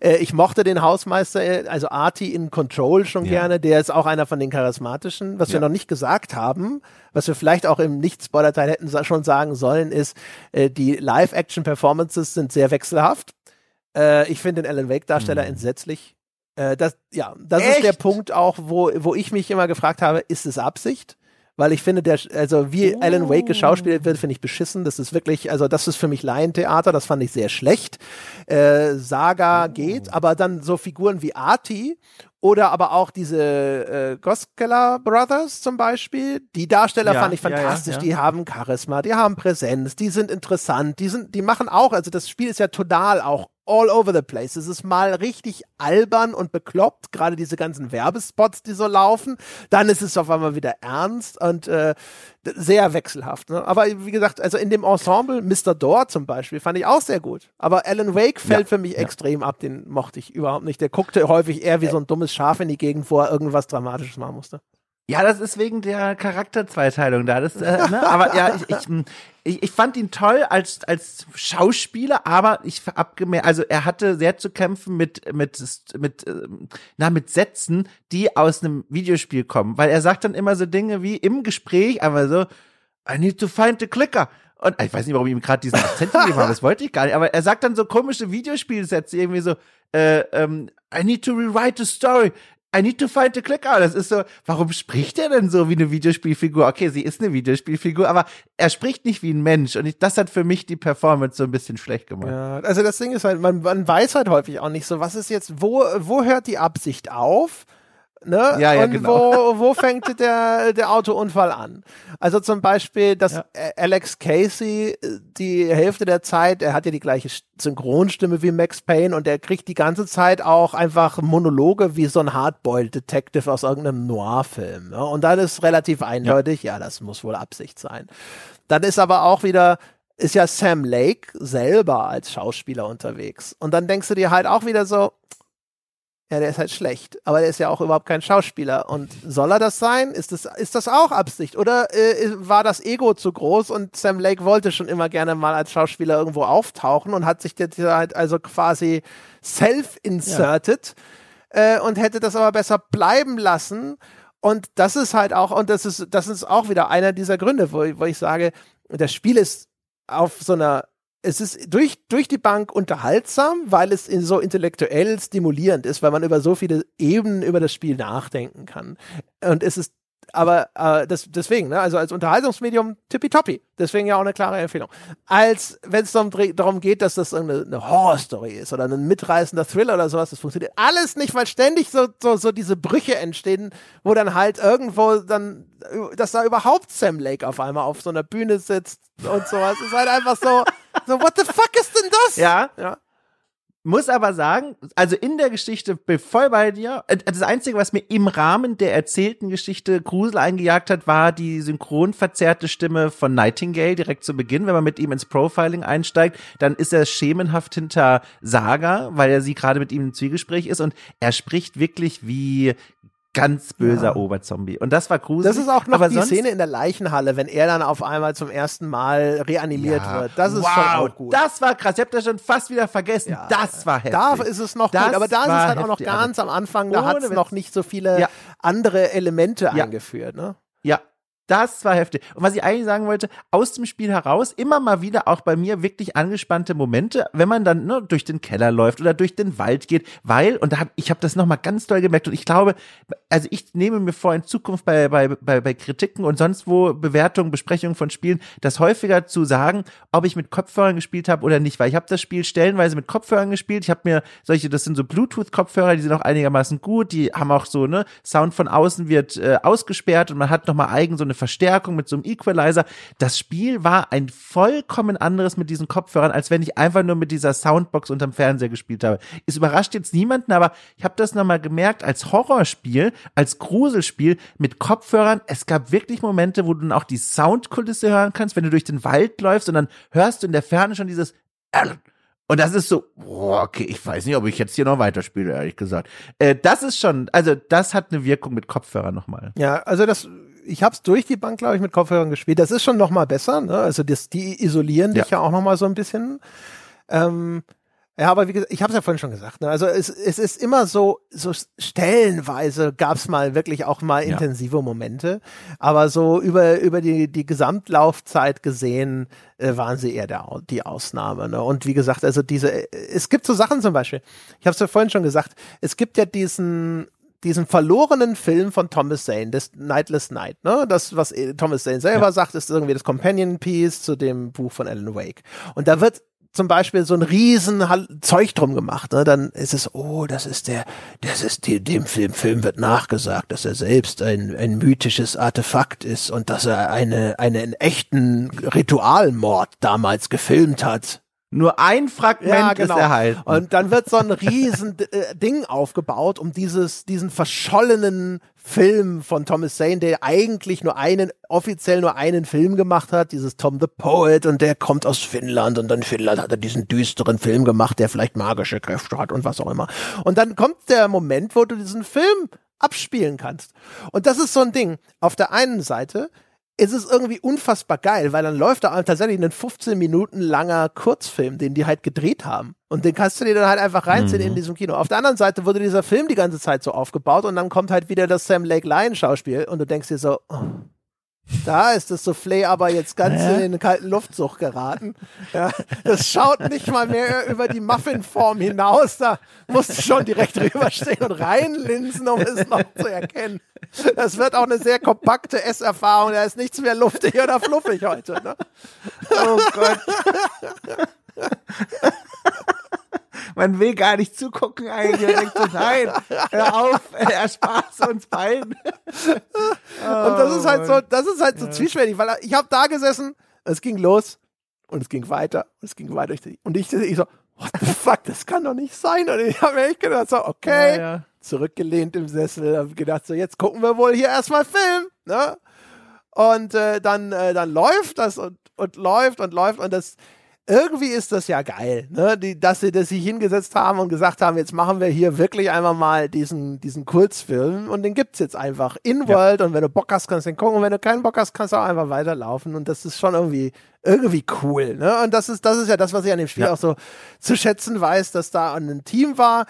äh, ich mochte den Hausmeister, äh, also Artie in Control schon Ja. gerne, der ist auch einer von den charismatischen. Was wir Ja. noch nicht gesagt haben, was wir vielleicht auch im Nicht-Spoiler-Teil hätten schon sagen sollen, ist, äh, die Live-Action-Performances sind sehr wechselhaft. Äh, ich finde den Alan Wake-Darsteller entsetzlich. Äh, das, ja, das ist der Echt? Punkt auch, wo, wo ich mich immer gefragt habe, ist es Absicht? Weil ich finde, der, also wie Alan Wake geschauspielt wird, finde ich beschissen. Das ist wirklich, also das ist für mich Laientheater, das fand ich sehr schlecht. Äh, Saga geht, aber dann so Figuren wie Artie oder aber auch diese äh, Goskela Brothers zum Beispiel. Die Darsteller Ja, fand ich ja, ja, fantastisch. ja. Die haben Charisma, die haben Präsenz, die sind interessant, die sind, die machen auch, also das Spiel ist ja total auch all over the place. Es ist mal richtig albern und bekloppt, gerade diese ganzen Werbespots, die so laufen. Dann ist es auf einmal wieder ernst und äh, sehr wechselhaft. Ne? Aber wie gesagt, also in dem Ensemble, Mr. Door zum Beispiel, fand ich auch sehr gut. Aber Alan Wake fällt Ja, für mich ja. extrem ab, den mochte ich überhaupt nicht. Der guckte häufig eher wie so ein dummes Schaf in die Gegend, wo er irgendwas Dramatisches machen musste. Ja, das ist wegen der Charakterzweiteilung da. Das, äh, ne? Aber ja, ich, ich, ich, ich fand ihn toll als, als Schauspieler, aber ich hab also er hatte sehr zu kämpfen mit, mit, mit, ähm, na, mit Sätzen, die aus einem Videospiel kommen. Weil er sagt dann immer so Dinge wie im Gespräch, aber so, I need to find the clicker. Und ich weiß nicht, warum ich ihm gerade diesen Akzent gegeben habe, das wollte ich gar nicht. Aber er sagt dann so komische Videospielsätze, irgendwie so, äh, ähm, I need to rewrite the story. I need to find the clicker. Das ist so, warum spricht er denn so wie eine Videospielfigur? Okay, sie ist eine Videospielfigur, aber er spricht nicht wie ein Mensch. Und ich, das hat für mich die Performance so ein bisschen schlecht gemacht. Ja, also das Ding ist halt, man, man weiß halt häufig auch nicht so, was ist jetzt, wo, wo hört die Absicht auf? Ne? Ja, ja, und genau. wo, wo fängt der, der Autounfall an? Also zum Beispiel, dass Ja. Alex Casey äh, die Hälfte der Zeit, er hat ja die gleiche Synchronstimme wie Max Payne und er kriegt die ganze Zeit auch einfach Monologe wie so ein Hardboiled Detective aus irgendeinem Noir-Film. Ne? Und dann ist relativ eindeutig, ja. das muss wohl Absicht sein. Dann ist aber auch wieder, ist ja Sam Lake selber als Schauspieler unterwegs. Und dann denkst du dir halt auch wieder so, ja, der ist halt schlecht, aber der ist ja auch überhaupt kein Schauspieler. Und soll er das sein? Ist das, ist das auch Absicht? Oder äh, war das Ego zu groß und Sam Lake wollte schon immer gerne mal als Schauspieler irgendwo auftauchen und hat sich jetzt halt also quasi self-inserted ja. äh, und hätte das aber besser bleiben lassen. Und das ist halt auch, und das ist, das ist auch wieder einer dieser Gründe, wo, wo ich sage, das Spiel ist auf so einer es ist durch, durch die Bank unterhaltsam, weil es so intellektuell stimulierend ist, weil man über so viele Ebenen über das Spiel nachdenken kann. Und es ist aber äh, das, deswegen, ne, also als Unterhaltungsmedium tippitoppi. Deswegen ja auch eine klare Empfehlung. Als wenn es darum, darum geht, dass das eine, eine Horrorstory ist oder ein mitreißender Thriller oder sowas, das funktioniert alles nicht, weil ständig so, so, so diese Brüche entstehen, wo dann halt irgendwo dann, dass da überhaupt Sam Lake auf einmal auf so einer Bühne sitzt und sowas. ist halt einfach so, so, what the fuck ist denn das? Ja. ja. Muss aber sagen, also in der Geschichte bin voll bei dir. Äh, das Einzige, was mir im Rahmen der erzählten Geschichte Grusel eingejagt hat, war die synchron verzerrte Stimme von Nightingale direkt zu Beginn. Wenn man mit ihm ins Profiling einsteigt, dann ist er schemenhaft hinter Saga, weil er sie gerade mit ihm im Zwiegespräch ist und er spricht wirklich wie ganz böser ja. Oberzombie. Und das war gruselig. Das ist auch noch aber die Szene in der Leichenhalle, wenn er dann auf einmal zum ersten Mal reanimiert ja. wird. Das ist wow, schon auch gut. Das war krass. Ich hab das schon fast wieder vergessen. Ja. Das war heftig. Da ist es noch das gut, aber da ist es halt auch noch ganz am Anfang. Da hat es noch nicht so viele andere Elemente eingeführt. Ne? Ja, das war heftig. Und was ich eigentlich sagen wollte, aus dem Spiel heraus immer mal wieder auch bei mir wirklich angespannte Momente, wenn man dann ne, durch den Keller läuft oder durch den Wald geht, weil, und da hab, ich habe das nochmal ganz doll gemerkt und ich glaube, also ich nehme mir vor, in Zukunft bei, bei, bei, bei Kritiken und sonst wo Bewertungen, Besprechungen von Spielen, das häufiger zu sagen, ob ich mit Kopfhörern gespielt habe oder nicht, weil ich habe das Spiel stellenweise mit Kopfhörern gespielt. Ich habe mir solche, das sind so Bluetooth-Kopfhörer, die sind auch einigermaßen gut, die haben auch so, ne, Sound von außen wird äh, ausgesperrt und man hat nochmal eigen so eine Verstärkung mit so einem Equalizer. Das Spiel war ein vollkommen anderes mit diesen Kopfhörern, als wenn ich einfach nur mit dieser Soundbox unterm Fernseher gespielt habe. Es überrascht jetzt niemanden, aber ich habe das nochmal gemerkt, als Horrorspiel, als Gruselspiel mit Kopfhörern, es gab wirklich Momente, wo du dann auch die Soundkulisse hören kannst, wenn du durch den Wald läufst und dann hörst du in der Ferne schon dieses und das ist so, okay, ich weiß nicht, ob ich jetzt hier noch weiterspiele, ehrlich gesagt. Äh, das ist schon, also das hat eine Wirkung mit Kopfhörern nochmal. Ja, also das ich habe es durch die Bank, glaube ich, mit Kopfhörern gespielt. Das ist schon noch mal besser. Ne? Also das, die isolieren dich ja, ja auch noch mal so ein bisschen. Ähm, ja, aber wie gesagt, ich habe es ja vorhin schon gesagt. Ne? Also es, es ist immer so, so stellenweise gab es mal wirklich auch mal ja. intensive Momente, aber so über über die die Gesamtlaufzeit gesehen äh, waren sie eher der, die Ausnahme. Ne? Und wie gesagt, also diese, es gibt so Sachen zum Beispiel. Ich habe es ja vorhin schon gesagt. Es gibt ja diesen diesen verlorenen Film von Thomas Zane, das Nightless Night, ne? Das, was Thomas Zane selber ja. sagt, ist irgendwie das Companion Piece zu dem Buch von Alan Wake. Und da wird zum Beispiel so ein riesen Zeug drum gemacht, ne? dann ist es, oh, das ist der, das ist die, dem Film, Film wird nachgesagt, dass er selbst ein, ein mythisches Artefakt ist und dass er eine, einen echten Ritualmord damals gefilmt hat. Nur ein Fragment ja, genau. ist erhalten. Und dann wird so ein riesen äh, Ding aufgebaut, um dieses, diesen verschollenen Film von Thomas Zane, der eigentlich nur einen, offiziell nur einen Film gemacht hat, dieses Tom the Poet, und der kommt aus Finnland und in Finnland hat er diesen düsteren Film gemacht, der vielleicht magische Kräfte hat und was auch immer. Und dann kommt der Moment, wo du diesen Film abspielen kannst. Und das ist so ein Ding. Auf der einen Seite es ist irgendwie unfassbar geil, weil dann läuft da tatsächlich ein 15 Minuten langer Kurzfilm, den die halt gedreht haben. Und den kannst du dir dann halt einfach reinziehen mhm. in diesem Kino. Auf der anderen Seite wurde dieser Film die ganze Zeit so aufgebaut und dann kommt halt wieder das Sam Lake Lion Schauspiel und du denkst dir so, oh, da ist das Soufflé aber jetzt ganz Hä? in den kalten Luftzug geraten. Ja, das schaut nicht mal mehr über die Muffinform hinaus. Da musst du schon direkt drüberstehen und reinlinsen, um es noch zu erkennen. Das wird auch eine sehr kompakte Esserfahrung. Da ist nichts mehr luftig oder fluffig heute. Ne? Oh Gott. man will gar nicht zugucken eigentlich. So, nein, hör auf, er spaßt uns beiden. Oh, und das ist halt so, das ist halt so ja. zwiespältig, weil ich habe da gesessen, es ging los und es ging weiter und es ging weiter. Und ich, ich so, what the fuck, das kann doch nicht sein. Und ich habe echt gedacht, so, okay, ja, ja. zurückgelehnt im Sessel, habe gedacht, so, jetzt gucken wir wohl hier erstmal Film, ne? und äh, dann, äh, dann läuft das und, und läuft und läuft und das irgendwie ist das ja geil, ne? Die, dass sie das sich hingesetzt haben und gesagt haben, jetzt machen wir hier wirklich einmal mal diesen, diesen Kurzfilm und den gibt's jetzt einfach in World ja. und wenn du Bock hast, kannst du den gucken und wenn du keinen Bock hast, kannst du auch einfach weiterlaufen und das ist schon irgendwie, irgendwie cool, ne? Und das ist, das ist ja das, was ich an dem Spiel ja. auch so zu schätzen weiß, dass da ein Team war,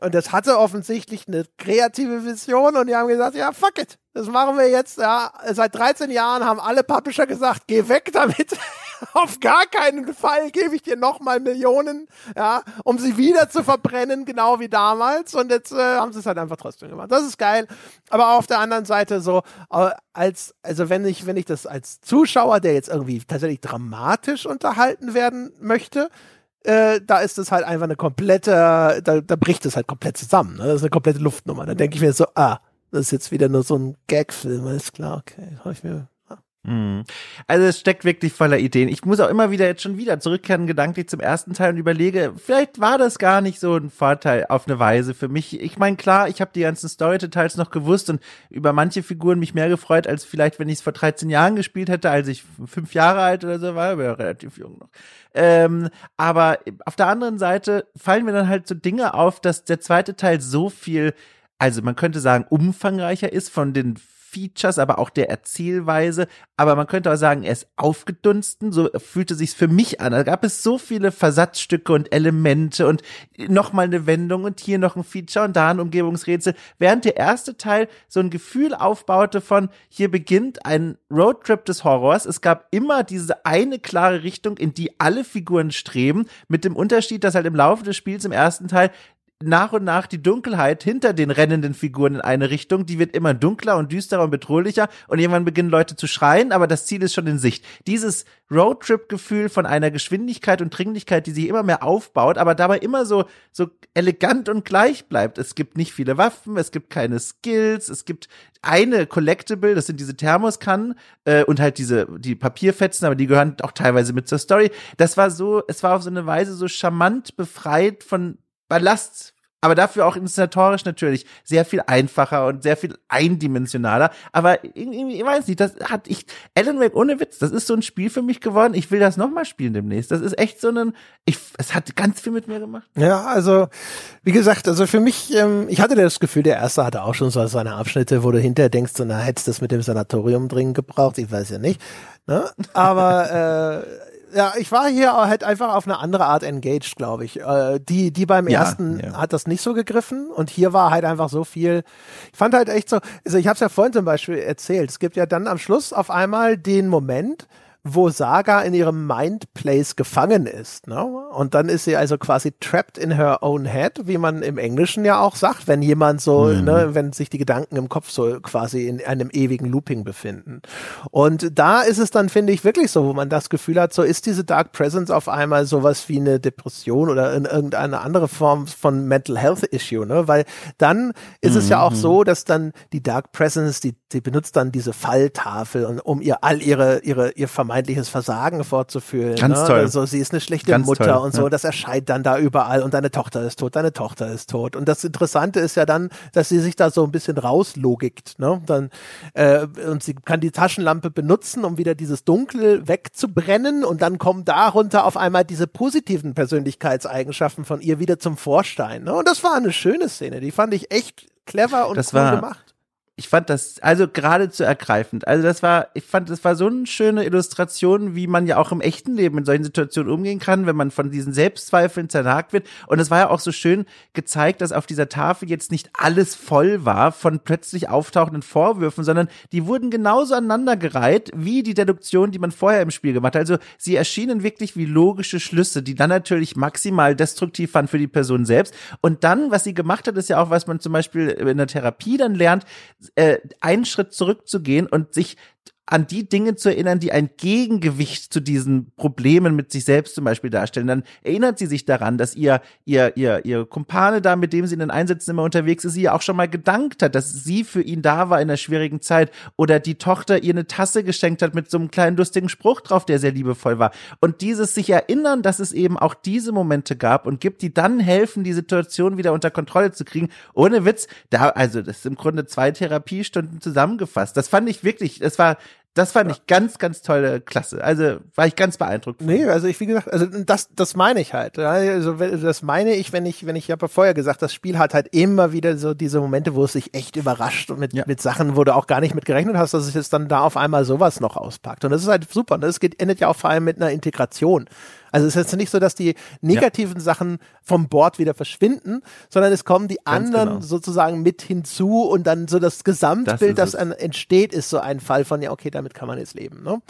und das hatte offensichtlich eine kreative Vision und die haben gesagt, ja, fuck it, das machen wir jetzt. Ja, seit 13 Jahren haben alle Publisher gesagt, geh weg damit. Auf gar keinen Fall gebe ich dir nochmal Millionen, ja, um sie wieder zu verbrennen, genau wie damals. Und jetzt äh, haben sie es halt einfach trotzdem gemacht. Das ist geil. Aber auf der anderen Seite so, äh, als, also wenn ich, wenn ich das als Zuschauer, der jetzt irgendwie tatsächlich dramatisch unterhalten werden möchte, äh, da ist es halt einfach eine komplette, da, da bricht es halt komplett zusammen. Ne? Das ist eine komplette Luftnummer. Da denke ich mir so, ah, das ist jetzt wieder nur so ein Gagfilm, ist klar, okay, habe ich mir. Also es steckt wirklich voller Ideen. Ich muss auch immer wieder jetzt schon wieder zurückkehren gedanklich zum ersten Teil und überlege, vielleicht war das gar nicht so ein Vorteil auf eine Weise für mich. Ich meine, klar, ich habe die ganzen Story-Details noch gewusst und über manche Figuren mich mehr gefreut, als vielleicht, wenn ich es vor 13 Jahren gespielt hätte, als ich fünf Jahre alt oder so war, aber ja relativ jung noch. Ähm, aber auf der anderen Seite fallen mir dann halt so Dinge auf, dass der zweite Teil so viel also man könnte sagen, umfangreicher ist von den Features, aber auch der Erzählweise. Aber man könnte auch sagen, er ist aufgedunsten, so fühlte sich's für mich an. Da gab es so viele Versatzstücke und Elemente und nochmal eine Wendung und hier noch ein Feature und da ein Umgebungsrätsel. Während der erste Teil so ein Gefühl aufbaute von, hier beginnt ein Roadtrip des Horrors. Es gab immer diese eine klare Richtung, in die alle Figuren streben, mit dem Unterschied, dass halt im Laufe des Spiels im ersten Teil nach und nach die Dunkelheit hinter den rennenden Figuren in eine Richtung, die wird immer dunkler und düsterer und bedrohlicher und irgendwann beginnen Leute zu schreien, aber das Ziel ist schon in Sicht. Dieses Roadtrip-Gefühl von einer Geschwindigkeit und Dringlichkeit, die sich immer mehr aufbaut, aber dabei immer so, so elegant und gleich bleibt. Es gibt nicht viele Waffen, es gibt keine Skills, es gibt eine Collectible, das sind diese Thermoskannen äh, und halt diese die Papierfetzen, aber die gehören auch teilweise mit zur Story. Das war so, es war auf so eine Weise so charmant befreit von Ballast aber dafür auch inszenatorisch natürlich sehr viel einfacher und sehr viel eindimensionaler. Aber irgendwie, ich weiß nicht, das hat ich, Alan Wake ohne Witz, das ist so ein Spiel für mich geworden. Ich will das nochmal spielen demnächst. Das ist echt so ein, ich, es hat ganz viel mit mir gemacht. Ja, also, wie gesagt, also für mich, ähm, ich hatte das Gefühl, der erste hatte auch schon so seine Abschnitte, wo du hinterher denkst, so, na, hättest du das mit dem Sanatorium dringend gebraucht? Ich weiß ja nicht. Ne? Aber, äh, ja, ich war hier halt einfach auf eine andere Art engaged, glaube ich. Äh, die, die beim ja, ersten ja. hat das nicht so gegriffen und hier war halt einfach so viel. Ich fand halt echt so, also ich habe es ja vorhin zum Beispiel erzählt. Es gibt ja dann am Schluss auf einmal den Moment, wo Saga in ihrem Mindplace gefangen ist. Ne? Und dann ist sie also quasi trapped in her own head, wie man im Englischen ja auch sagt, wenn jemand so, mhm. ne, wenn sich die Gedanken im Kopf so quasi in einem ewigen Looping befinden. Und da ist es dann, finde ich, wirklich so, wo man das Gefühl hat, so ist diese Dark Presence auf einmal sowas wie eine Depression oder in irgendeine andere Form von Mental Health Issue, ne? Weil dann ist mhm. es ja auch mhm. so, dass dann die Dark Presence, die, die benutzt dann diese Falltafel, und, um ihr all ihre, ihre, ihr vermeintliches vermeintliches Versagen vorzuführen. Ganz ne? toll. Also sie ist eine schlechte Ganz Mutter toll, und so, ja. das erscheint dann da überall und deine Tochter ist tot, deine Tochter ist tot. Und das Interessante ist ja dann, dass sie sich da so ein bisschen rauslogikt, ne? Dann, äh, und sie kann die Taschenlampe benutzen, um wieder dieses Dunkel wegzubrennen und dann kommen darunter auf einmal diese positiven Persönlichkeitseigenschaften von ihr wieder zum Vorstein. Ne? Und das war eine schöne Szene, die fand ich echt clever und das cool war, gemacht ich fand das also geradezu ergreifend. Also das war, ich fand, das war so eine schöne Illustration, wie man ja auch im echten Leben in solchen Situationen umgehen kann, wenn man von diesen Selbstzweifeln zernagt wird. Und es war ja auch so schön gezeigt, dass auf dieser Tafel jetzt nicht alles voll war von plötzlich auftauchenden Vorwürfen, sondern die wurden genauso aneinandergereiht wie die Deduktion, die man vorher im Spiel gemacht hat. Also sie erschienen wirklich wie logische Schlüsse, die dann natürlich maximal destruktiv waren für die Person selbst. Und dann, was sie gemacht hat, ist ja auch, was man zum Beispiel in der Therapie dann lernt, äh, einen Schritt zurückzugehen und sich an die Dinge zu erinnern, die ein Gegengewicht zu diesen Problemen mit sich selbst zum Beispiel darstellen. Dann erinnert sie sich daran, dass ihr, ihr, ihr, ihr Kumpane da, mit dem sie in den Einsätzen immer unterwegs ist, sie ja auch schon mal gedankt hat, dass sie für ihn da war in einer schwierigen Zeit oder die Tochter ihr eine Tasse geschenkt hat mit so einem kleinen lustigen Spruch drauf, der sehr liebevoll war. Und dieses sich erinnern, dass es eben auch diese Momente gab und gibt, die dann helfen, die Situation wieder unter Kontrolle zu kriegen. Ohne Witz, da, also das ist im Grunde zwei Therapiestunden zusammengefasst. Das fand ich wirklich, es war Das fand ja. ich ganz, ganz tolle Klasse. Also war ich ganz beeindruckt. Nee, also ich, wie gesagt, also das, das meine ich halt. Also das meine ich, wenn ich, wenn ich, ich habe ja vorher gesagt, das Spiel hat halt immer wieder so diese Momente, wo es sich echt überrascht und mit, ja. mit Sachen, wo du auch gar nicht mit gerechnet hast, dass es jetzt dann da auf einmal sowas noch auspackt. Und das ist halt super. Und das geht, endet ja auch vor allem mit einer Integration. Also es ist jetzt nicht so, dass die negativen ja. Sachen vom Board wieder verschwinden, sondern es kommen die Ganz anderen genau. sozusagen mit hinzu und dann so das Gesamtbild, das, das entsteht, ist so ein Fall von, ja, okay, damit kann man jetzt leben. Ne?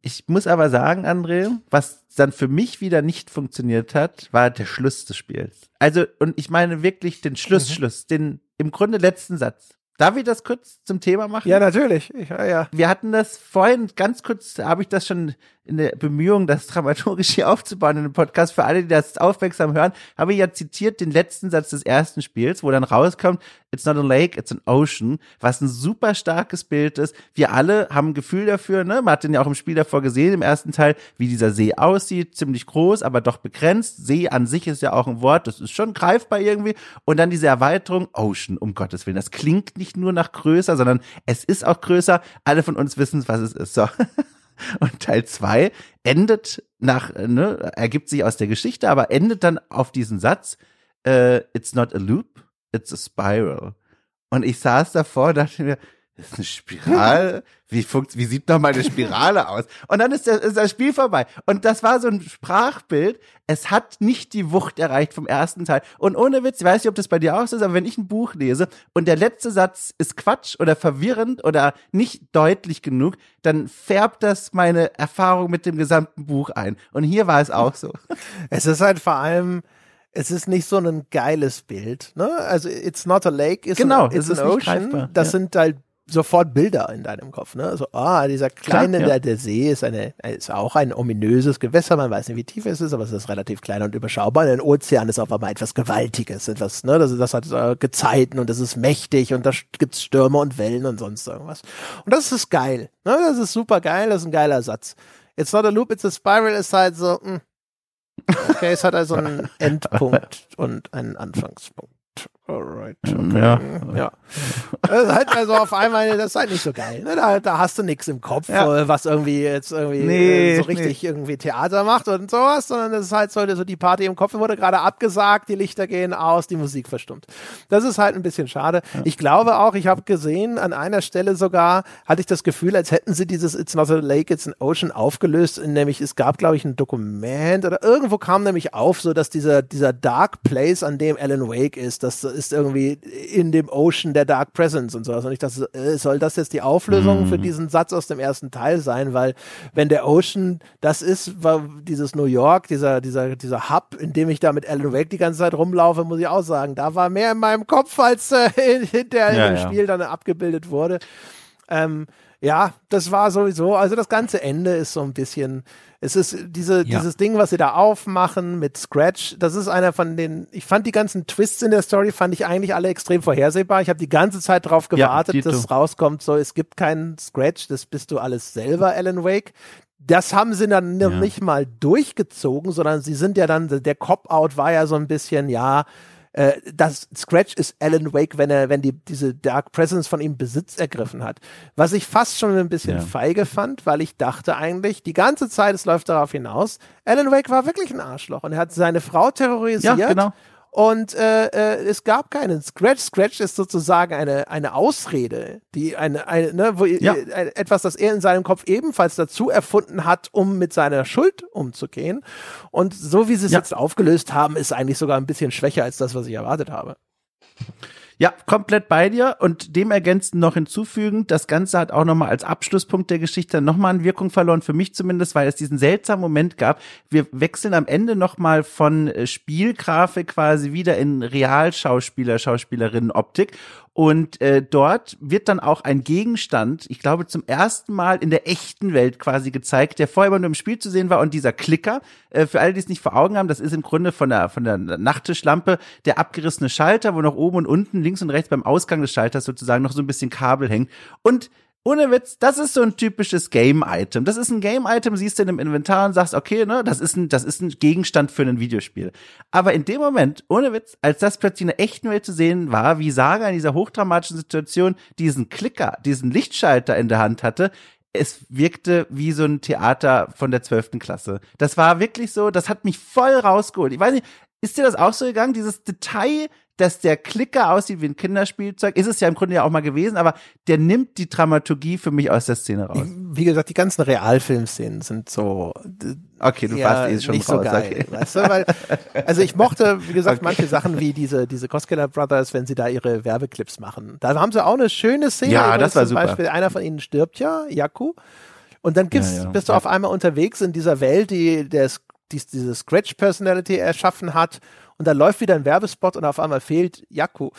Ich muss aber sagen, André, was dann für mich wieder nicht funktioniert hat, war der Schluss des Spiels. Also, und ich meine wirklich den Schlussschluss, mhm. den im Grunde letzten Satz. Darf ich das kurz zum Thema machen? Ja, natürlich. Ich, ja, ja. Wir hatten das vorhin ganz kurz, habe ich das schon in der Bemühung, das dramaturgisch hier aufzubauen in dem Podcast, für alle, die das aufmerksam hören, habe ich ja zitiert den letzten Satz des ersten Spiels, wo dann rauskommt, it's not a lake, it's an ocean, was ein super starkes Bild ist. Wir alle haben ein Gefühl dafür, ne? Man hat den ja auch im Spiel davor gesehen, im ersten Teil, wie dieser See aussieht, ziemlich groß, aber doch begrenzt. See an sich ist ja auch ein Wort, das ist schon greifbar irgendwie. Und dann diese Erweiterung, Ocean, um Gottes Willen. Das klingt nicht nur nach größer, sondern es ist auch größer. Alle von uns wissen, was es ist. So. Und Teil zwei endet nach, ne, ergibt sich aus der Geschichte, aber endet dann auf diesen Satz, äh, it's not a loop, it's a spiral. Und ich saß davor dachte mir, ist eine Spirale. Wie, funkt, wie sieht noch mal eine Spirale aus? Und dann ist, der, ist das Spiel vorbei. Und das war so ein Sprachbild. Es hat nicht die Wucht erreicht vom ersten Teil. Und ohne Witz, ich weiß nicht, ob das bei dir auch so ist, aber wenn ich ein Buch lese und der letzte Satz ist Quatsch oder verwirrend oder nicht deutlich genug, dann färbt das meine Erfahrung mit dem gesamten Buch ein. Und hier war es auch so. Es ist halt vor allem, es ist nicht so ein geiles Bild. Ne? Also It's Not a Lake, it's genau, an, it's an Ocean. Das ja. sind halt sofort Bilder in deinem Kopf. Ne? Also, ah, dieser kleine, Klar, ja. der, der See ist, eine, ist auch ein ominöses Gewässer. Man weiß nicht, wie tief es ist, aber es ist relativ klein und überschaubar. Ein Ozean ist auf einmal etwas Gewaltiges, etwas, ne? das, das hat äh, Gezeiten und das ist mächtig und da gibt's Stürme und Wellen und sonst irgendwas. Und das ist geil. Ne? Das ist super geil, das ist ein geiler Satz. It's not a loop, it's a spiral ist halt so, mh, hm, Okay, es hat also einen Endpunkt und einen Anfangspunkt. Alright. Okay. Ja. ja. Das ist halt also auf einmal, das ist halt nicht so geil. Ne? Da, da hast du nichts im Kopf, ja. was irgendwie jetzt irgendwie nee, so richtig nee. irgendwie Theater macht und sowas, sondern das ist halt so, so die Party im Kopf wurde gerade abgesagt, die Lichter gehen aus, die Musik verstummt. Das ist halt ein bisschen schade. Ja. Ich glaube auch, ich habe gesehen, an einer Stelle sogar hatte ich das Gefühl, als hätten sie dieses It's not a lake, it's an ocean aufgelöst, nämlich es gab, glaube ich, ein Dokument oder irgendwo kam nämlich auf, so dass dieser, dieser Dark Place, an dem Alan Wake ist, das ist irgendwie in dem Ocean der Dark Presence und sowas. Und ich dachte, äh, soll das jetzt die Auflösung mhm. für diesen Satz aus dem ersten Teil sein? Weil wenn der Ocean das ist, war dieses New York, dieser, dieser, dieser Hub, in dem ich da mit Alan Wake die ganze Zeit rumlaufe, muss ich auch sagen, da war mehr in meinem Kopf, als äh, hinterher ja, im ja. Spiel dann abgebildet wurde. Ähm, ja, das war sowieso, also das ganze Ende ist so ein bisschen, es ist diese, ja. dieses Ding, was sie da aufmachen mit Scratch, das ist einer von den, ich fand die ganzen Twists in der Story, fand ich eigentlich alle extrem vorhersehbar. Ich habe die ganze Zeit darauf gewartet, ja, dass es rauskommt, so, es gibt keinen Scratch, das bist du alles selber, Alan Wake. Das haben sie dann ja. nicht mal durchgezogen, sondern sie sind ja dann, der Cop-Out war ja so ein bisschen, ja, äh, das Scratch ist Alan Wake, wenn er, wenn die, diese Dark Presence von ihm Besitz ergriffen hat. Was ich fast schon ein bisschen ja. feige fand, weil ich dachte eigentlich, die ganze Zeit, es läuft darauf hinaus, Alan Wake war wirklich ein Arschloch und er hat seine Frau terrorisiert. Ja, genau. Und äh, äh, es gab keinen Scratch. Scratch ist sozusagen eine, eine Ausrede, die eine, eine ne, wo, ja. äh, etwas, das er in seinem Kopf ebenfalls dazu erfunden hat, um mit seiner Schuld umzugehen. Und so wie sie es ja. jetzt aufgelöst haben, ist eigentlich sogar ein bisschen schwächer als das, was ich erwartet habe. Ja, komplett bei dir und dem ergänzen noch hinzufügen, das Ganze hat auch nochmal als Abschlusspunkt der Geschichte nochmal an Wirkung verloren, für mich zumindest, weil es diesen seltsamen Moment gab. Wir wechseln am Ende nochmal von äh, Spielgrafik quasi wieder in Realschauspieler, Schauspielerinnen-Optik und äh, dort wird dann auch ein Gegenstand, ich glaube zum ersten Mal in der echten Welt quasi gezeigt, der vorher immer nur im Spiel zu sehen war. Und dieser Klicker, äh, für alle, die es nicht vor Augen haben, das ist im Grunde von der, von der Nachttischlampe der abgerissene Schalter, wo noch oben und unten, links und rechts beim Ausgang des Schalters sozusagen noch so ein bisschen Kabel hängt. Und ohne Witz, das ist so ein typisches Game-Item. Das ist ein Game-Item, siehst du in dem Inventar und sagst, okay, ne, das ist ein, das ist ein Gegenstand für ein Videospiel. Aber in dem Moment, ohne Witz, als das plötzlich in der echten Welt zu sehen war, wie Saga in dieser hochdramatischen Situation diesen Klicker, diesen Lichtschalter in der Hand hatte, es wirkte wie so ein Theater von der zwölften Klasse. Das war wirklich so, das hat mich voll rausgeholt. Ich weiß nicht, ist dir das auch so gegangen? Dieses Detail, dass der Klicker aussieht wie ein Kinderspielzeug, ist es ja im Grunde ja auch mal gewesen, aber der nimmt die Dramaturgie für mich aus der Szene raus. Wie gesagt, die ganzen Realfilmszenen sind so. Okay, du warst eh schon nicht raus. so geil, okay. weißt du? Weil, also ich mochte, wie gesagt, Okay. manche Sachen wie diese diese Coskeller Brothers, wenn sie da ihre Werbeclips machen. Da haben sie auch eine schöne Szene. Ja, das war zum super. Beispiel einer von ihnen stirbt ja, Yaku. Und dann gibt's, Ja, ja. bist du auf einmal unterwegs in dieser Welt, die der, die diese Scratch-Personality erschaffen hat. Und da läuft wieder ein Werbespot und auf einmal fehlt Yaku.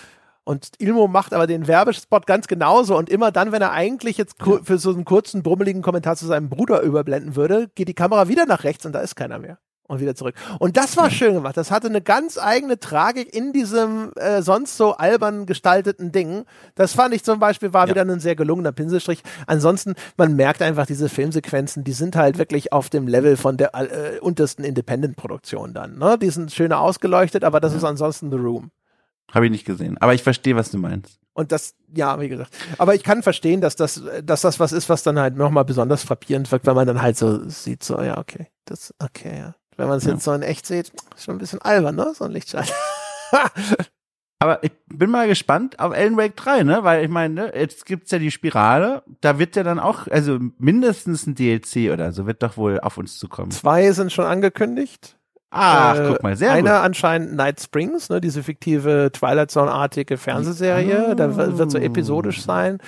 Und Ilmo macht aber den Werbespot ganz genauso. Und immer dann, wenn er eigentlich jetzt für so einen kurzen, brummeligen Kommentar zu seinem Bruder überblenden würde, geht die Kamera wieder nach rechts und da ist keiner mehr. Und wieder zurück. Und das war schön gemacht. Das hatte eine ganz eigene Tragik in diesem äh, sonst so albern gestalteten Ding. Das fand ich zum Beispiel war Ja. wieder ein sehr gelungener Pinselstrich. Ansonsten, man merkt einfach, diese Filmsequenzen, die sind halt wirklich auf dem Level von der äh, untersten Independent-Produktion dann. Ne? Die sind schöner ausgeleuchtet, aber das ist ansonsten The Room. Habe ich nicht gesehen. Aber ich verstehe, was du meinst. Und das, ja, wie gesagt. Aber ich kann verstehen, dass das, dass das was ist, was dann halt nochmal besonders frappierend wirkt, wenn man dann halt so sieht, so, ja, okay, das, okay, ja. Wenn man es Ja. jetzt so in echt sieht, ist schon ein bisschen albern, ne? So ein Lichtschein. Aber ich bin mal gespannt auf Alan Wake 3, ne? Weil ich meine, ne, jetzt gibt's ja die Spirale, da wird ja dann auch, also mindestens ein DLC oder so wird doch wohl auf uns zukommen. Zwei sind schon angekündigt. Ach, Äh, guck mal, sehr Einer gut. anscheinend Night Springs, ne, diese fiktive Twilight Zone-artige Fernsehserie. Da w- wird so Oh. episodisch sein.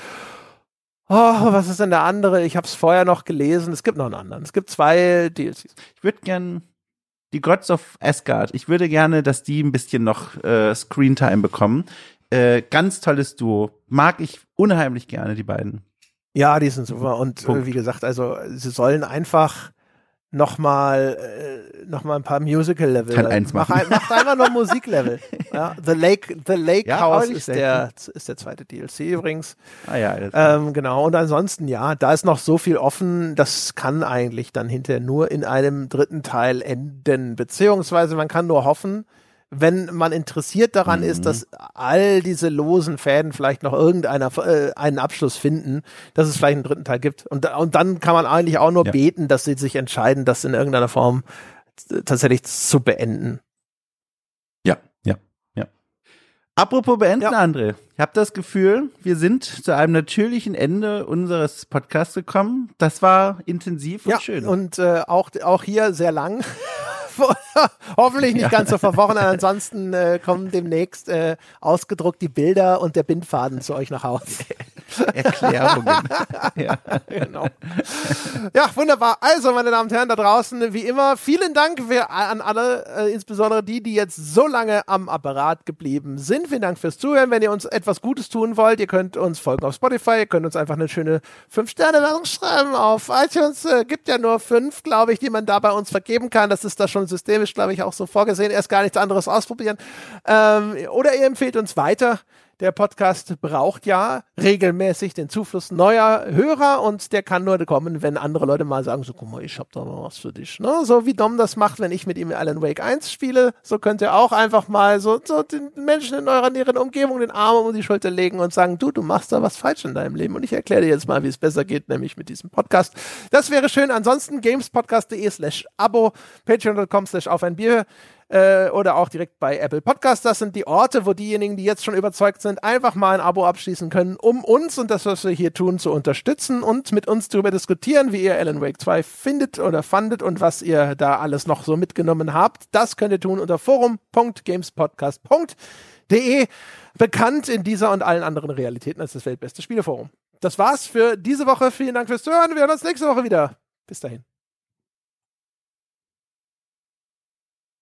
Oh, was ist denn der andere? Ich habe es vorher noch gelesen. Es gibt noch einen anderen. Es gibt zwei DLCs. Ich würde gern die Gods of Asgard, ich würde gerne, dass die ein bisschen noch äh, Screentime bekommen. Äh, ganz tolles Duo. Mag ich unheimlich gerne, die beiden. Ja, die sind super. Und äh, Punkt. wie gesagt, also sie sollen einfach noch mal, äh, noch mal ein paar Musical-Level. Teil eins Mach, machen. ein- macht einfach noch Musiklevel. ja, The Lake, The Lake Ja, House ist der, ist der zweite DLC übrigens. Ah ja, Ähm, genau. Und ansonsten, ja, da ist noch so viel offen. Das kann eigentlich dann hinterher nur in einem dritten Teil enden. Beziehungsweise man kann nur hoffen, wenn man interessiert daran Mhm. ist, dass all diese losen Fäden vielleicht noch irgendeiner äh, einen Abschluss finden, dass es vielleicht einen dritten Teil gibt. Und, und dann kann man eigentlich auch nur Ja. beten, dass sie sich entscheiden, das in irgendeiner Form tatsächlich zu beenden. Ja, ja, ja. Apropos beenden, Ja. André. Ich habe das Gefühl, wir sind zu einem natürlichen Ende unseres Podcasts gekommen. Das war intensiv und ja, schön. und äh, auch, auch hier sehr lang. Hoffentlich nicht ganz so verworren. Ansonsten äh, kommen demnächst äh, ausgedruckt die Bilder und der Bindfaden zu euch nach Hause. Erklärungen. ja. genau. Ja, wunderbar. Also, meine Damen und Herren da draußen, wie immer, vielen Dank an alle, äh, insbesondere die, die jetzt so lange am Apparat geblieben sind. Vielen Dank fürs Zuhören. Wenn ihr uns etwas Gutes tun wollt, ihr könnt uns folgen auf Spotify, ihr könnt uns einfach eine schöne 5-Sterne-Wertung schreiben auf iTunes. Äh, gibt ja nur fünf, glaube ich, die man da bei uns vergeben kann. Das ist da schon systemisch, glaube ich, auch so vorgesehen. Erst gar nichts anderes ausprobieren. Ähm, oder ihr empfehlt uns weiter. Der Podcast braucht ja regelmäßig den Zufluss neuer Hörer und der kann nur kommen, wenn andere Leute mal sagen, so guck mal, ich hab da mal was für dich. Ne? So wie Dom das macht, wenn ich mit ihm Alan Wake 1 spiele, so könnt ihr auch einfach mal so, so den Menschen in eurer näheren Umgebung den Arm um die Schulter legen und sagen, du, du machst da was falsch in deinem Leben und ich erkläre dir jetzt mal, wie es besser geht, nämlich mit diesem Podcast. Das wäre schön. Ansonsten gamespodcast.de slash abo, patreon.com slash auf ein Bier äh, oder auch direkt bei Apple Podcast. Das sind die Orte, wo diejenigen, die jetzt schon überzeugt sind, einfach mal ein Abo abschließen können, um uns und das, was wir hier tun, zu unterstützen und mit uns darüber diskutieren, wie ihr Alan Wake 2 findet oder fandet und was ihr da alles noch so mitgenommen habt. Das könnt ihr tun unter forum.gamespodcast.de, bekannt in dieser und allen anderen Realitäten als das weltbeste Spieleforum. Das war's für diese Woche. Vielen Dank fürs Zuhören. Wir hören uns nächste Woche wieder. Bis dahin.